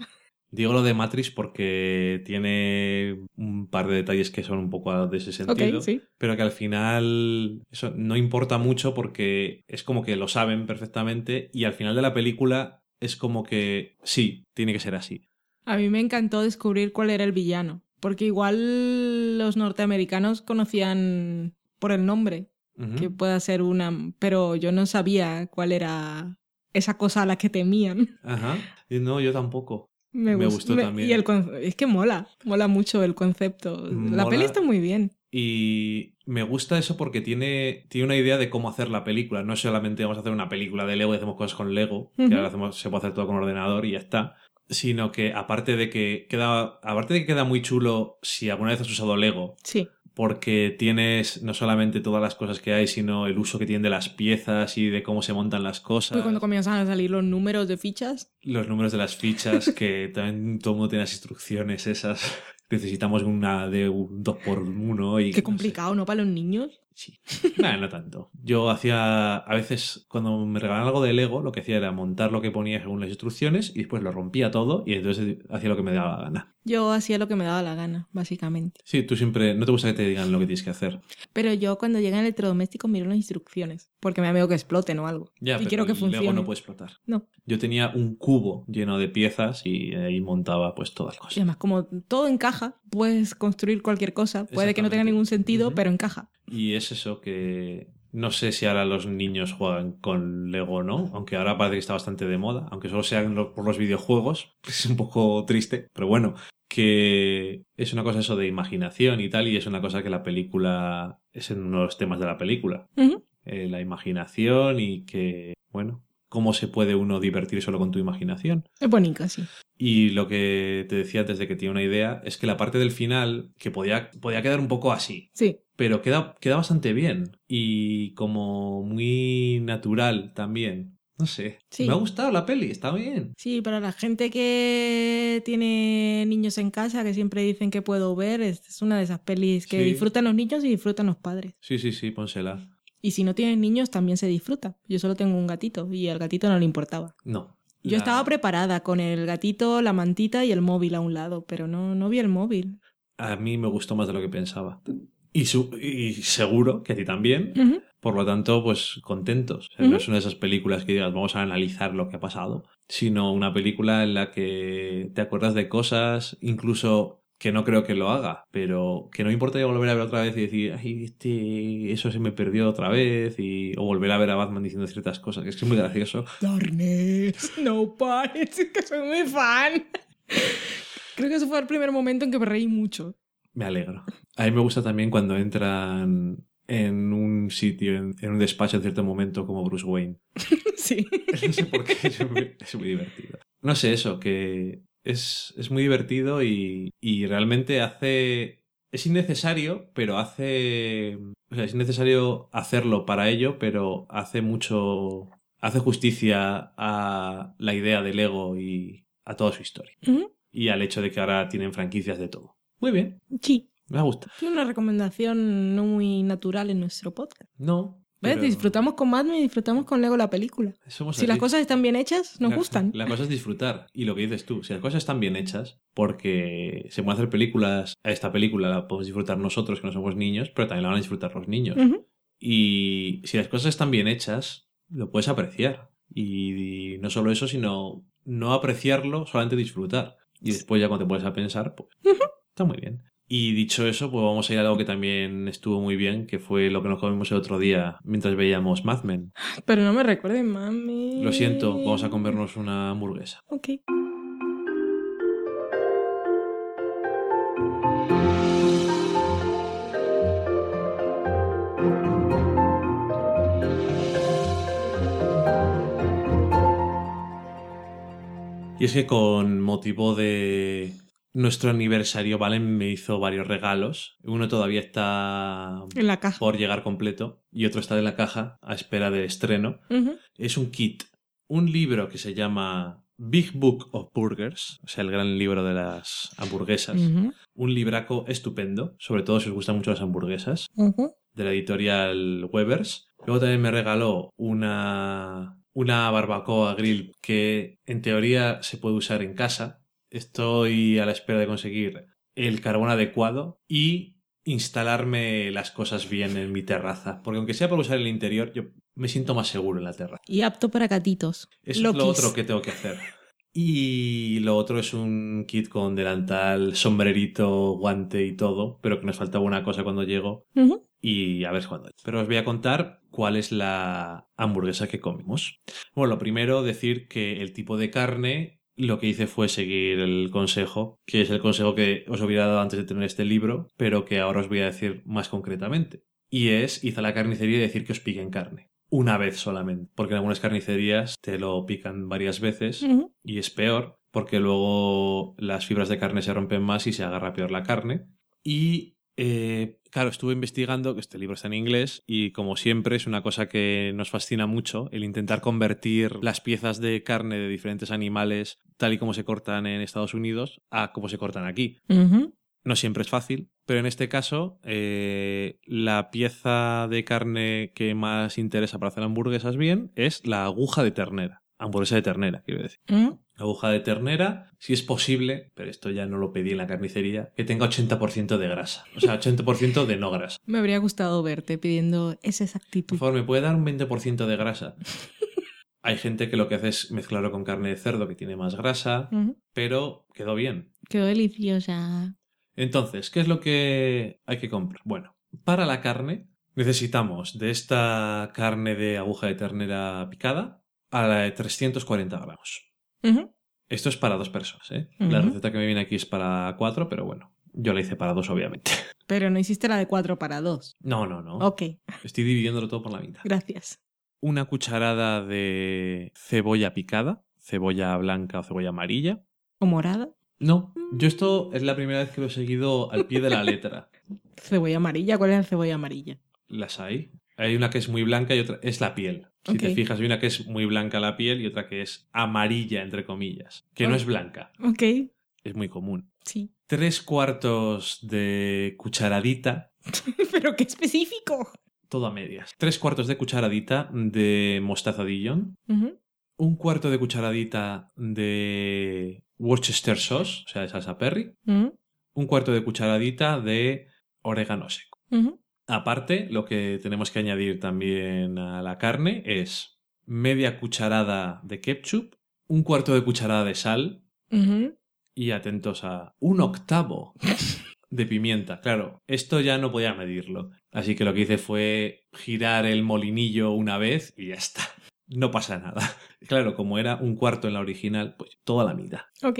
Digo lo de Matrix porque tiene un par de detalles que son un poco de ese sentido. Sí. Pero que al final eso no importa mucho porque es como que lo saben perfectamente y al final de la película es como que sí, tiene que ser así. A mí me encantó descubrir cuál era el villano. Porque igual los norteamericanos conocían por el nombre que pueda ser una. Pero yo no sabía cuál era esa cosa a la que temían. Ajá. Y No, yo tampoco. Me, Me gust- gustó también. Y el es que mola. Mola mucho el concepto. La peli está muy bien. Y me gusta eso porque tiene, tiene una idea de cómo hacer la película. No solamente vamos a hacer una película de Lego y hacemos cosas con Lego, que ahora hacemos, se puede hacer todo con ordenador y ya está. Sino que aparte de que queda, aparte de que queda muy chulo si alguna vez has usado Lego, Sí. Porque tienes no solamente todas las cosas que hay, sino el uso que tienen de las piezas y de cómo se montan las cosas. Pues cuando comienzan a salir los números de fichas. Los números de las fichas, que también todo el mundo tiene las instrucciones esas. Necesitamos una de un 2x1 y... no Qué sé. complicado, ¿no? Para los niños. Sí. No tanto. Yo hacía, a veces, cuando me regalaban algo de Lego, lo que hacía era montar lo que ponía según las instrucciones y después lo rompía todo y entonces hacía lo que me daba la gana. Yo hacía lo que me daba la gana, básicamente. Sí, tú siempre, no te gusta que te digan lo que tienes que hacer. Pero yo cuando llegan electrodomésticos miro las instrucciones. Porque me da miedo que exploten o algo. Ya, y pero quiero que funcione. Lego no puede explotar. No. Yo tenía un cubo lleno de piezas y ahí montaba pues todas las Y cosas. además, como todo encaja, puedes construir cualquier cosa. Puede que no tenga ningún sentido, pero encaja. Y es eso que no sé si ahora los niños juegan con Lego o no, aunque ahora parece que está bastante de moda, aunque solo sean lo- por los videojuegos, es un poco triste, pero bueno, que es una cosa eso de imaginación y tal, y es una cosa que la película es en uno de los temas de la película. Eh, la imaginación y que, bueno, cómo se puede uno divertir solo con tu imaginación. Es bonito, sí. Y lo que te decía antes de que tiene una idea es que la parte del final, que podía, podía quedar un poco así, Sí. pero queda, queda bastante bien y como muy natural también. No sé. Sí. Me ha gustado la peli, está bien. Sí, para la gente que tiene niños en casa, que siempre dicen que puedo ver, es una de esas pelis que Sí. disfrutan los niños y disfrutan los padres. Sí, sí, sí, pónsela. Y si no tienen niños, también se disfruta. Yo solo tengo un gatito y al gatito no le importaba. No. Yo La- estaba preparada con el gatito, la mantita y el móvil a un lado, pero no, no vi el móvil. A mí me gustó más de lo que pensaba. Y, su- y seguro que a ti también. Por lo tanto, pues contentos. O sea, Ujú. No es una de esas películas que digas, vamos a analizar lo que ha pasado, sino una película en la que te acuerdas de cosas, incluso que no creo que lo haga, pero que no me importaría volver a ver otra vez y decir, ay, este, eso se me perdió otra vez, y, o volver a ver a Batman diciendo ciertas cosas, que es que es muy gracioso. Darkness, no pares, es que soy muy fan. Creo que ese fue el primer momento en que me reí mucho. Me alegro. A mí me gusta también cuando entran en un sitio, en, en un despacho en cierto momento como Bruce Wayne. Sí. No sé por qué, es muy, es muy divertido. No sé eso, que es, es muy divertido y, y realmente hace... Es innecesario, pero hace... O sea, es innecesario hacerlo para ello, pero hace mucho... Hace justicia a la idea del ego y a toda su historia. Y al hecho de que ahora tienen franquicias de todo. Muy bien, Sí. me gusta. Tiene una recomendación no muy natural en nuestro podcast. No. ¿Ves? pero Disfrutamos con Batman y disfrutamos con Lego la película. somos Si las cosas están bien hechas, nos La- gustan. La cosa es disfrutar. Y lo que dices tú, si las cosas están bien hechas, porque se pueden hacer películas, esta película la podemos disfrutar nosotros que no somos niños, pero también la van a disfrutar los niños. Y si las cosas están bien hechas, lo puedes apreciar. Y, y no solo eso, sino no apreciarlo, solamente disfrutar. Y después ya cuando te pones a pensar, pues está muy bien. Y dicho eso, pues vamos a ir a algo que también estuvo muy bien, que fue lo que nos comimos el otro día mientras veíamos Mad Men. Pero no me recuerden, mami. Lo siento, vamos a comernos una hamburguesa. Ok. Y es que con motivo de nuestro aniversario, Valen me hizo varios regalos. Uno todavía está En la caja. por llegar completo y otro está en la caja a espera del estreno. Es un kit, un libro que se llama Big Book of Burgers, o sea, el gran libro de las hamburguesas. Un libraco estupendo, sobre todo si os gustan mucho las hamburguesas, de la editorial Webers. Luego también me regaló una, una barbacoa grill que en teoría se puede usar en casa. Estoy a la espera de conseguir el carbón adecuado y instalarme las cosas bien en mi terraza. Porque aunque sea para usar el interior, yo me siento más seguro en la terraza. Y apto para gatitos. Eso es lo otro que tengo que hacer. Y lo otro es un kit con delantal, sombrerito, guante y todo, pero que nos faltaba una cosa cuando llego y a ver cuándo. Pero os voy a contar cuál es la hamburguesa que comimos. Bueno, lo primero, decir que el tipo de carne, lo que hice fue seguir el consejo, que es el consejo que os hubiera dado antes de tener este libro, pero que ahora os voy a decir más concretamente. Y es, id a la carnicería y decir que os piquen carne. Una vez solamente, porque en algunas carnicerías te lo pican varias veces y es peor porque luego las fibras de carne se rompen más y se agarra peor la carne. Y eh, claro, estuve investigando, que este libro está en inglés y como siempre es una cosa que nos fascina mucho, el intentar convertir las piezas de carne de diferentes animales tal y como se cortan en Estados Unidos a como se cortan aquí. No siempre es fácil, pero en este caso eh, la pieza de carne que más interesa para hacer hamburguesas bien es la aguja de ternera. Hamburguesa de ternera, quiero decir. Ujú. Aguja de ternera, si es posible, pero esto ya no lo pedí en la carnicería, que tenga 80% de grasa. O sea, 80% de no grasa. Me habría gustado verte pidiendo esa Por exactitud. favor, ¿me puede dar un 20% de grasa? Hay gente que lo que hace es mezclarlo con carne de cerdo que tiene más grasa, pero quedó bien. Quedó deliciosa. Entonces, ¿qué es lo que hay que comprar? Bueno, para la carne necesitamos de esta carne de aguja de ternera picada a la de 340 gramos. Esto es para dos personas, ¿eh? La receta que me viene aquí es para cuatro, pero bueno, yo la hice para dos, obviamente. Pero no hiciste la de 4 para 2. No, no, no. Ok, Estoy dividiéndolo todo por la mitad. gracias. Una cucharada de cebolla picada, cebolla blanca o cebolla amarilla. ¿O morada? No, yo esto es la primera vez que lo he seguido al pie de la letra. ¿Cebolla amarilla? ¿Cuál es la cebolla amarilla? Las hay. Hay una que es muy blanca y otra es la piel. Si te fijas, hay una que es muy blanca la piel y otra que es amarilla, entre comillas. Que no es blanca. Ok, Es muy común. sí. Tres cuartos de cucharadita, Pero qué específico. todo a medias. Tres cuartos de cucharadita de mostaza Dijon. Un cuarto de cucharadita de Worcester sauce, o sea, de salsa perry. Ujú. Un cuarto de cucharadita de orégano seco. Aparte, lo que tenemos que añadir también a la carne es media cucharada de ketchup, un cuarto de cucharada de sal. Y atentos a un octavo de pimienta. Claro, esto ya no podía medirlo. Así que lo que hice fue girar el molinillo una vez y ya está. No pasa nada. Claro, como era un cuarto en la original, pues toda la mitad. Ok.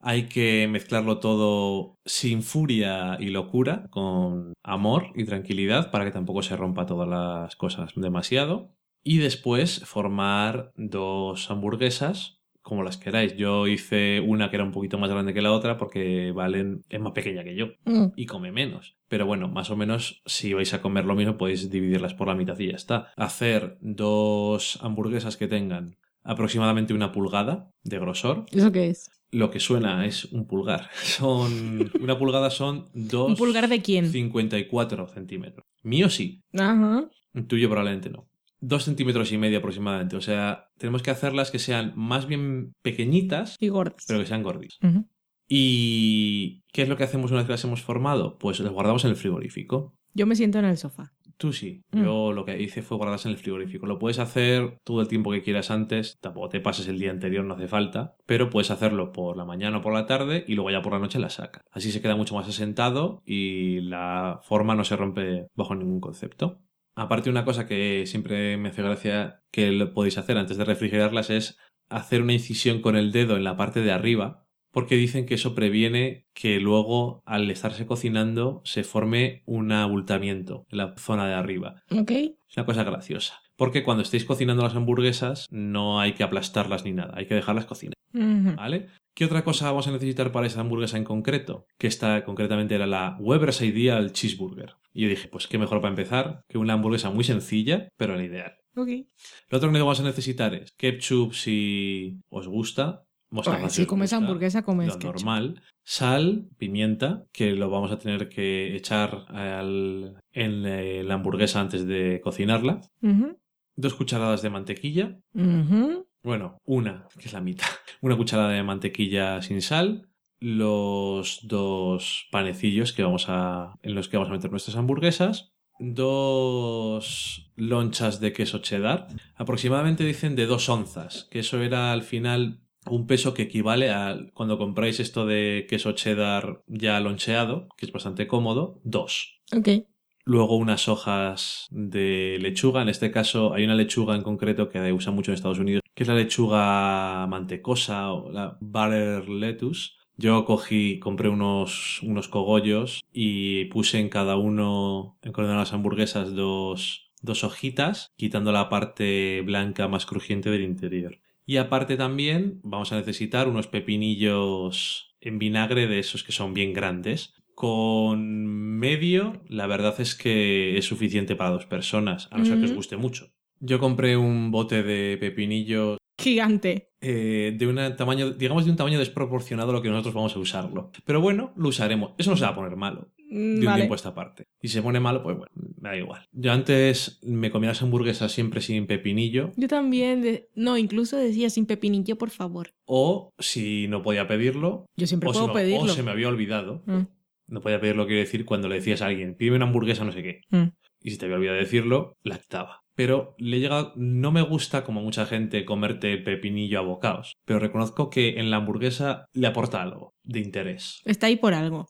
Hay que mezclarlo todo sin furia y locura, con amor y tranquilidad para que tampoco se rompa todas las cosas demasiado. Y después formar dos hamburguesas como las queráis. Yo hice una que era un poquito más grande que la otra porque Valen es más pequeña que yo Mm. y come menos. Pero bueno, más o menos si vais a comer lo mismo podéis dividirlas por la mitad y ya está. Hacer dos hamburguesas que tengan aproximadamente una pulgada de grosor. ¿Eso qué es? Lo que suena es un pulgar. Son una pulgada son dos ¿Un pulgar de quién? 54 centímetros. Mío sí, Ajá. tuyo probablemente no. Dos centímetros y medio aproximadamente. O sea, tenemos que hacerlas que sean más bien pequeñitas, Y gordas. pero que sean gorditas. Ujú. ¿Y qué es lo que hacemos una vez que las hemos formado? Pues las guardamos en el frigorífico. Yo me siento en el sofá. Tú sí. Mm. Yo lo que hice fue guardarlas en el frigorífico. Lo puedes hacer todo el tiempo que quieras antes. Tampoco te pases el día anterior, no hace falta. Pero puedes hacerlo por la mañana o por la tarde y luego ya por la noche las sacas. Así se queda mucho más asentado y la forma no se rompe bajo ningún concepto. Aparte, una cosa que siempre me hace gracia que lo podéis hacer antes de refrigerarlas es hacer una incisión con el dedo en la parte de arriba, porque dicen que eso previene que luego, al estarse cocinando, se forme un abultamiento en la zona de arriba. Ok. Es una cosa graciosa. Porque cuando estéis cocinando las hamburguesas, no hay que aplastarlas ni nada, hay que dejarlas cocinar. ¿Vale? ¿Qué otra cosa vamos a necesitar para esa hamburguesa en concreto? Que esta concretamente era la Weber's Ideal Cheeseburger. Y yo dije, pues qué mejor para empezar que una hamburguesa muy sencilla, pero la ideal. Ok. Lo otro que vamos a necesitar es ketchup si os gusta. Mostaza si comes hamburguesa, comes Lo ketchup. normal. Sal, pimienta, que lo vamos a tener que echar al- en eh, la hamburguesa antes de cocinarla. Dos cucharadas de mantequilla. Bueno, una, que es la mitad. Una cucharada de mantequilla sin sal. Los dos panecillos que vamos a, en los que vamos a meter nuestras hamburguesas. Dos lonchas de queso cheddar. Aproximadamente dicen de dos onzas, que eso era al final un peso que equivale a cuando compráis esto de queso cheddar ya loncheado, que es bastante cómodo, dos. Ok. Luego unas hojas de lechuga. En este caso hay una lechuga en concreto que usa mucho en Estados Unidos, que es la lechuga mantecosa o la butter lettuce. Yo cogí, compré unos, unos cogollos y puse en cada uno, en cada una de las hamburguesas, dos, dos hojitas, quitando la parte blanca más crujiente del interior. Y aparte también vamos a necesitar unos pepinillos en vinagre de esos que son bien grandes. Con medio, la verdad es que es suficiente para dos personas, a no ser que os guste mucho. Yo compré un bote de pepinillos Gigante. eh, de un tamaño, digamos de un tamaño desproporcionado a lo que nosotros vamos a usarlo. Pero bueno, lo usaremos. Eso no se va a poner malo De un tiempo a esta parte. Si se pone malo, pues bueno, me da igual. Yo antes me comía las hamburguesas siempre sin pepinillo. Yo también. de- No, incluso decía sin pepinillo, por favor. O si no podía pedirlo, Yo siempre o puedo me, o pedirlo. se me había olvidado. Mm, No podía pedirlo, quiero decir, cuando le decías a alguien, pídeme una hamburguesa, no sé qué. mm. Y si te había olvidado decirlo, la quitaba. Pero le llega, no me gusta como mucha gente comerte pepinillo a bocados. Pero reconozco que en la hamburguesa le aporta algo de interés. Está ahí por algo.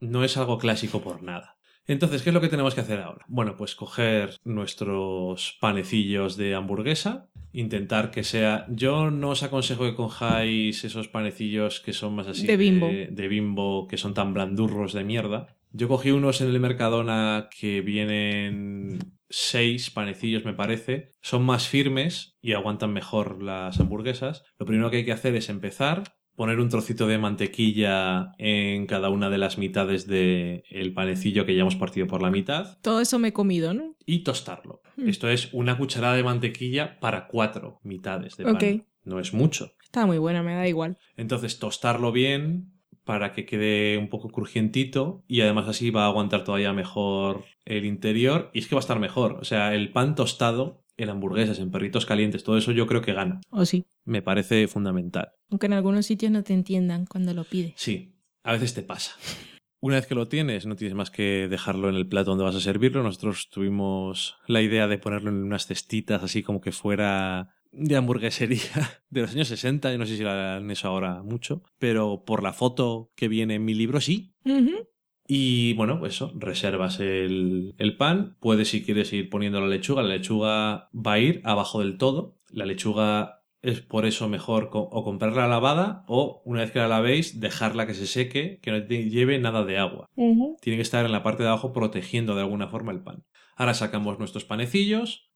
No es algo clásico por nada. Entonces, ¿qué es lo que tenemos que hacer ahora? Bueno, pues coger nuestros panecillos de hamburguesa, intentar que sea... Yo no os aconsejo que cojáis esos panecillos que son más así De Bimbo. de Bimbo, que son tan blandurros de mierda. Yo cogí unos en el Mercadona que vienen seis panecillos, me parece. Son más firmes y aguantan mejor las hamburguesas. Lo primero que hay que hacer es empezar, poner un trocito de mantequilla en cada una de las mitades del panecillo que ya hemos partido por la mitad Todo eso me he comido, ¿no? y tostarlo. Hmm. Esto es una cucharada de mantequilla para cuatro mitades de pan. No es mucho. Está muy buena, me da igual. Entonces tostarlo bien para que quede un poco crujientito y además así va a aguantar todavía mejor el interior y es que va a estar mejor. O sea, el pan tostado en hamburguesas, en perritos calientes, todo eso yo creo que gana. O sí. Me parece fundamental. Aunque en algunos sitios no te entiendan cuando lo pides. Sí, a veces te pasa. Una vez que lo tienes, no tienes más que dejarlo en el plato donde vas a servirlo. Nosotros tuvimos la idea de ponerlo en unas cestitas así como que fuera de hamburguesería de los años 60, yo no sé si la han eso ahora mucho, pero por la foto que viene en mi libro sí. Y bueno, pues eso, reservas el, el pan, puedes si quieres ir poniendo la lechuga, la lechuga va a ir abajo del todo, la lechuga es por eso mejor co- o comprarla lavada o una vez que la lavéis dejarla que se seque, que no te lleve nada de agua. Tiene que estar en la parte de abajo protegiendo de alguna forma el pan. Ahora sacamos nuestros panecillos,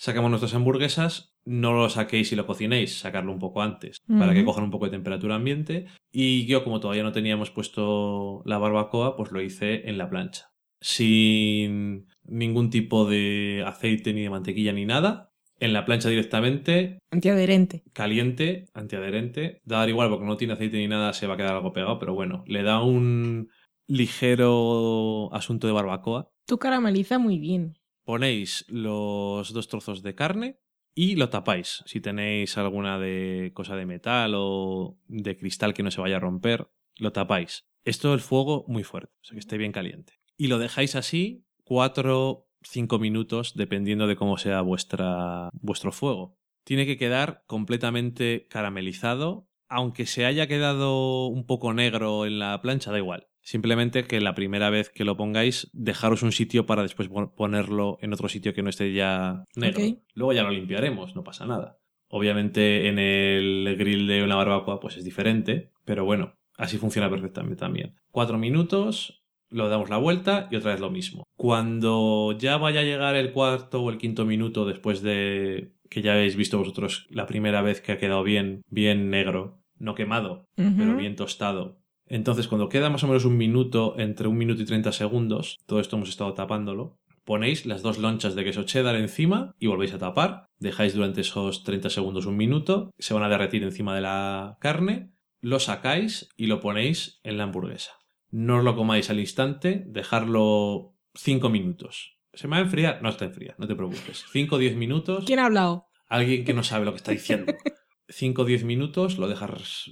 sacamos nuestras hamburguesas, no lo saquéis y lo cocinéis, sacarlo un poco antes para que cojan un poco de temperatura ambiente. Y yo, como todavía no teníamos puesto la barbacoa, pues lo hice en la plancha. Sin ningún tipo de aceite ni de mantequilla ni nada. En la plancha directamente, Antiadherente. caliente, antiadherente. Da igual porque no tiene aceite ni nada, se va a quedar algo pegado, pero bueno, le da un ligero asunto de barbacoa. Tú carameliza muy bien. Ponéis los dos trozos de carne y lo tapáis. Si tenéis alguna de cosa de metal o de cristal que no se vaya a romper, lo tapáis. Esto el fuego muy fuerte, o sea que esté bien caliente. Y lo dejáis así 4 5 minutos dependiendo de cómo sea vuestro fuego. Tiene que quedar completamente caramelizado, aunque se haya quedado un poco negro en la plancha, da igual. Simplemente que la primera vez que lo pongáis, dejaros un sitio para después pon- ponerlo en otro sitio que no esté ya negro. Luego ya lo limpiaremos, no pasa nada. Obviamente en el grill de una barbacoa pues es diferente, pero bueno, así funciona perfectamente también. Cuatro minutos, lo damos la vuelta y otra vez lo mismo. Cuando ya vaya a llegar el cuarto o el quinto minuto después de que ya habéis visto vosotros la primera vez que ha quedado bien, bien negro, no quemado, pero bien tostado. Entonces, cuando queda más o menos un minuto, entre un minuto y 30 segundos, todo esto hemos estado tapándolo, ponéis las dos lonchas de queso cheddar encima y volvéis a tapar. Dejáis durante esos 30 segundos un minuto, se van a derretir encima de la carne, lo sacáis y lo ponéis en la hamburguesa. No os lo comáis al instante, dejarlo 5 minutos. ¿Se me va a enfriar? No está enfriar, no te preocupes. 5 o 10 minutos. ¿Quién ha hablado? Alguien que no sabe lo que está diciendo. 5 o 10 minutos, lo dejas.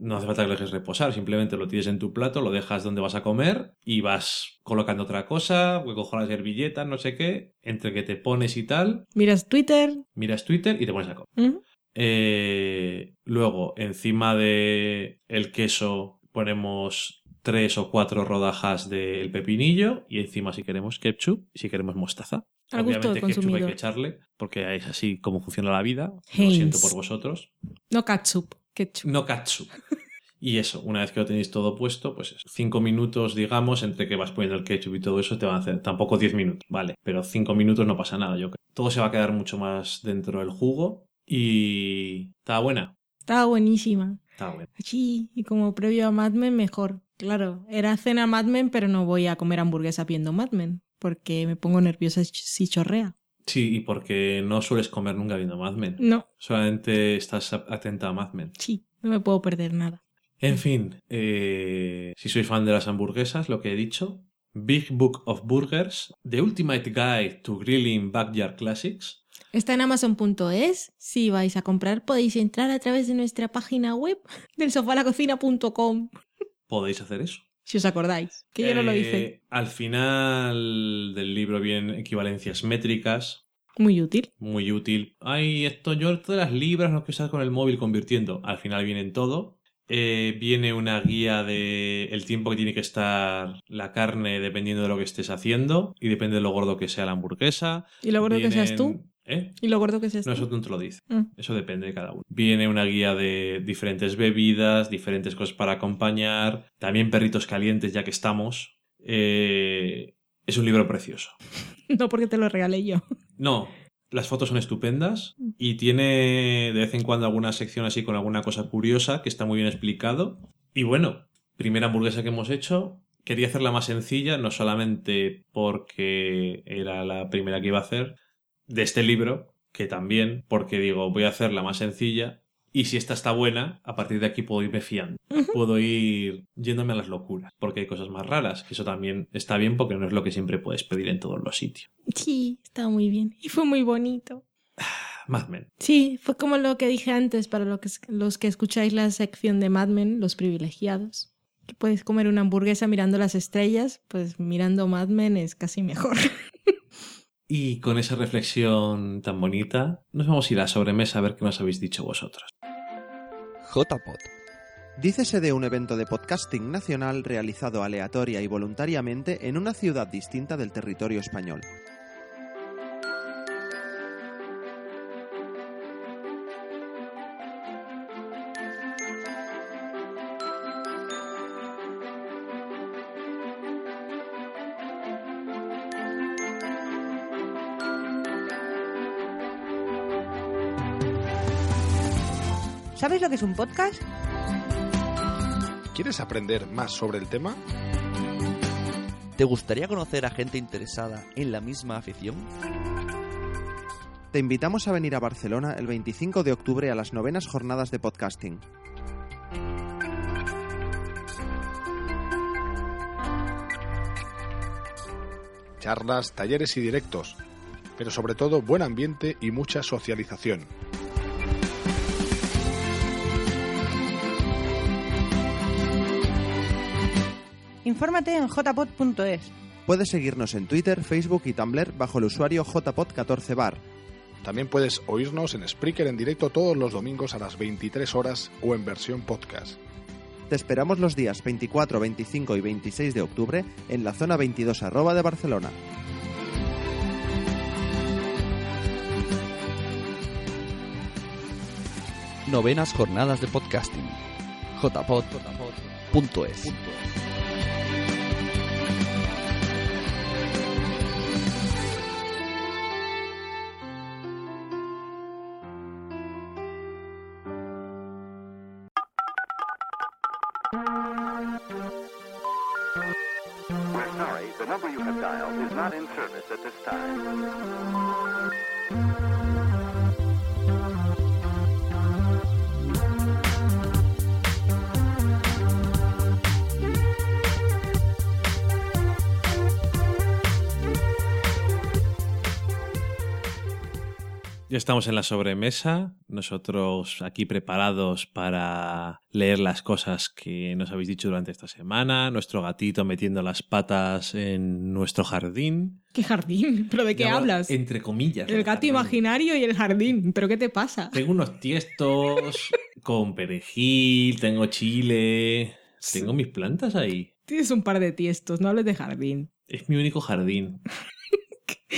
No hace falta que lo dejes reposar, simplemente lo tienes en tu plato, lo dejas donde vas a comer y vas colocando otra cosa, cojo la servilleta, no sé qué, entre que te pones y tal, Miras Twitter. miras Twitter y te pones a comer. Eh, luego, encima de el queso, ponemos tres o cuatro rodajas del pepinillo y encima si queremos ketchup y si queremos mostaza. Al gusto del Obviamente hay consumidor. que echarle porque es así como funciona la vida. Lo siento por vosotros. No ketchup. Ketchup. No ketchup. Y eso, una vez que lo tenéis todo puesto, pues cinco minutos, digamos, entre que vas poniendo el ketchup y todo eso, te van a hacer tampoco 10 minutos, vale, pero cinco minutos no pasa nada, yo creo. Todo se va a quedar mucho más dentro del jugo y está buena, Estaba buenísima. está buena. Sí, y como previo a Mad Men, mejor. Claro, era cena Mad Men, pero no voy a comer hamburguesa viendo Mad Men, porque me pongo nerviosa si chorrea. Sí, y porque no sueles comer nunca viendo Mad Men. No, Solamente estás atenta a Mad Men. sí, no me puedo perder nada. En fin, eh, si sois fan de las hamburguesas, lo que he dicho, Big Book of Burgers, The Ultimate Guide to Grilling Backyard Classics. Está en amazon.es. Si vais a comprar, podéis entrar a través de nuestra página web del sofalacocina.com. Podéis hacer eso. Si os acordáis, que yo no lo Eh, hice. Al final del libro vienen equivalencias métricas, Muy útil. muy útil. Ay, esto yo todas las libras no quiero estar con el móvil convirtiendo. Al final viene en todo. Eh, viene una guía de el tiempo que tiene que estar la carne dependiendo de lo que estés haciendo y depende de lo gordo que sea la hamburguesa. Y lo gordo que seas tú. ¿Eh? Y lo gordo que seas No, tú. eso no te lo dice. Mm. Eso depende de cada uno. Viene una guía de diferentes bebidas, diferentes cosas para acompañar, también perritos calientes ya que estamos. Eh, es un libro precioso. No porque te lo regalé yo. No, las fotos son estupendas y tiene de vez en cuando alguna sección así con alguna cosa curiosa que está muy bien explicado. Y bueno, primera hamburguesa que hemos hecho. Quería hacerla más sencilla, no solamente porque era la primera que iba a hacer de este libro, que también porque digo, voy a hacerla más sencilla y si esta está buena, a partir de aquí puedo irme fiando. Puedo ir yéndome a las locuras, porque hay cosas más raras, que eso también está bien porque no es lo que siempre puedes pedir en todos los sitios. Sí, estaba muy bien. Y fue muy bonito. Mad Men. Sí, fue como lo que dije antes para lo que, los que escucháis la sección de Mad Men, los privilegiados. Que puedes comer una hamburguesa mirando las estrellas, pues mirando Mad Men es casi mejor. Y con esa reflexión tan bonita, nos vamos a ir a sobremesa a ver qué nos habéis dicho vosotros. JPod. Dícese de un evento de podcasting nacional realizado aleatoria y voluntariamente en una ciudad distinta del territorio español. Lo que es un podcast? ¿Quieres aprender más sobre el tema? ¿Te gustaría conocer a gente interesada en la misma afición? Te invitamos a venir a Barcelona el 25 de octubre a las novenas jornadas de podcasting. Charlas, talleres y directos, pero sobre todo buen ambiente y mucha socialización. Infórmate en jpod.es. Puedes seguirnos en Twitter, Facebook y Tumblr bajo el usuario jpod14bar. También puedes oírnos en Spreaker en directo todos los domingos a las 23 horas o en versión podcast. Te esperamos los días 24, 25 y 26 de octubre en la zona 22 arroba de Barcelona. Novenas jornadas de podcasting. jpod.es. estamos en la sobremesa, nosotros aquí preparados para leer las cosas que nos habéis dicho durante esta semana, nuestro gatito metiendo las patas en nuestro jardín. ¿Qué jardín? ¿Pero de qué hablas? Entre comillas. El gato jardín. imaginario y el jardín. ¿Pero qué te pasa? Tengo unos tiestos con perejil, tengo chile, tengo mis plantas ahí. Tienes un par de tiestos, no hables de jardín. Es mi único jardín.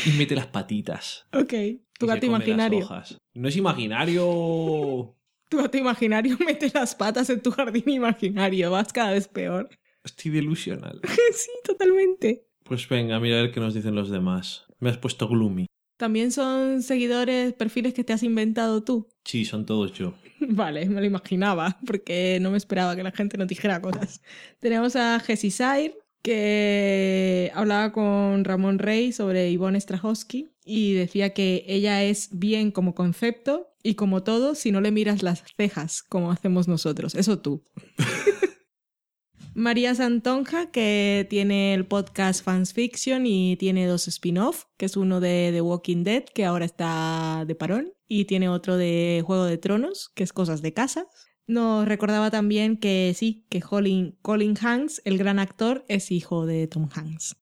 Y mete las patitas. Ok. Tu gato imaginario. No es imaginario. Tu gato imaginario mete las patas en tu jardín imaginario. Vas cada vez peor. Estoy delusional. sí, totalmente. Pues venga, mira a ver qué nos dicen los demás. Me has puesto gloomy. También son seguidores, perfiles que te has inventado tú. Sí, son todos yo. Vale, me lo imaginaba, porque no me esperaba que la gente nos dijera cosas. Tenemos a Jessy Sair, que hablaba con Ramón Rey sobre Ivonne Strahovski y decía que ella es bien como concepto y como todo si no le miras las cejas, como hacemos nosotros. Eso tú. María Santonja, que tiene el podcast Fans Fiction y tiene dos spin-off, que es uno de The Walking Dead, que ahora está de parón, y tiene otro de Juego de Tronos, que es Cosas de Casa. Nos recordaba también que sí, que Colin, Colin Hanks, el gran actor, es hijo de Tom Hanks.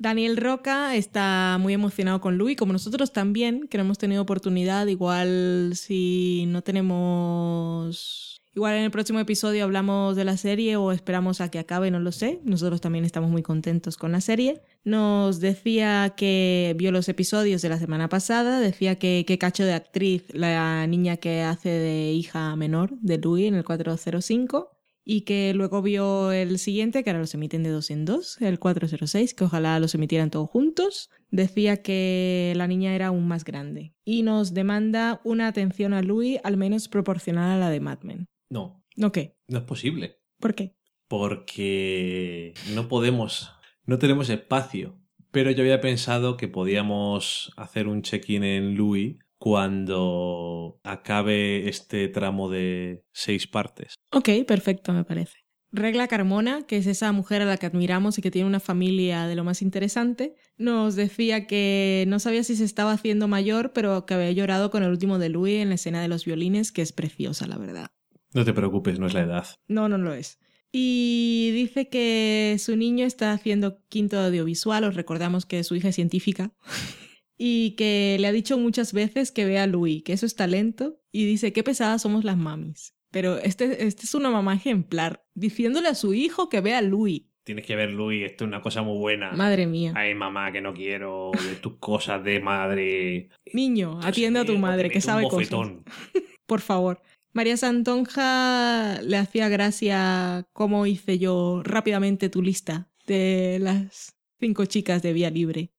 Daniel Roca está muy emocionado con Louis, como nosotros también, que no hemos tenido oportunidad. Igual si no tenemos... Igual en el próximo episodio hablamos de la serie o esperamos a que acabe, no lo sé. Nosotros también estamos muy contentos con la serie. Nos decía que vio los episodios de la semana pasada, decía que qué cacho de actriz la niña que hace de hija menor de Louis en el 405 y que luego vio el siguiente, que ahora los emiten de dos en dos, el 406, que ojalá los emitieran todos juntos. Decía que la niña era aún más grande y nos demanda una atención a Louis al menos proporcional a la de Mad Men. No, ¿No qué? no es posible. ¿Por qué? Porque no podemos, no tenemos espacio. Pero yo había pensado que podíamos hacer un check-in en Louis cuando acabe este tramo de seis partes. Ok, perfecto, me parece. Regla Carmona, que es esa mujer a la que admiramos y que tiene una familia de lo más interesante, nos decía que no sabía si se estaba haciendo mayor, pero que había llorado con el último de Louis en la escena de los violines, que es preciosa, la verdad. No te preocupes, no es la edad. No, no lo es. Y dice que su niño está haciendo quinto audiovisual, os recordamos que su hija es científica. y que le ha dicho muchas veces que vea a Louis, que eso es talento, y dice qué pesadas somos las mamis. Pero este, este es una mamá ejemplar, diciéndole a su hijo que vea a Louis. Tienes que ver, Luis, esto es una cosa muy buena. Madre mía. Ay, mamá, que no quiero de tus cosas de madre. Niño, atiende a tu madre, que sabe cosas. Por favor. María Santonja le hacía gracia cómo hice yo rápidamente tu lista de las cinco chicas de Vía Libre.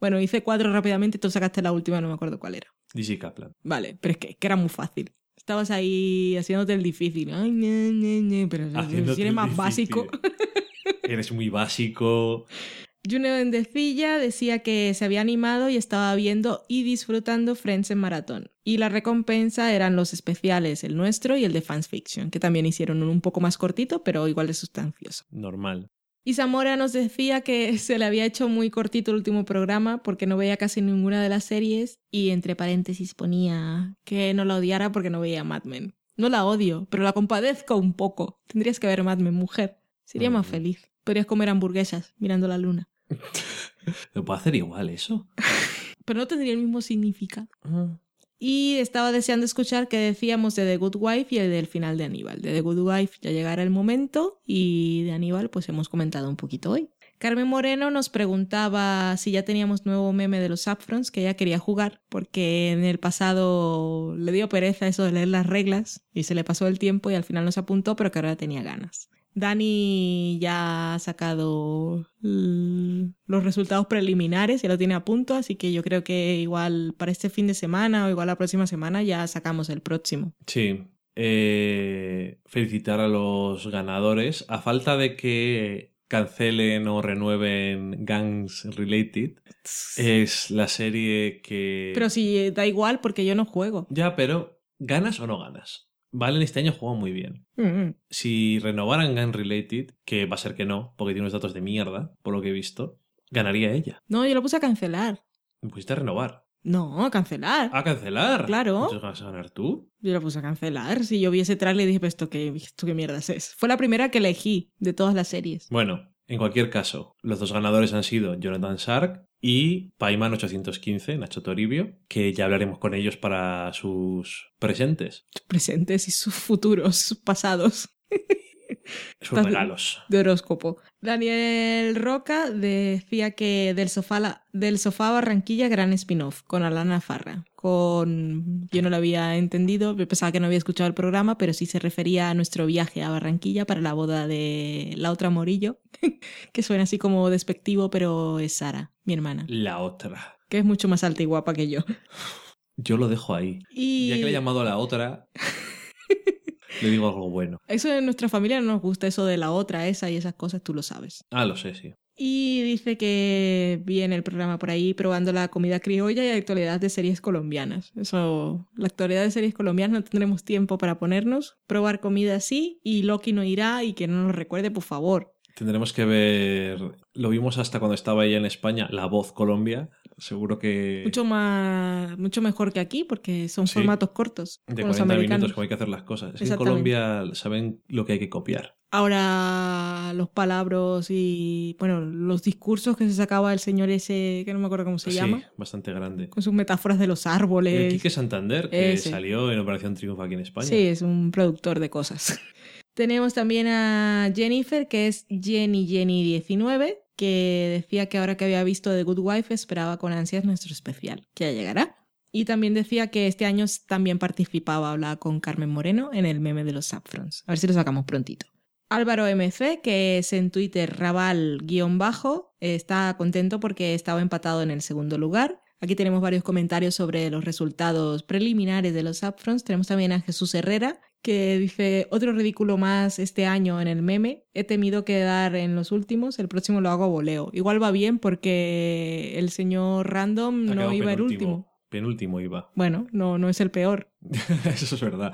Bueno, hice cuatro rápidamente, tú sacaste la última, no me acuerdo cuál era. Dizzy Kaplan. Vale, pero es que, que era muy fácil. Estabas ahí haciéndote el difícil. Ay, pero si eres más difícil. básico. Eres muy básico. Juno Endecilla decía que se había animado y estaba viendo y disfrutando Friends en maratón. Y la recompensa eran los especiales, el nuestro y el de Fans Fiction, que también hicieron un poco más cortito, pero igual de sustancioso. Normal. Y Zamora nos decía que se le había hecho muy cortito el último programa porque no veía casi ninguna de las series y entre paréntesis ponía que no la odiara porque no veía Mad Men. No la odio, pero la compadezco un poco. Tendrías que ver Mad Men, mujer. Sería más feliz. Podrías comer hamburguesas mirando la luna. ¿Lo puedo hacer igual eso? pero no tendría el mismo significado. Y estaba deseando escuchar qué decíamos de The Good Wife y el del final de Aníbal. De The Good Wife ya llegará el momento y de Aníbal pues hemos comentado un poquito hoy. Carmen Moreno nos preguntaba si ya teníamos nuevo meme de los Saffrons que ella quería jugar porque en el pasado le dio pereza eso de leer las reglas y se le pasó el tiempo y al final nos apuntó pero que ahora tenía ganas. Dani ya ha sacado los resultados preliminares, ya lo tiene a punto, así que yo creo que igual para este fin de semana o igual la próxima semana ya sacamos el próximo. Sí. Eh, felicitar a los ganadores. A falta de que cancelen o renueven Gangs Related, es la serie que... Pero si da igual porque yo no juego. Ya, pero ¿ganas o no ganas? Valen este año juega muy bien. Mm, Si renovaran Gun Related, que va a ser que no, porque tiene unos datos de mierda, por lo que he visto, ganaría ella. No, yo lo puse a cancelar. Me pusiste a renovar. No, a cancelar. ¿A cancelar? Claro. Entonces vas a ganar tú. Yo lo puse a cancelar. Si yo vi ese trailer y dije, pues esto qué, esto qué mierdas es. Fue la primera que elegí de todas las series. Bueno, en cualquier caso, los dos ganadores han sido Jonathan Shark y Paiman 815, Nacho Toribio, que ya hablaremos con ellos para sus presentes, Sus presentes y sus futuros, sus pasados. sus regalos. de horóscopo. Daniel Roca decía que del sofá, la- del sofá a Barranquilla gran spin-off con Alana Farra. Con yo no lo había entendido, pensaba que no había escuchado el programa, pero sí se refería a nuestro viaje a Barranquilla para la boda de la otra Morillo, que suena así como despectivo, pero es Sara, mi hermana, La otra. que es mucho más alta y guapa que yo. Yo lo dejo ahí. Y Ya que le he llamado a la otra, le digo algo bueno. eso en nuestra familia no nos gusta, eso de la otra, esa y esas cosas, tú lo sabes. Ah, lo sé, sí. Y dice que viene el programa por ahí probando la comida criolla y la actualidad de series colombianas. Eso, la actualidad de series colombianas no tendremos tiempo para ponernos. Probar comida sí y Loki no irá y que no nos recuerde, por favor. Tendremos que ver. Lo vimos hasta cuando estaba ella en España, La Voz Colombia. Seguro que. Mucho más, mucho mejor que aquí porque son Sí. formatos cortos. de con los 40 americanos. minutos, como hay que hacer las cosas. Es que en. Colombia saben lo que hay que copiar. Ahora los palabras y bueno, los discursos que se sacaba el señor ese, que no me acuerdo cómo se sí, llama, bastante grande. con sus metáforas de los El árboles. Quique Santander, que Ese. salió en Operación Triunfo aquí en España. Sí, es un productor de cosas. Tenemos también a Jennifer, que es Jenny Jenny19, que decía que ahora que había visto The Good Wife esperaba con ansias nuestro especial, que ya llegará. Y también decía que este año también participaba, hablaba con Carmen Moreno en el meme de los Saffrons. A ver si lo sacamos prontito. Álvaro MC, que es en Twitter Raval-bajo, está contento porque estaba empatado en el segundo lugar. Aquí tenemos varios comentarios sobre los resultados preliminares de los Upfronts. Tenemos también a Jesús Herrera, que dice, otro ridículo más este año en el meme. He temido quedar en los últimos, el próximo lo hago a voleo. Igual va bien porque el señor Random no iba el último. Penúltimo iba. Bueno, no, no es el peor. Eso es verdad.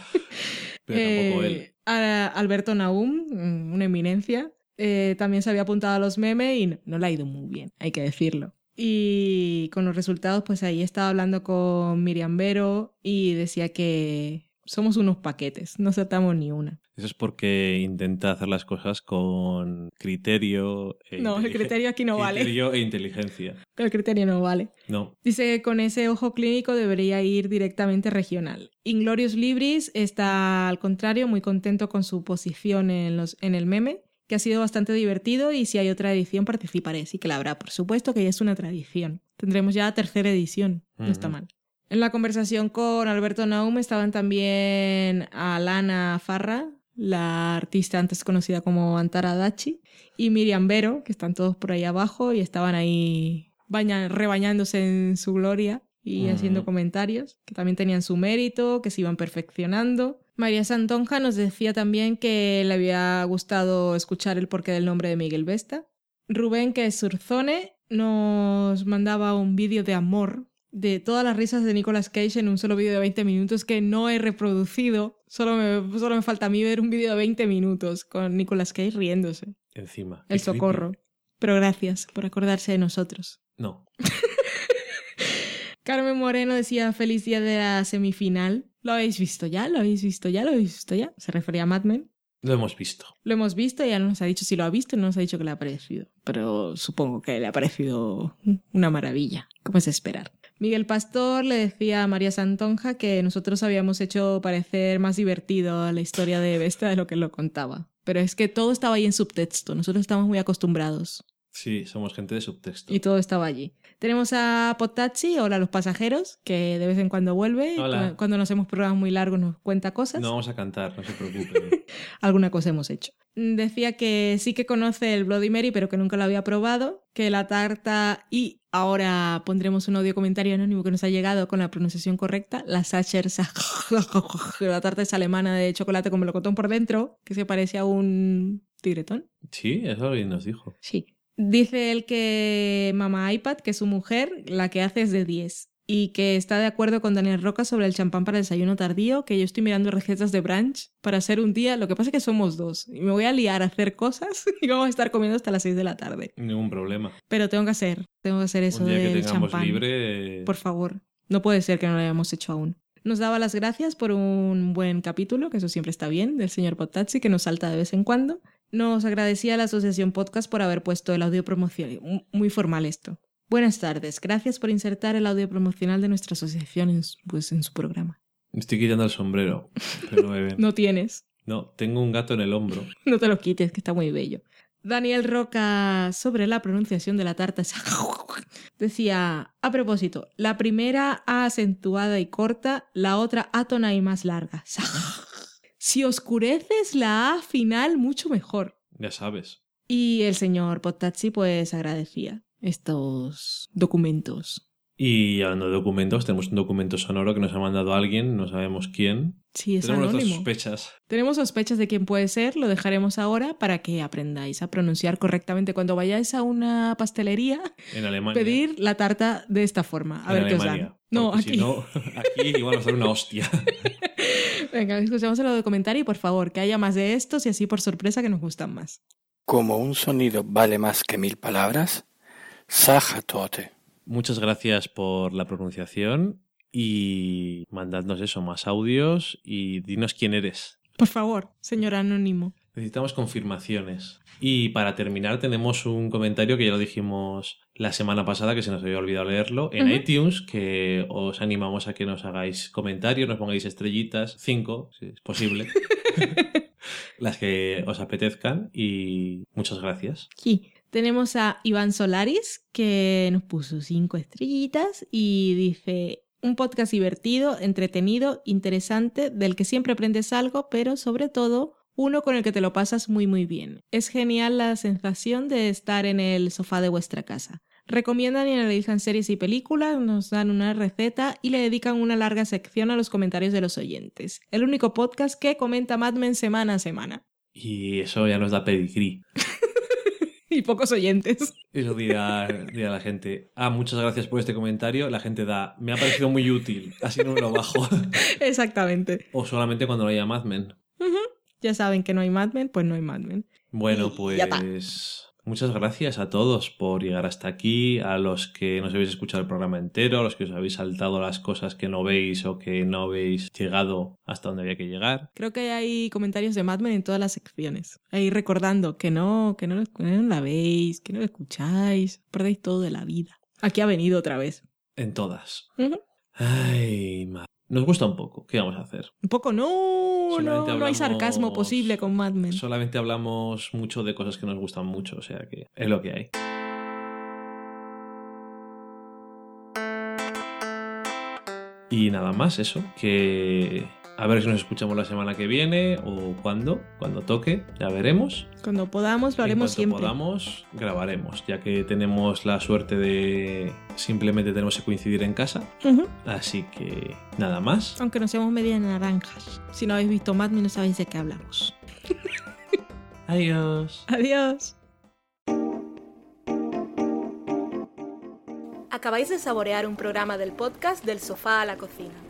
Pero tampoco él. Eh, a Alberto Naum, mm, una eminencia, eh, también se había apuntado a los memes y no, no le ha ido muy bien, hay que decirlo. Y con los resultados, pues ahí estaba hablando con Miriam Vero y decía que somos unos paquetes, no saltamos ni una. Eso es porque intenta hacer las cosas con criterio. e No, el criterio aquí no vale. Criterio e inteligencia. El criterio no vale. No. Dice que con ese ojo clínico debería ir directamente regional. Inglorious Libris está, al contrario, muy contento con su posición en, los, en el meme, que ha sido bastante divertido y si hay otra edición participaré. Sí que la habrá, por supuesto que ya es una tradición. Tendremos ya tercera edición, no está mal. En la conversación con Alberto Naum estaban también Alana Farra, la artista antes conocida como Antara Dachi, y Miriam Vero, que están todos por ahí abajo y estaban ahí baña- rebañándose en su gloria y haciendo comentarios, que también tenían su mérito, que se iban perfeccionando. María Santonja nos decía también que le había gustado escuchar el porqué del nombre de Miguel Vesta. Rubén, que es Surzone, nos mandaba un vídeo de amor de todas las risas de Nicolas Cage en un solo vídeo de 20 minutos que no he reproducido. Solo me, solo me falta a mí ver un vídeo de 20 minutos con Nicolas Cage riéndose. Encima. El creepy. socorro. Pero gracias por acordarse de nosotros. No. Carmen Moreno decía feliz día de la semifinal. ¿Lo habéis visto ya? ¿Lo habéis visto ya? ¿Lo habéis visto ya? Se refería a Mad Men. Lo hemos visto. Lo hemos visto, ya no nos ha dicho si lo ha visto, no nos ha dicho que le ha parecido. Pero supongo que le ha parecido una maravilla, como es esperar. Miguel Pastor le decía a María Santonja que nosotros habíamos hecho parecer más divertido la historia de Vesta de lo que lo contaba. Pero es que todo estaba ahí en subtexto, nosotros estamos muy acostumbrados. Sí, somos gente de subtexto. Y todo estaba allí. Tenemos a Potachi, hola a los pasajeros, que de vez en cuando vuelve. Hola. Cu- Cuando nos hacemos programas muy largos nos cuenta cosas. No vamos a cantar, no se preocupen. Alguna cosa hemos hecho. Decía que sí que conoce el Bloody Mary, pero que nunca lo había probado. Que la tarta y ahora pondremos un audio comentario anónimo que nos ha llegado con la pronunciación correcta. La Sacher Sa- la tarta es alemana de chocolate con melocotón por dentro, que se parece a un tigretón. sí, eso alguien nos dijo. Sí. Dice él que mamá iPad, que su mujer, la que hace es de 10. Y que está de acuerdo con Daniel Roca sobre el champán para desayuno tardío, que yo estoy mirando recetas de brunch para hacer un día. Lo que pasa es que somos dos. Y me voy a liar a hacer cosas y vamos a estar comiendo hasta las 6 de la tarde. Ningún problema. Pero tengo que hacer, tengo que hacer eso Un día que tengamos champán. libre. Por favor. No puede ser que no lo hayamos hecho aún. Nos daba las gracias por un buen capítulo, que eso siempre está bien, del señor Potazzi, que nos salta de vez en cuando. Nos agradecía a la Asociación Podcast por haber puesto el audio promocional. Muy formal esto. Buenas tardes. Gracias por insertar el audio promocional de nuestra asociación en, su- pues, en su programa. Me estoy quitando el sombrero. que no me. No tienes. No, tengo un gato en el hombro. No te lo quites, que está muy bello. Daniel Roca, sobre la pronunciación de la tarta, decía, a propósito, la primera A acentuada y corta, la otra átona y más larga. Si oscureces la A final, mucho mejor. Ya sabes. Y el señor Potazzi pues agradecía estos documentos. Y hablando de documentos, tenemos un documento sonoro que nos ha mandado alguien, no sabemos quién. Sí, es tenemos nuestras anónimo. sospechas. Tenemos sospechas de quién puede ser, lo dejaremos ahora para que aprendáis a pronunciar correctamente. Cuando vayáis a una pastelería, En Alemania. pedir la tarta de esta forma. A en ver qué os dan. No, aquí. Si no, aquí igual nos dan una hostia. Venga, escuchamos el de comentario y por favor, que haya más de estos y así por sorpresa que nos gustan más. Como un sonido vale más que mil palabras, Sajatote. Muchas gracias por la pronunciación y mandadnos eso, más audios y dinos quién eres. Por favor, señor anónimo. Necesitamos confirmaciones. Y para terminar tenemos un comentario que ya lo dijimos la semana pasada, que se nos había olvidado leerlo, en iTunes, que os animamos a que nos hagáis comentarios, nos pongáis estrellitas, cinco, si es posible, las que os apetezcan y muchas gracias. Aquí tenemos a Iván Solaris, que nos puso cinco estrellitas y dice, un podcast divertido, entretenido, interesante, del que siempre aprendes algo, pero sobre todo uno con el que te lo pasas muy muy bien. Es genial la sensación de estar en el sofá de vuestra casa. Recomiendan y analizan series y películas, nos dan una receta y le dedican una larga sección a los comentarios de los oyentes. El único podcast que comenta Mad Men semana a semana. Y eso ya nos da pedigrí. Y pocos oyentes. Eso dirá, dirá la gente. Ah, muchas gracias por este comentario. La gente da, me ha parecido muy útil. Así no me lo bajo. Exactamente. o solamente cuando no haya Mad Men. Ya saben que no hay Mad Men, pues no hay Mad Men. Bueno, Y pues Muchas gracias a todos por llegar hasta aquí, a los que nos habéis escuchado el programa entero, a los que os habéis saltado las cosas que no veis o que no habéis llegado hasta donde había que llegar. Creo que hay comentarios de Mad Men en todas las secciones. Ahí recordando que no, que no, que no la veis, que no lo escucháis, perdéis todo de la vida. Aquí ha venido otra vez. En todas. Ay, ma- Nos gusta un poco. ¿Qué vamos a hacer? Un poco, no, no, no hay sarcasmo posible con Mad Men. Solamente hablamos mucho de cosas que nos gustan mucho, o sea que es lo que hay. Y nada más, eso. Que a ver si nos escuchamos la semana que viene o cuando, cuando toque, ya veremos. Cuando podamos lo haremos siempre. podamos, grabaremos, ya que tenemos la suerte de simplemente tenemos que coincidir en casa. Así que nada más. Aunque no seamos media naranjas. Si no habéis visto Mad no sabéis de qué hablamos. Adiós. Adiós. Acabáis de saborear un programa del podcast Del sofá a la cocina.